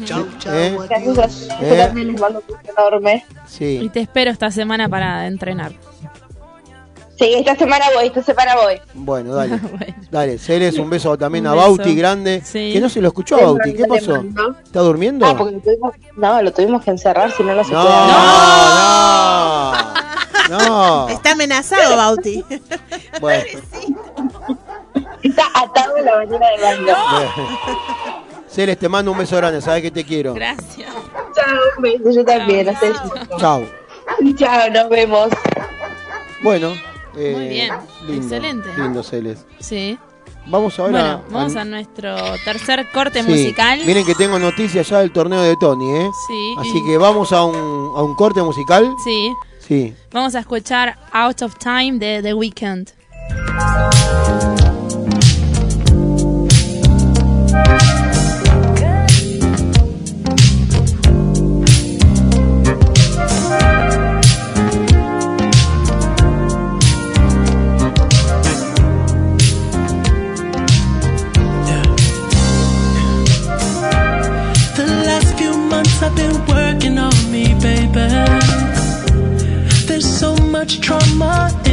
¿eh? Gracias a ustedes. Eh. Yo también les mando un beso enorme. Y Sí, te espero esta semana para entrenar. Sí, esta semana voy, esta semana voy. bueno, dale. Bueno. Dale, Celes, un beso también Un a. Bauti, grande. Sí. Que no se lo escuchó a Bauti, ¿qué pasó? ¿no? ¿Está durmiendo? Ah, porque lo tuvimos, no, lo tuvimos que encerrar, si no, no se No, puede. no, no. Está amenazado, Bauti. Bueno, Está atado a la bañera de baño. Celes, te mando un beso grande, sabes que te quiero. Gracias. Chao, un beso, yo también. Chao. Chao, nos vemos. Bueno, eh, Muy bien, lindo, excelente. Lindo, Celes. Sí. Vamos ahora. Bueno, vamos a nuestro tercer corte Sí, musical. Miren que tengo noticias ya del torneo de Tony, ¿eh? Sí. Así y- que vamos a un, a un corte musical. Sí. Sí. Vamos a escuchar Out of Time de The Weeknd. Much trauma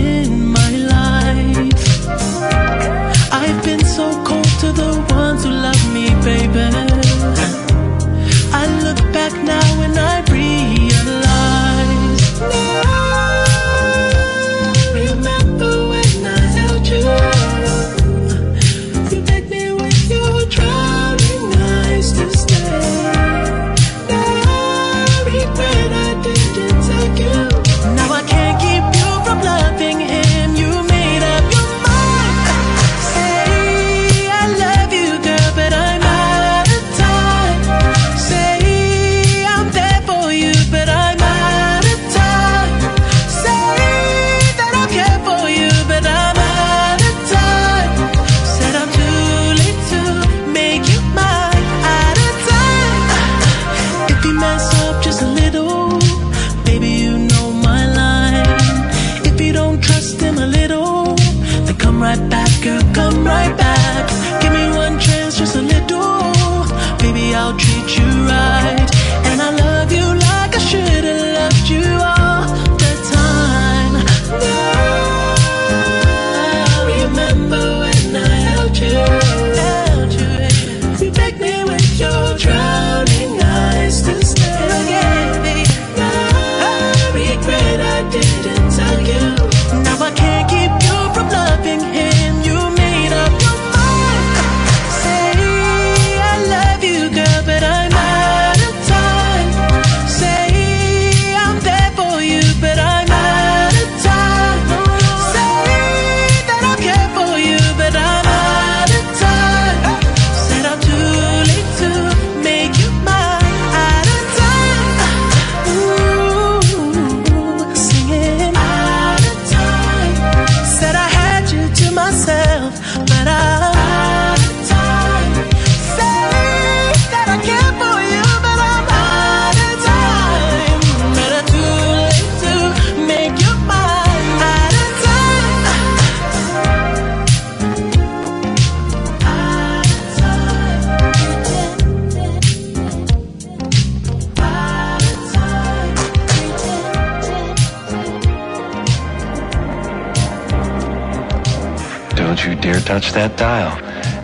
that dial.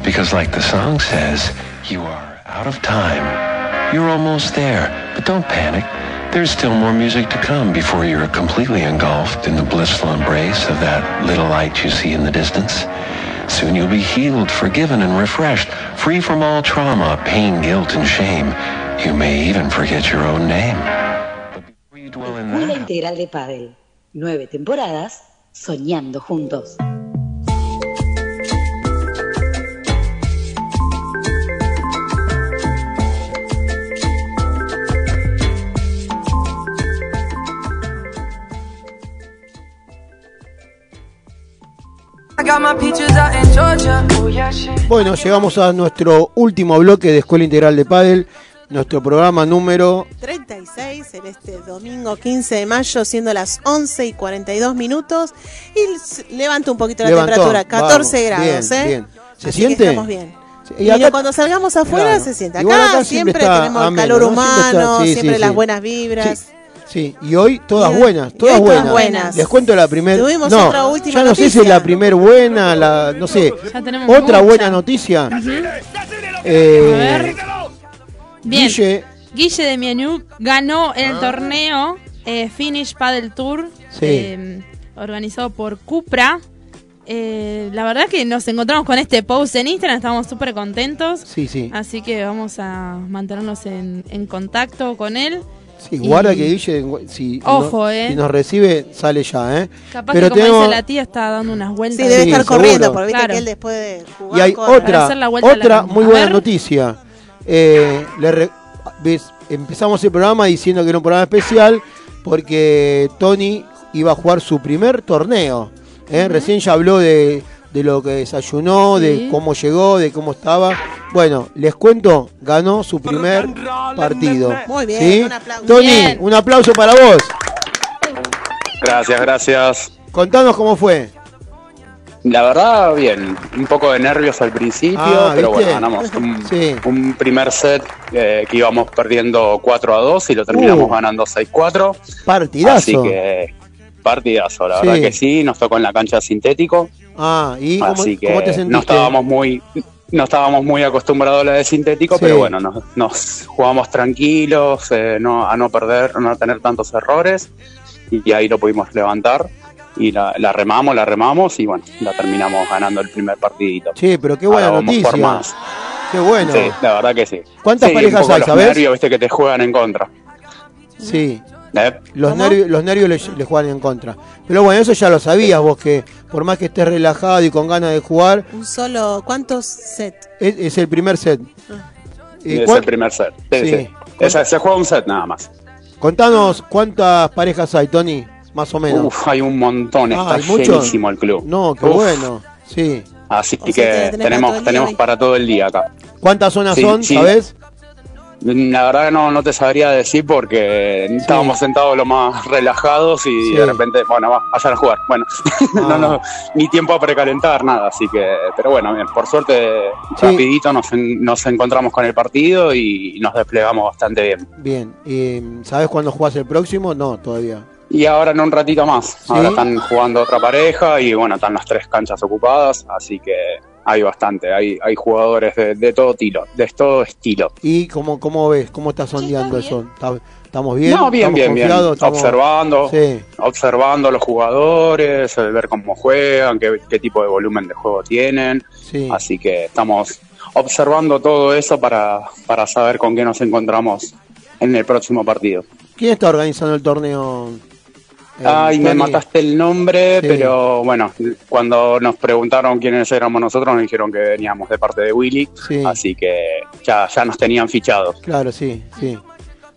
Because, like the song says, you are out of time. You're almost there, but don't panic. There's still more music to come before you're completely engulfed in the blissful embrace of that little light you see in the distance. Soon you'll be healed, forgiven, and refreshed, free from all trauma, pain, guilt, and shame. You may even forget your own name. But you de Padel. Nueve temporadas soñando juntos. Bueno, llegamos a nuestro último bloque de Escuela Integral de Padel, nuestro programa número 36 en este domingo 15 de mayo, siendo las 11 y 42 minutos. Y levanta un poquito la Levantó, temperatura, 14 vamos, grados, bien, ¿eh? bien. ¿Se Así siente? Estamos bien. Y Y, acá- cuando salgamos afuera Claro. se siente. Acá, siempre, tenemos el ameno, calor ¿no? Siempre humano, está- sí, siempre sí, las sí. buenas vibras. Sí, y hoy todas buenas, todas hoy todas buenas. buenas. Les cuento la primera. Tuvimos No, otra última ya no sé si noticia. es la primer buena, la, no sé. Ya tenemos Otra mucha. buena noticia. Eh, A ver. Bien. Guille, Guille de Mianú ganó el torneo eh, Finish Paddle Tour Sí. eh, organizado por Cupra. Eh, la verdad que nos encontramos con este post en Instagram, estamos súper contentos. sí, sí. Así que vamos a mantenernos en, en contacto con él. Sí, guarda y- que Guille, si, Ojo, no- eh. si nos recibe, sale ya, ¿eh? Capaz Pero que como tenemos- dice la tía está dando unas vueltas. Sí, debe Sí, estar seguro. corriendo, porque viste Claro. que él después de jugar Y hay corre. otra, hacer la vuelta a la otra muy buena noticia. Eh, le re- ves, empezamos el programa diciendo que era un programa especial porque Tony iba a jugar su primer torneo. ¿eh? Recién ya habló de, de lo que desayunó, Sí. de cómo llegó, de cómo estaba. Bueno, les cuento, ganó su primer partido. Muy bien, ¿sí? un aplauso. Tony, Bien. un aplauso para vos. Gracias, gracias. Contanos cómo fue. La verdad, bien. Un poco de nervios al principio, Ah, pero ¿viste? bueno, ganamos un, Sí. un primer set eh, que íbamos perdiendo 4 a 2 y lo terminamos Uh. ganando 6-4. Partidazo. Así que partidazo, la Sí. verdad que sí. Nos tocó en la cancha sintético. Ah, ¿y cómo, así que cómo te sentiste? no estábamos muy no estábamos muy acostumbrados a la de sintético, Sí. pero bueno, nos, nos jugamos tranquilos, eh, no, a no perder, no tener tantos errores, y ahí lo pudimos levantar, y la, la remamos, la remamos, y bueno, la terminamos ganando el primer partidito. Sí, pero qué buena Ahora noticia. por más. Qué bueno. Sí, la verdad que sí. ¿Cuántas Sí, parejas hay, nervios, viste, que te juegan en contra. Sí, ¿eh? los nervios, los nervios le, le juegan en contra. Pero bueno, eso ya lo sabías vos, que por más que estés relajado y con ganas de jugar, Un solo, ¿cuántos sets? es, es el primer set. ¿Y es cuán- el primer set. Sí, Sí. sí. Esa- se juega un set nada más. Contanos cuántas parejas hay, Tony, más o menos. Uf, hay un montón, Ah, está llenísimo el club. no, qué Uf. bueno. Sí. Así O que todo tenemos, tenemos para todo el día acá. ¿Cuántas zonas Sí, son, sí. La verdad que no, no te sabría decir porque estábamos sentados lo más relajados y Sí. de repente, bueno, va, vayan a jugar. Bueno, Ah. no, no, ni tiempo a precalentar, nada. Así que, pero bueno, bien, por suerte, Sí. rapidito nos, nos encontramos con el partido y nos desplegamos bastante bien. Bien. ¿Y sabés cuándo jugás el próximo? No, todavía. Y ahora en un ratito más. Ahora están jugando otra pareja y bueno, están las tres canchas ocupadas, así que hay bastante. Hay, hay jugadores de, de todo estilo, de todo estilo. ¿Y cómo, cómo ves? ¿Cómo está sondeando eso? ¿Está- ¿Estamos bien? no, bien, ¿Estamos bien, bien. confiados? ¿Estamos- Observando, Sí. observando a los jugadores, eh, ver cómo juegan, qué, qué tipo de volumen de juego tienen. Sí. Así que estamos observando todo eso para, para saber con qué nos encontramos en el próximo partido. ¿Quién está organizando el torneo? Ay, me mataste el nombre, Sí. pero bueno, cuando nos preguntaron quiénes éramos nosotros, nos dijeron que veníamos de parte de Willy, Sí. así que ya, ya nos tenían fichados. Claro, sí, sí.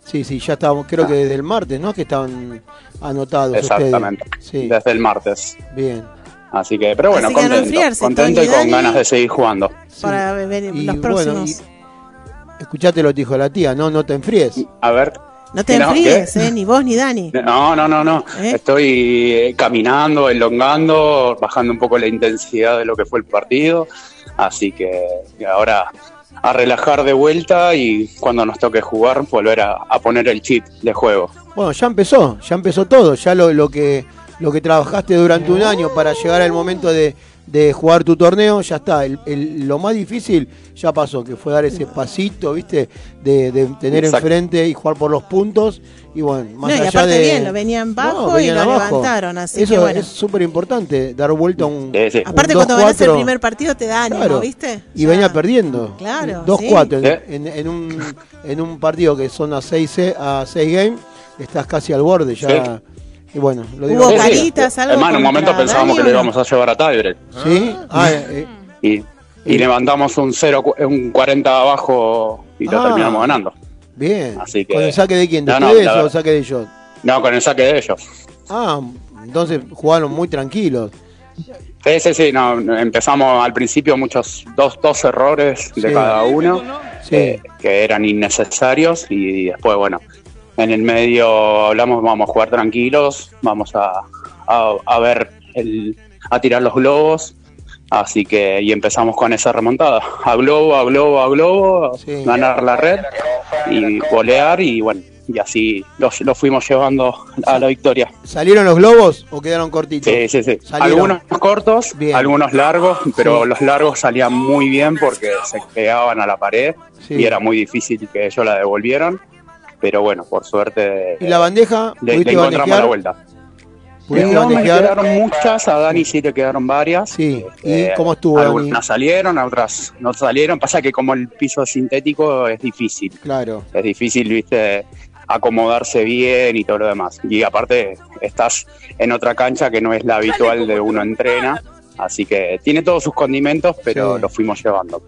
Sí, sí, ya estábamos, creo que desde el martes, ¿no? Que estaban anotados Exactamente, ustedes. Sí, desde el martes. bien. Así que, pero bueno, que contento, contento y con ganas de seguir jugando. Sí. Para ver Y los bueno, próximos. y- escuchate lo que dijo la tía, no, no te enfríes. A ver. No te No, enfríes. ¿eh? Ni vos ni Dani. No, no, no, no. ¿Eh? Estoy eh, caminando, elongando, bajando un poco la intensidad de lo que fue el partido. Así que ahora a relajar de vuelta y cuando nos toque jugar, volver a, a poner el chip de juego. Bueno, ya empezó, ya empezó todo, ya lo, lo que lo que trabajaste durante un año para llegar al momento de, de jugar tu torneo, ya está. El- el- lo más difícil ya pasó, que fue dar ese pasito, ¿viste? De, de tener Exacto. enfrente y jugar por los puntos. Y bueno, más No, y allá aparte de. bien, lo venían bajo y venían lo abajo. levantaron, así Eso que bueno. es súper importante, dar vuelta a un. Sí, sí. un Aparte cuando ganás el 2-4. primer partido te da ánimo, Claro. ¿viste? Y Ya. venía perdiendo. Claro, 2-4 sí. en, en- en un, en un partido que son a 6 a 6 games, estás casi al borde ya. Y bueno, lo digo. Hubo Sí, sí. caritas, algo Además, en un momento pensábamos que ¿o lo íbamos a llevar a tiebreak. ¿Sí? Ah, eh, Y, y levantamos un 0, cu- un 40 abajo y lo Ah. terminamos ganando. bien. Así que- ¿Con el saque de quién? ¿De No, no, ustedes o verdad. saque de ellos? No, con el saque de ellos. Ah, entonces jugaron muy tranquilos. Sí, sí, sí, no, empezamos al principio muchos, dos, dos errores de Sí. cada uno Sí. eh, que eran innecesarios y después, bueno, en el medio hablamos, vamos a jugar tranquilos, vamos a, a, a ver, el, a tirar los globos, así que y empezamos con esa remontada, a globo, a globo, a globo, Sí. ganar la red y golear y bueno, y así los, los fuimos llevando a la victoria. ¿Salieron los globos o quedaron cortitos? Sí, sí, sí. Salieron. Algunos cortos, Bien. algunos largos, pero Sí. los largos salían muy bien porque se pegaban a la pared Sí. y era muy difícil que ellos la devolvieran. Pero bueno, por suerte ¿Y la bandeja? le, le ¿Pudiste encontramos la vuelta. ¿Pudiste No me quedaron muchas, a Dani sí le quedaron varias. Sí. ¿Y Eh, cómo estuvo Algunas Dani? salieron, otras no salieron. Pasa que como el piso es sintético es difícil. Claro. Es difícil, viste, acomodarse bien y todo lo demás. Y aparte estás en otra cancha que no es la habitual de uno entrena. Así que tiene todos sus condimentos, pero Sí. los fuimos llevando.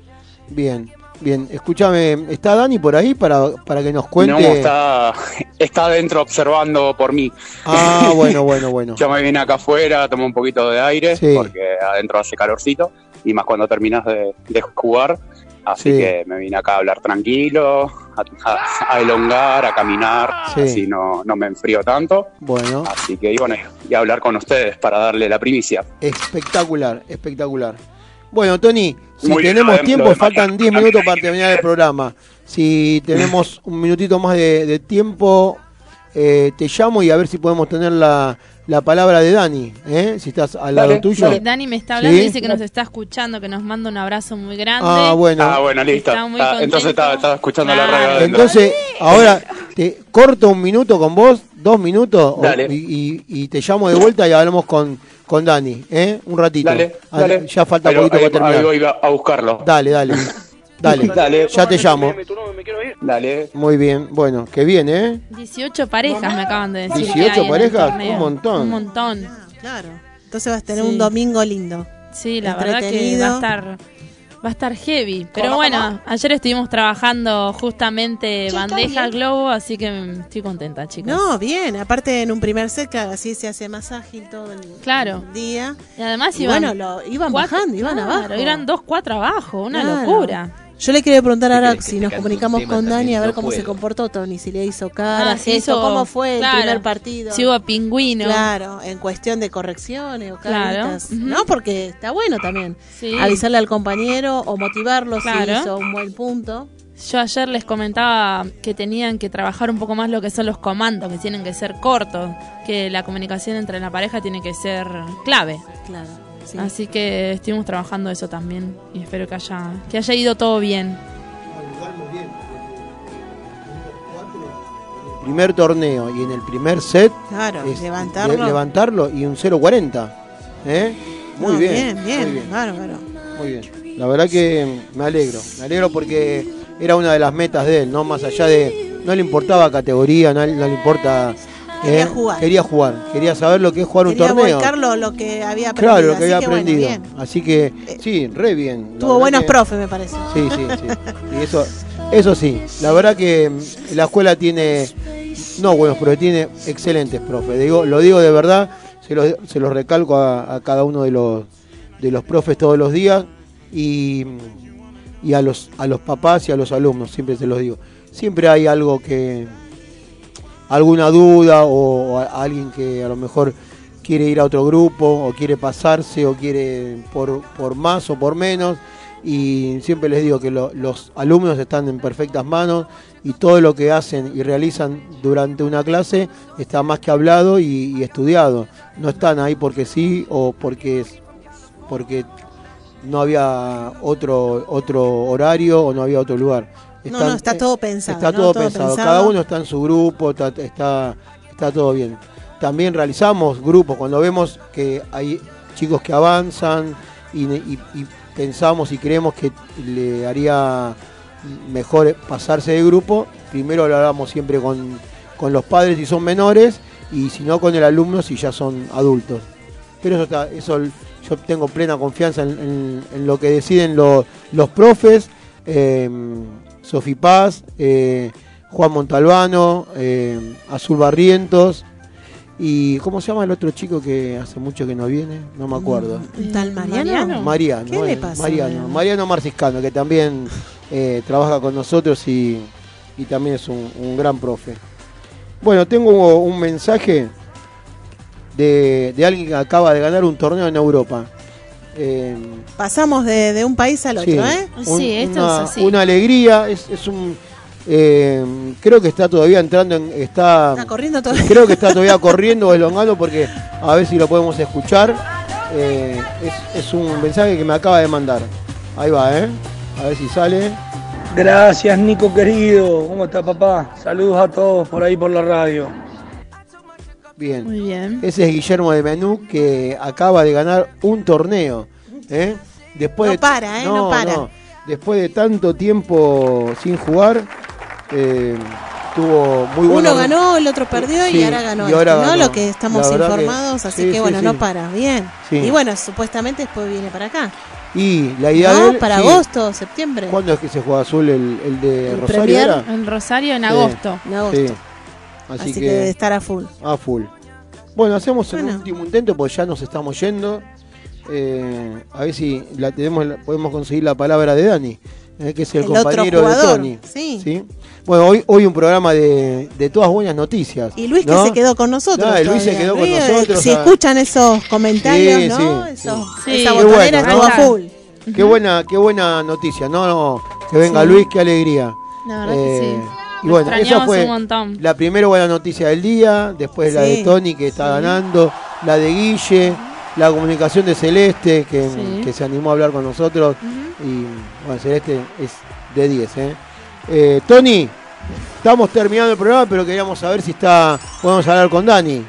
Bien, bien. Escúchame, ¿está Dani por ahí para, para que nos cuente? No, está, está adentro observando por mí. Ah, bueno, bueno, bueno. Yo me vine acá afuera, tomé un poquito de aire, Sí. porque adentro hace calorcito, y más cuando terminas de, de jugar. Así Sí. que me vine acá a hablar tranquilo, a, a- a elongar, a caminar, Sí. así no, no me enfrío tanto. Bueno, Así que y bueno, y a hablar con ustedes para darle la primicia. espectacular, espectacular. Bueno, Tony, si Muy tenemos tiempo, faltan mañana. 10 minutos para terminar el programa. Si tenemos un minutito más de, de tiempo, eh, te llamo y a ver si podemos tener la, la palabra de Dani, ¿eh? si estás al lado tuyo. dale. Dani me está hablando, ¿Sí? dice que nos está escuchando, que nos manda un abrazo muy grande. Ah, bueno. Ah, bueno, listo. Está muy Ah, entonces estaba, estaba escuchando la Claro. radio adentro. Entonces, ahora te corto un minuto con vos, dos minutos, o- Dale. y, y- y te llamo de vuelta y hablamos con, con Dani, ¿eh? Un ratito. Dale, Ah, dale. Ya falta Ahí- poquito ahí- para terminar. ahí voy a, a buscarlo. Dale, dale. Dale. Dale. Ya te llamo. Dale. Muy bien. Bueno, que bien, ¿eh? 18 parejas me acaban de decir. 18 que hay en el parejas, un montón. Un montón. Claro. Entonces vas a tener Sí. un domingo lindo. Sí, la verdad que va a estar va a estar heavy. Pero bueno, ayer estuvimos trabajando justamente bandeja globo, así que estoy contenta, chicos. No, bien. Aparte en un primer set, claro, así se hace más ágil todo el Claro. día. Y además Y iban bueno, lo, iban cuatro- bajando, iban claro, abajo. Eran dos, cuatro abajo, una Claro. locura. Yo le quería preguntar ¿Qué ahora si nos comunicamos con Dani a ver No cómo se comportó Tony, si le hizo cara, Ah, si sí, hizo, hizo- cómo fue claro. el primer partido. Si hubo pingüino. Claro, en cuestión de correcciones o Claro, caritas. No, porque está bueno también. Sí. Avisarle al compañero o motivarlo Claro. si hizo un buen punto. Yo ayer les comentaba que tenían que trabajar un poco más lo que son los comandos, que tienen que ser cortos, que la comunicación entre la pareja tiene que ser clave. Claro. Sí. Así que estuvimos trabajando eso también y espero que haya que haya ido todo bien. Primer torneo y en el primer set Claro, es levantarlo. le- levantarlo y un 0.40. ¿eh? Muy No, bien. bien, bien, Muy bien. bárbaro. Muy bien. La verdad que me alegro. Me alegro porque era una de las metas de él, ¿no? Más allá de. No le importaba categoría, no, no le importa. Quería ¿eh? jugar. Quería jugar. Quería saber lo que es jugar Quería un torneo. volcar lo, lo que había aprendido. Claro, lo que había aprendido. Así que, sí, re bien. Tuvo buenos que- profes, me parece. Sí, sí, sí. Y eso, eso sí. La verdad que mm, la escuela tiene, no buenos profes, tiene excelentes profes. Digo, lo digo de verdad, se los, se los recalco a, a cada uno de los, de los profes todos los días y, y a, los, a los papás y a los alumnos, siempre se los digo. Siempre hay algo que, alguna duda o, alguien que a lo mejor quiere ir a otro grupo o quiere pasarse o quiere por, por más o por menos y siempre les digo que lo- los alumnos están en perfectas manos y todo lo que hacen y realizan durante una clase está más que hablado y, y estudiado. No están ahí porque sí o porque porque no había otro otro horario o no había otro lugar. No, no, está todo pensado, Está ¿no? todo, Todo pensado. pensado. Cada uno está en su grupo, está, está, está todo bien. También realizamos grupos cuando vemos que hay chicos que avanzan y, y- y pensamos y creemos que le haría mejor pasarse de grupo. Primero lo hablamos siempre con, con los padres si son menores y si no con el alumno si ya son adultos. Pero eso, está, eso yo tengo plena confianza en, en- en lo que deciden lo- los profes, eh, Sofi Paz, eh, Juan Montalbano, eh, Azul Barrientos y ¿cómo se llama el otro chico que hace mucho que no viene? No me acuerdo. ¿Un tal Mariano? Mariano, ¿Qué le pasa? Mariano, Mariano Marciscano, que también eh, trabaja con nosotros y, y también es un, un gran profe. Bueno, tengo un mensaje de, de alguien que acaba de ganar un torneo en Europa. Eh, Pasamos de, de un país al otro, sí, ¿eh? un- una, una alegría, es, es un... eh, creo que está todavía entrando en... Está, Está corriendo todavía. Creo que está todavía corriendo o elongando porque a ver si lo podemos escuchar. Eh, es, es un mensaje que me acaba de mandar. Ahí va, ¿eh? A ver si sale. Gracias, Nico querido. ¿Cómo está, papá? Saludos a todos por ahí por la radio. Bien. Muy bien. Ese es Guillermo de Menú que acaba de ganar un torneo. ¿eh? Después No de- para, ¿eh? No para. Después de tanto tiempo sin jugar, eh, tuvo muy buenos Uno ganó, el otro perdió y ahora ganó. y ahora este, ¿no? ganó. Lo que estamos que- informados, así sí, que bueno, sí. no para. Bien. Sí. Y bueno, supuestamente después viene para acá. Y la idea ¿No? de él, para sí. agosto, septiembre. ¿Cuándo es que se juega azul el, el de El Rosario? Premier? En Rosario en Sí. agosto. En agosto. Sí. Así, Así, que, que debe estar a full. a full. Bueno, hacemos el Bueno. último intento porque ya nos estamos yendo. Eh, a ver si la tenemos, la- podemos conseguir la palabra de Dani, eh, que es el, El compañero de Tony. sí. Bueno, hoy, hoy un programa de, de todas buenas noticias. Y Luis ¿no? que se quedó con nosotros. Ah, Luis se quedó con eh, nosotros, Si ah. escuchan esos comentarios, Sí, ¿no? sí, sí. Esa Sí, botonera bueno, estuvo ¿no? a full. Qué buena, qué buena noticia, no, no, que venga Sí. Luis, qué alegría. La verdad que sí. Y bueno, esa extrañamos fue un montón. la primera buena noticia del día, después la de. Tony que está ganando, la de Guille, la comunicación de Celeste que, Sí. que se animó a hablar con nosotros y bueno, Celeste es de 10. ¿eh? Eh, Tony, estamos terminando el programa, pero queríamos saber si está, podemos hablar con Dani.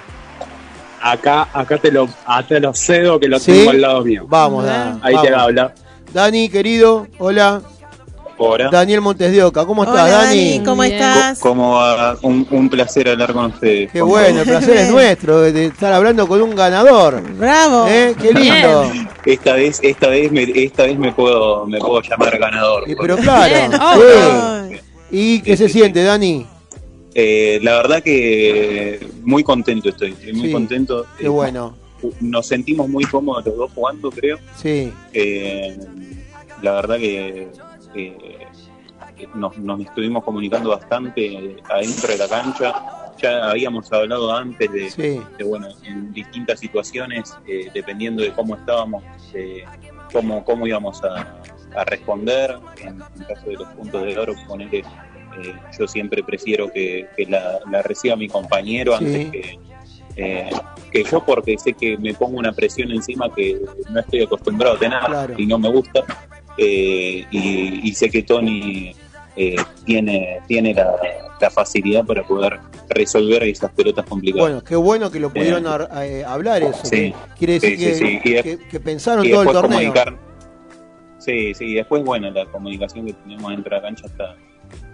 Acá, acá te lo, te lo cedo que lo ¿Sí? tengo al lado mío. Vamos, Da- Ahí te vamos. habla. Dani, querido, hola. Hola. Daniel Montes de Oca, ¿cómo estás, Hola, Dani? Dani, ¿cómo bien. estás? ¿Cómo va? Un, un placer hablar con ustedes. Qué bueno, el placer es nuestro de estar hablando con un ganador. Bravo. ¿Eh? Qué lindo. Esta vez, esta vez, me, esta vez me puedo, me puedo llamar ganador. Y, pero claro. Sí. ¿Y qué se siente, Dani? Eh, la verdad que muy contento estoy, estoy muy Sí, contento. Qué Eh, bueno. Nos sentimos muy cómodos los dos jugando, creo. Sí, Eh, la verdad que eh, nos, nos estuvimos comunicando bastante adentro de la cancha. Ya habíamos hablado antes de, sí. de, bueno, en distintas situaciones, eh, dependiendo de cómo estábamos, eh, cómo, cómo íbamos a, a responder. En, en caso de los puntos de oro, ponerle, eh, yo siempre prefiero que, que la, la reciba mi compañero Sí. antes que, eh, que yo, porque sé que me pongo una presión encima que no estoy acostumbrado a tener Claro. y no me gusta. Eh, y, y sé que Tony eh, tiene, tiene la, la facilidad para poder resolver esas pelotas complicadas. Bueno, qué bueno que lo pudieron ar- eh, hablar eso. Sí. Quiere decir Sí, que, pensaron todo el torneo. Sí, sí, y después, bueno, la comunicación que tenemos dentro de la cancha está,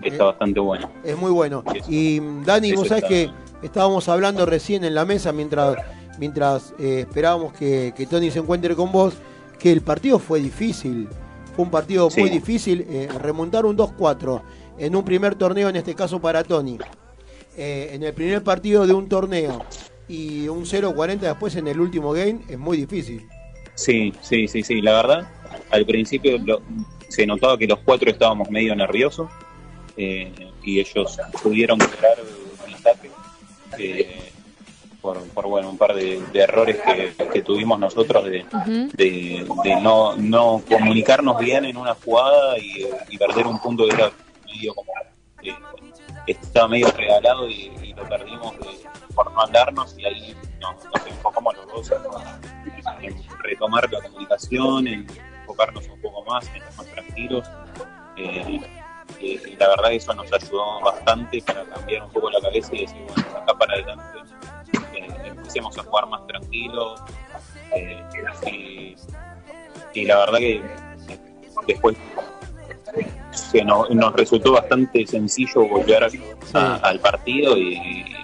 está Eh, bastante buena. Es muy bueno. Y Dani, Eso vos sabés que estábamos hablando recién en la mesa mientras, mientras eh, esperábamos que, que Tony se encuentre con vos, que el partido fue difícil. Fue un partido Sí. muy difícil. eh, remontar un 2-4 en un primer torneo, en este caso para Tony. eh, en el primer partido de un torneo y un 0-40 después en el último game es muy difícil. Sí, sí, sí, sí. La verdad, al principio lo- se notaba que los cuatro estábamos medio nerviosos eh, y ellos pudieron crear un ataque eh, por, por, bueno, un par de, de errores que, que tuvimos nosotros de, Ujú. de, de no, no comunicarnos bien en una jugada y, y perder un punto que era medio como eh, estaba medio regalado y, y lo perdimos de- por no andarnos y ahí nos, nos enfocamos los dos en, en retomar la comunicación, en enfocarnos un poco más, en estar más tranquilos. Eh, eh, y la verdad eso nos ayudó bastante para cambiar un poco la cabeza y decir, bueno, acá para adelante empecemos a jugar más tranquilos. eh, y, y la verdad que eh, después que no- nos resultó bastante sencillo volver a- al partido y, y-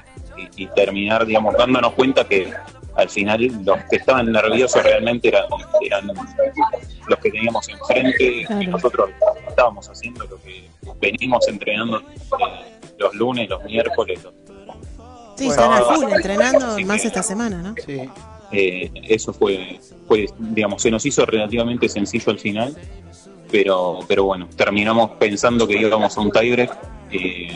y terminar, digamos, dándonos cuenta que al final los que estaban nerviosos realmente eran, eran los que teníamos enfrente y nosotros estábamos haciendo lo que venimos entrenando eh, los lunes, los miércoles, los- Sí, están a full entrenando más que, esta semana, ¿no? Sí. eh, eso fue, fue, digamos, se nos hizo relativamente sencillo al final, pero, pero bueno, terminamos pensando que íbamos a un tiebreak eh,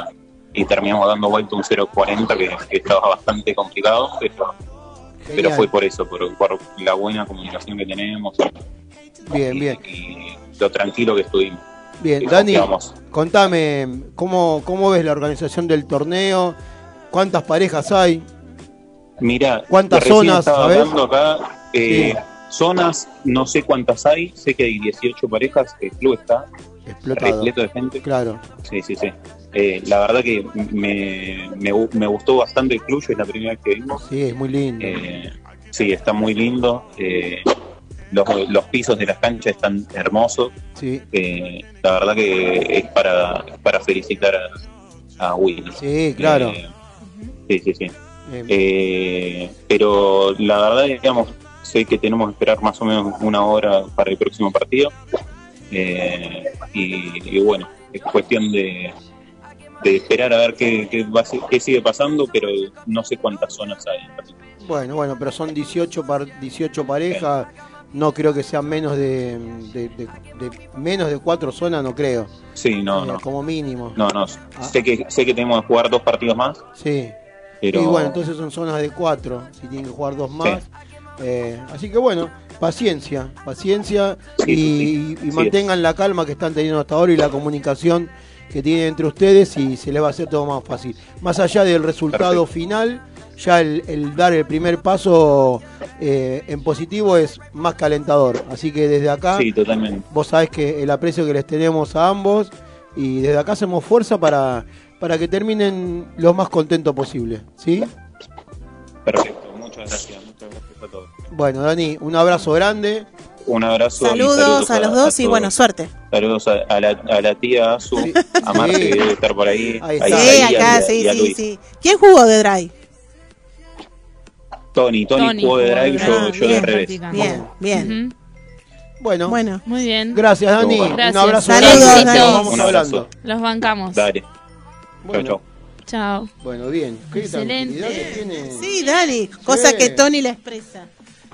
y terminamos dando vuelta un 0.40 que, que estaba bastante complicado, pero, fue por eso, por, por la buena comunicación que tenemos Bien, bien. y lo tranquilo que estuvimos. Bien, Dani, contame, ¿cómo, ¿cómo ves la organización del torneo? ¿Cuántas parejas hay? Mira, ¿Cuántas zonas, hablando acá, eh, zonas, no sé cuántas hay, sé que hay 18 parejas, el club está Explotado. repleto de gente. Claro. Sí, sí, sí. Eh, la verdad que me, me, me gustó bastante el club, es la primera vez que vimos. Sí, es muy lindo. Eh, sí, está muy lindo. eh, los, los pisos de las canchas están hermosos. Sí. Eh, la verdad que es para, para felicitar a, a Willy. Sí, claro. Eh, sí, sí, sí. Eh, pero la verdad, digamos, sé que tenemos que esperar más o menos una hora para el próximo partido. Eh, y, y bueno, es cuestión de, de esperar a ver qué, qué, va qué sigue pasando, pero no sé cuántas zonas hay. Bueno, bueno, pero son 18, par- 18 parejas. No creo que sean menos de, de- de- de- menos de cuatro zonas, no creo. Sí, no, Eh, no. Como mínimo. No, no. Sé que sé que tenemos que jugar dos partidos más, Sí. Pero Y bueno, entonces son zonas de cuatro, si tienen que jugar dos más. Eh, así que bueno, paciencia, paciencia y, y sí. mantengan la calma que están teniendo hasta ahora y la comunicación que tienen entre ustedes y se les va a hacer todo más fácil. Más allá del resultado final, ya el, el dar el primer paso eh, en positivo es más calentador. Así que desde acá, sí, totalmente. vos sabés que el aprecio que les tenemos a ambos y desde acá hacemos fuerza para, para que terminen lo más contento posible. ¿Sí? Perfecto. Muchas gracias. Muchas gracias a todos. Bueno, Dani, un abrazo grande. Un abrazo. y Saludos a los dos y bueno, suerte. Saludos a, a la, a la tía Azu, a Marce Sí. que debe estar por ahí. Ahí a está. Sí, acá, a- sí, y a sí, Luis. sí. ¿Quién jugó de Dry? Tony, Tony, Tony jugó de de drive, drive. yo, Ah, yo de bien, revés. practicando. Bien, bien. Bueno, Bueno, Muy bien. gracias Dani. Gracias. Un abrazo Saludos. Dani. Nos vamos Un hablando. Los bancamos. Dale. Bueno. Chau, chau. Chao. Bueno, bien. Qué Excelente. que tiene. sí, Dani, cosa Sí. que Tony le expresa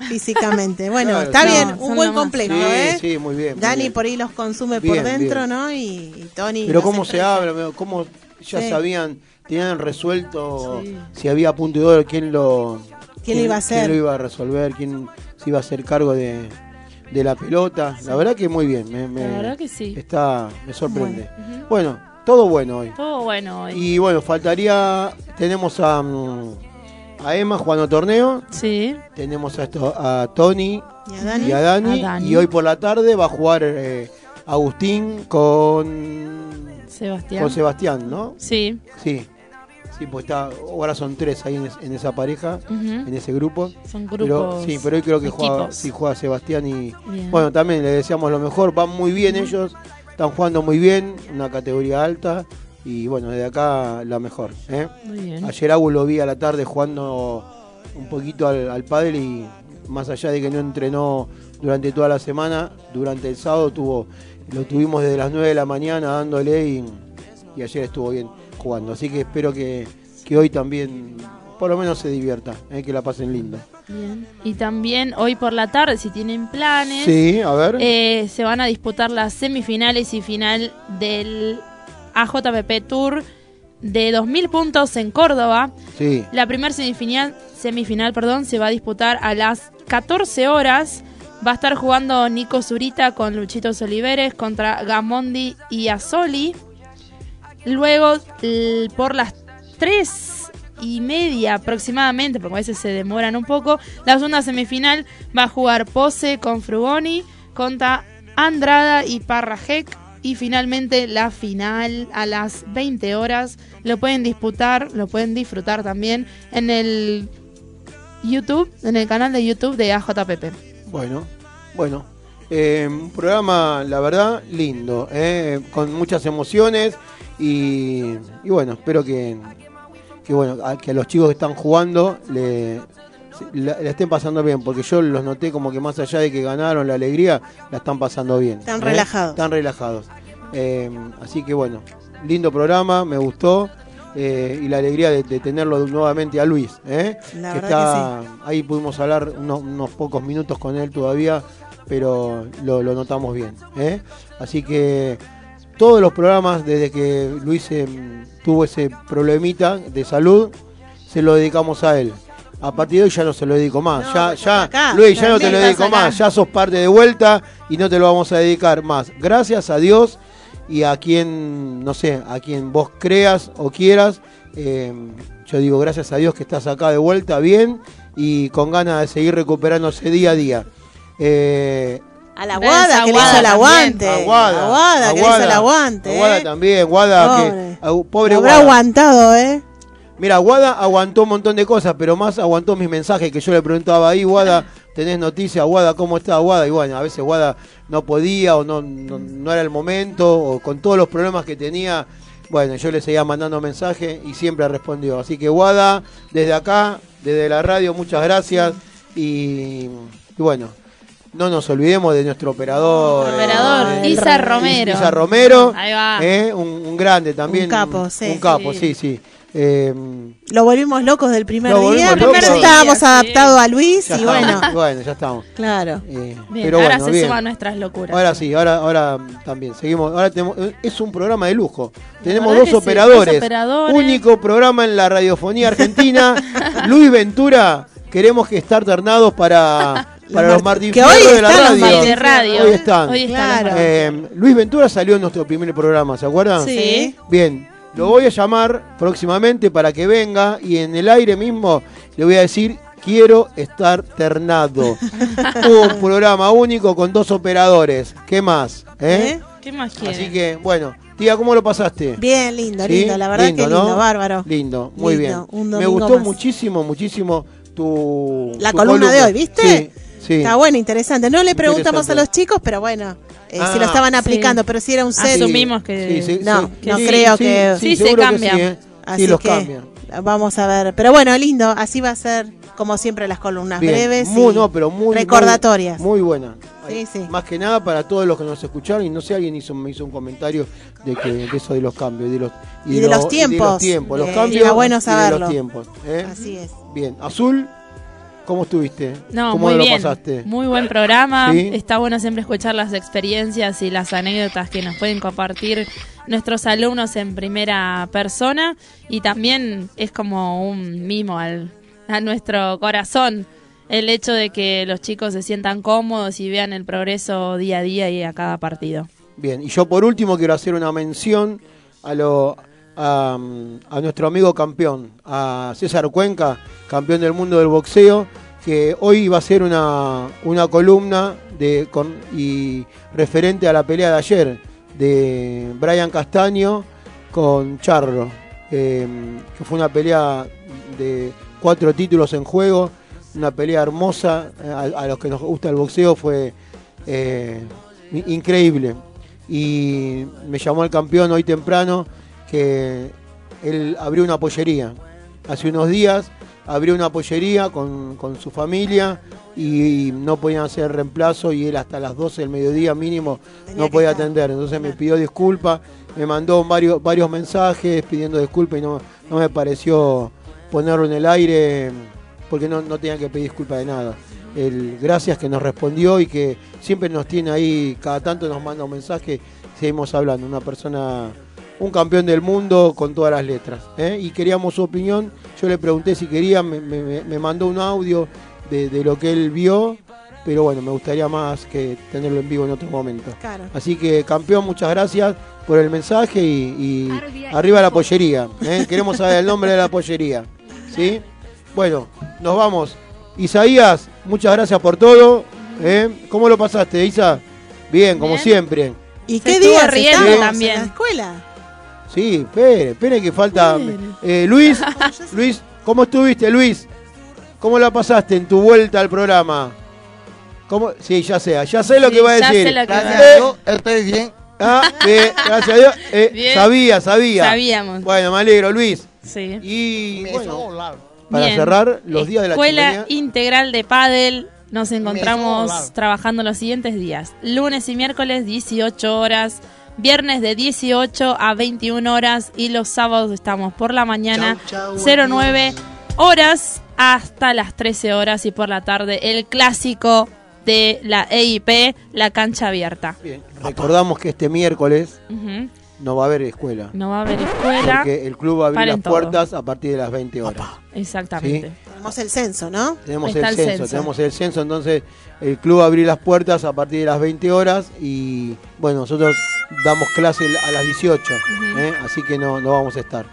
físicamente. Bueno, Claro, está bien, un buen complejo, Sí, ¿eh? sí, muy bien. muy Dani bien. por ahí los consume Bien, por dentro, bien. ¿no? Y, y Tony. Pero cómo se habla, cómo ya Sí. sabían, tenían resuelto Sí. si había punto de oro, quién lo ¿Quién iba a hacer? quién lo iba a resolver, quién se iba a hacer cargo de, de la pelota. La verdad que muy bien, me, me- La verdad que sí. está, me sorprende. Bueno, todo bueno hoy. Todo bueno hoy. Y bueno, faltaría, tenemos a, mm, a Emma jugando torneo, Sí. tenemos a, esto, a Tony ¿Y a Dani? y a Dani, A Dani. y hoy por la tarde va a jugar eh, Agustín con, Sebastián. con Sebastián, ¿no? Sí. Sí, sí, pues está, ahora son tres ahí en, es- en esa pareja, en ese grupo. Son Pero, grupos. sí, pero hoy creo que juega, sí, juega Sebastián y Bien. bueno, también le deseamos lo mejor, van muy bien ellos, están jugando muy bien, una categoría alta y bueno, desde acá la mejor. ¿eh? Muy bien. Ayer Agu lo vi a la tarde jugando un poquito al, al pádel y más allá de que no entrenó durante toda la semana, durante el sábado tuvo, lo tuvimos desde las 9 de la mañana dándole y, y ayer estuvo bien jugando. Así que espero que, que hoy también por lo menos se divierta, ¿eh? que la pasen linda. Bien. Y también hoy por la tarde, si tienen planes, Sí, a ver. eh, se van a disputar las semifinales y final del AJPP Tour de 2.000 puntos en Córdoba. Sí. La primera semifinal, semifinal perdón, se va a disputar a las 14 horas. Va a estar jugando Nico Zurita con Luchitos Oliveres contra Gamondi y Azoli. Luego, por las 3 y media aproximadamente, porque a veces se demoran un poco. La segunda semifinal va a jugar Pose con Frugoni contra Andrada y Parrajek. Y finalmente la final a las 20 horas. Lo pueden disputar, lo pueden disfrutar también en el YouTube, en el canal de YouTube de AJPP. Bueno, bueno. eh, un programa, la verdad, lindo, eh, con muchas emociones y, y bueno, espero que, que, bueno, a, que a los chicos que están jugando le, la, la estén pasando bien, porque yo los noté como que más allá de que ganaron la alegría, la están pasando bien. Están ¿eh? relajados. Están relajados. Eh, así que bueno, lindo programa, me gustó. eh, y la alegría de, de tenerlo nuevamente a Luis, que ahí pudimos hablar unos, unos pocos minutos con él todavía, pero lo, lo notamos bien. Así que todos los programas, desde que Luis em, tuvo ese problemita de salud, se lo dedicamos a él. A partir de hoy ya no se lo dedico más. No, ya, ya, acá, Luis, ya no te lo dedico acá. más. Ya sos parte de vuelta y no te lo vamos a dedicar más. Gracias a Dios y a quien, no sé, a quien vos creas o quieras. eh, yo digo gracias a Dios que estás acá de vuelta bien y con ganas de seguir recuperándose día a día. Eh, A la Guada que le hizo el aguante. Aguada, A Guada que le hizo el aguante. Aguada eh. también, Guada, Pobre. que, pobre habrá Guada. aguantado, ¿eh? Mira, Guada aguantó un montón de cosas, pero más aguantó mis mensajes que yo le preguntaba ahí, Guada, ¿tenés noticias? Guada, ¿cómo está Guada? Y bueno, a veces Guada no podía o no, no, no era el momento, o con todos los problemas que tenía, bueno, yo le seguía mandando mensajes y siempre respondió. Así que Guada, desde acá, desde la radio, muchas gracias y, y bueno. No nos olvidemos de nuestro operador. Operador, eh, Isa Is- Romero. Isa Romero. Ahí va. eh, un, un grande también. Un capo, sí. Un capo, Sí. sí, sí. Eh, Lo volvimos locos del primer Lo día. locos. ya estábamos Sí. adaptados a Luis ya y estamos, bueno, bueno, ya estamos. claro. Eh, Bien, pero ahora bueno, se bien. suman nuestras locuras. Ahora sí, ahora, ahora también. Seguimos. Ahora tenemos, es un programa de lujo. Tenemos dos sí, operadores. dos operadores. Único programa en la radiofonía argentina. Luis Ventura. Queremos que estar ternados para, para los Martín que hoy Fierro de la están los radio. Radio. Hoy están. Hoy están Claro. Eh, Luis Ventura salió en nuestro primer programa, ¿se acuerdan? Sí. Bien, lo voy a llamar próximamente para que venga y en el aire mismo le voy a decir quiero estar ternado. Un programa único con dos operadores. ¿Qué más? ¿Eh? ¿Eh? ¿Qué más quieren? Así que, bueno, tía, ¿cómo lo pasaste? Bien, lindo, ¿Sí? lindo. La verdad Lindo, que lindo, bárbaro. Lindo, muy Lindo, bien. un Me gustó más. muchísimo, muchísimo tu La tu columna de hoy, ¿viste? Sí, sí. Está bueno, interesante. No le preguntamos a los chicos, pero bueno, eh, si Ah, lo estaban sí. aplicando, pero si era un set. Asumimos que... Sí, sí, No, sí. no Sí, creo sí, que- Sí, se que cambia. sí, ¿eh? Así Sí, los que cambian. vamos a ver. Pero bueno, lindo. Así va a ser, como siempre, las columnas Bien, breves muy, y no, pero muy, recordatorias. Muy, muy buena. Sí, sí. Más que nada para todos los que nos escucharon y no sé, alguien hizo, me hizo un comentario de que de eso de los cambios de los, Y de los tiempos. los tiempos, los Eh, cambios bueno y de saberlo. los tiempos. ¿eh? Así es. Bien, Azul, ¿cómo estuviste? No, ¿Cómo muy lo bien. pasaste? Muy buen programa. Sí. Está bueno siempre escuchar las experiencias y las anécdotas que nos pueden compartir nuestros alumnos en primera persona. Y también es como un mimo al, a nuestro corazón el hecho de que los chicos se sientan cómodos y vean el progreso día a día y a cada partido. Bien, y yo por último quiero hacer una mención a lo a, nuestro amigo campeón, a César Cuenca, campeón del mundo del boxeo, que hoy va a ser una, una columna de con, y referente a la pelea de ayer de Brian Castaño con Charlo, eh, que fue una pelea de cuatro títulos en juego, una pelea hermosa, a, los que nos gusta el boxeo fue eh, increíble. Y me llamó el campeón hoy temprano que él abrió una pollería. Hace unos días abrió una pollería con, con su familia y, no podían hacer reemplazo y él hasta las 12 del mediodía mínimo Tenía no podía atender. Entonces me pidió disculpas, me mandó varios, varios mensajes pidiendo disculpas y no, no me pareció ponerlo en el aire porque no, no tenía que pedir disculpas de nada. El gracias que nos respondió y que siempre nos tiene ahí, cada tanto nos manda un mensaje, seguimos hablando, una persona, un campeón del mundo con todas las letras. ¿eh? Y queríamos su opinión, yo le pregunté si quería, me, me- me mandó un audio de, de lo que él vio, pero bueno, me gustaría más que tenerlo en vivo en otro momento. Claro. Así que campeón, muchas gracias por el mensaje y, y arriba la pollería. ¿eh? Queremos saber el nombre de la pollería. ¿Sí? Bueno, nos vamos. Isaías, muchas gracias por todo. ¿eh? ¿Cómo lo pasaste, Isa? Bien, como Bien. siempre. ¿Y Se qué días riendo también. en la escuela? Sí, espere, espere que falta. Eh, Luis, Luis, ¿cómo estuviste, Luis? ¿Cómo la pasaste en tu vuelta al programa? ¿Cómo? Sí, ya sé, ya sé lo Sí, que va a ya decir. sé lo que Gracias va a Dios, estoy bien. ah, bien, gracias a Dios. Eh, Bien. sabía, sabía. Sabíamos. Bueno, me alegro, Luis. Sí. Y Me bueno, hizo volar. para Bien. cerrar, los días de la Escuela chimenea. Integral de Padel. Nos encontramos trabajando los siguientes días. Lunes y miércoles 18 horas. Viernes de 18 a 21 horas. Y los sábados estamos por la mañana 09 horas hasta las 13 horas. Y por la tarde el clásico de la EIP, la cancha abierta. Bien, recordamos que este miércoles no va a haber escuela. No va a haber escuela. Porque el club va a abrir Paren las todo. puertas a partir de las 20 horas. Exactamente. Tenemos el censo, ¿no? Tenemos el el censo, censo. tenemos el censo, entonces el club va a abrir las puertas a partir de las 20 horas y bueno, nosotros damos clase a las 18, ¿eh? así que no, no vamos a estar.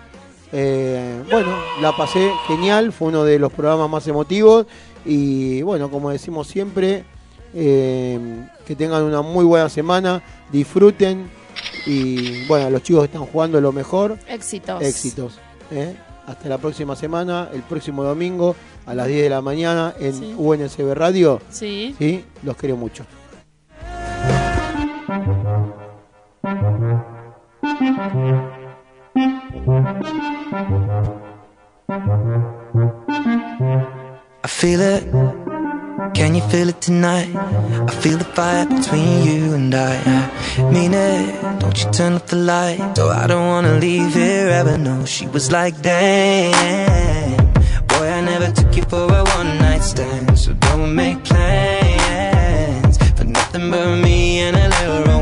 Eh, bueno, la pasé genial, fue uno de los programas más emotivos y bueno, como decimos siempre, eh, que tengan una muy buena semana, disfruten y bueno, los chicos que están jugando lo mejor, Éxitos. éxitos. Hasta la próxima semana, el próximo domingo a las 10 de la mañana en Sí. UNSB Radio. Sí. ¿sí? Los quiero mucho. I feel it. Can you feel it tonight? I feel the fire between you and I. I mean it. Don't you turn off the light. Oh, I don't wanna leave here ever. No, she was like, damn. Boy, I never took you for a one night stand. So don't make plans for nothing but me and a little romance.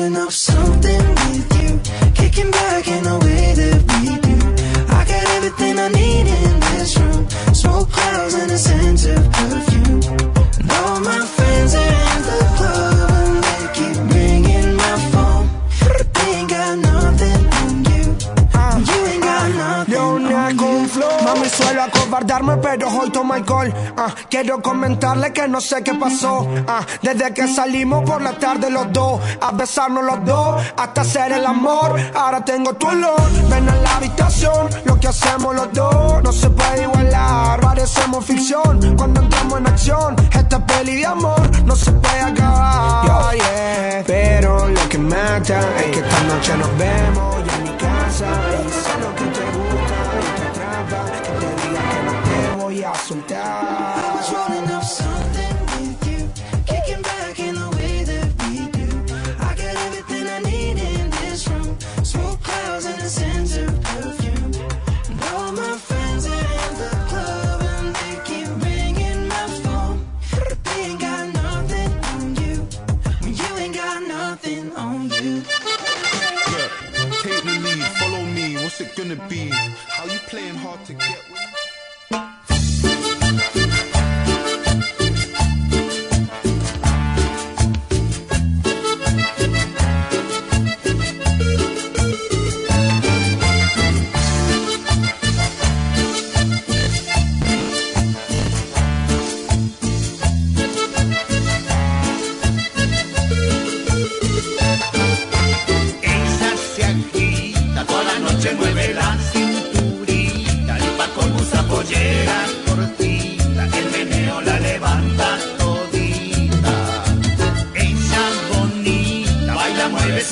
Was up something with you, kicking back in a way that we do. I got everything I need in this room. Smoke clouds and a sense of perfume. And all my acobardarme pero hoy tomo alcohol. Ah, Quiero comentarle que no sé qué pasó. Ah, Desde que salimos por la tarde los dos A besarnos los dos hasta hacer el amor. Ahora tengo tu olor Ven a la habitación. Lo que hacemos los dos no se puede igualar. Parecemos ficción cuando entramos en acción. Esta peli de amor no se puede acabar yeah. Pero lo que mata es que esta noche nos vemos ya en mi casa soltar I was rolling up something with you, kicking back in the way that we do. I got everything I need in this room, smoke clouds and a sense of perfume. And all my friends are in the club and they keep ringing my phone, they ain't got nothing on you. You ain't got nothing on you. Take the lead, follow me. What's it gonna be?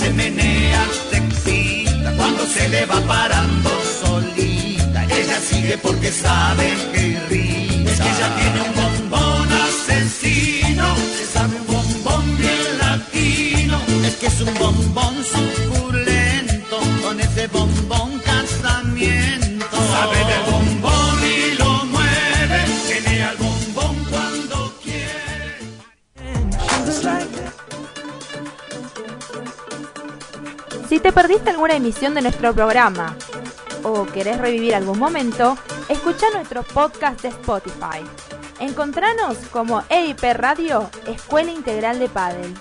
Se menea, se excita, cuando se le va parando solita, ella sigue porque sabe que irrita. Es que ella tiene un bombón asesino, se sabe un bombón bien latino, es que es un bombón suculento, Si te perdiste alguna emisión de nuestro programa o querés revivir algún momento, escucha nuestro podcast de Spotify. Encontranos como EIP Radio, Escuela Integral de Padel.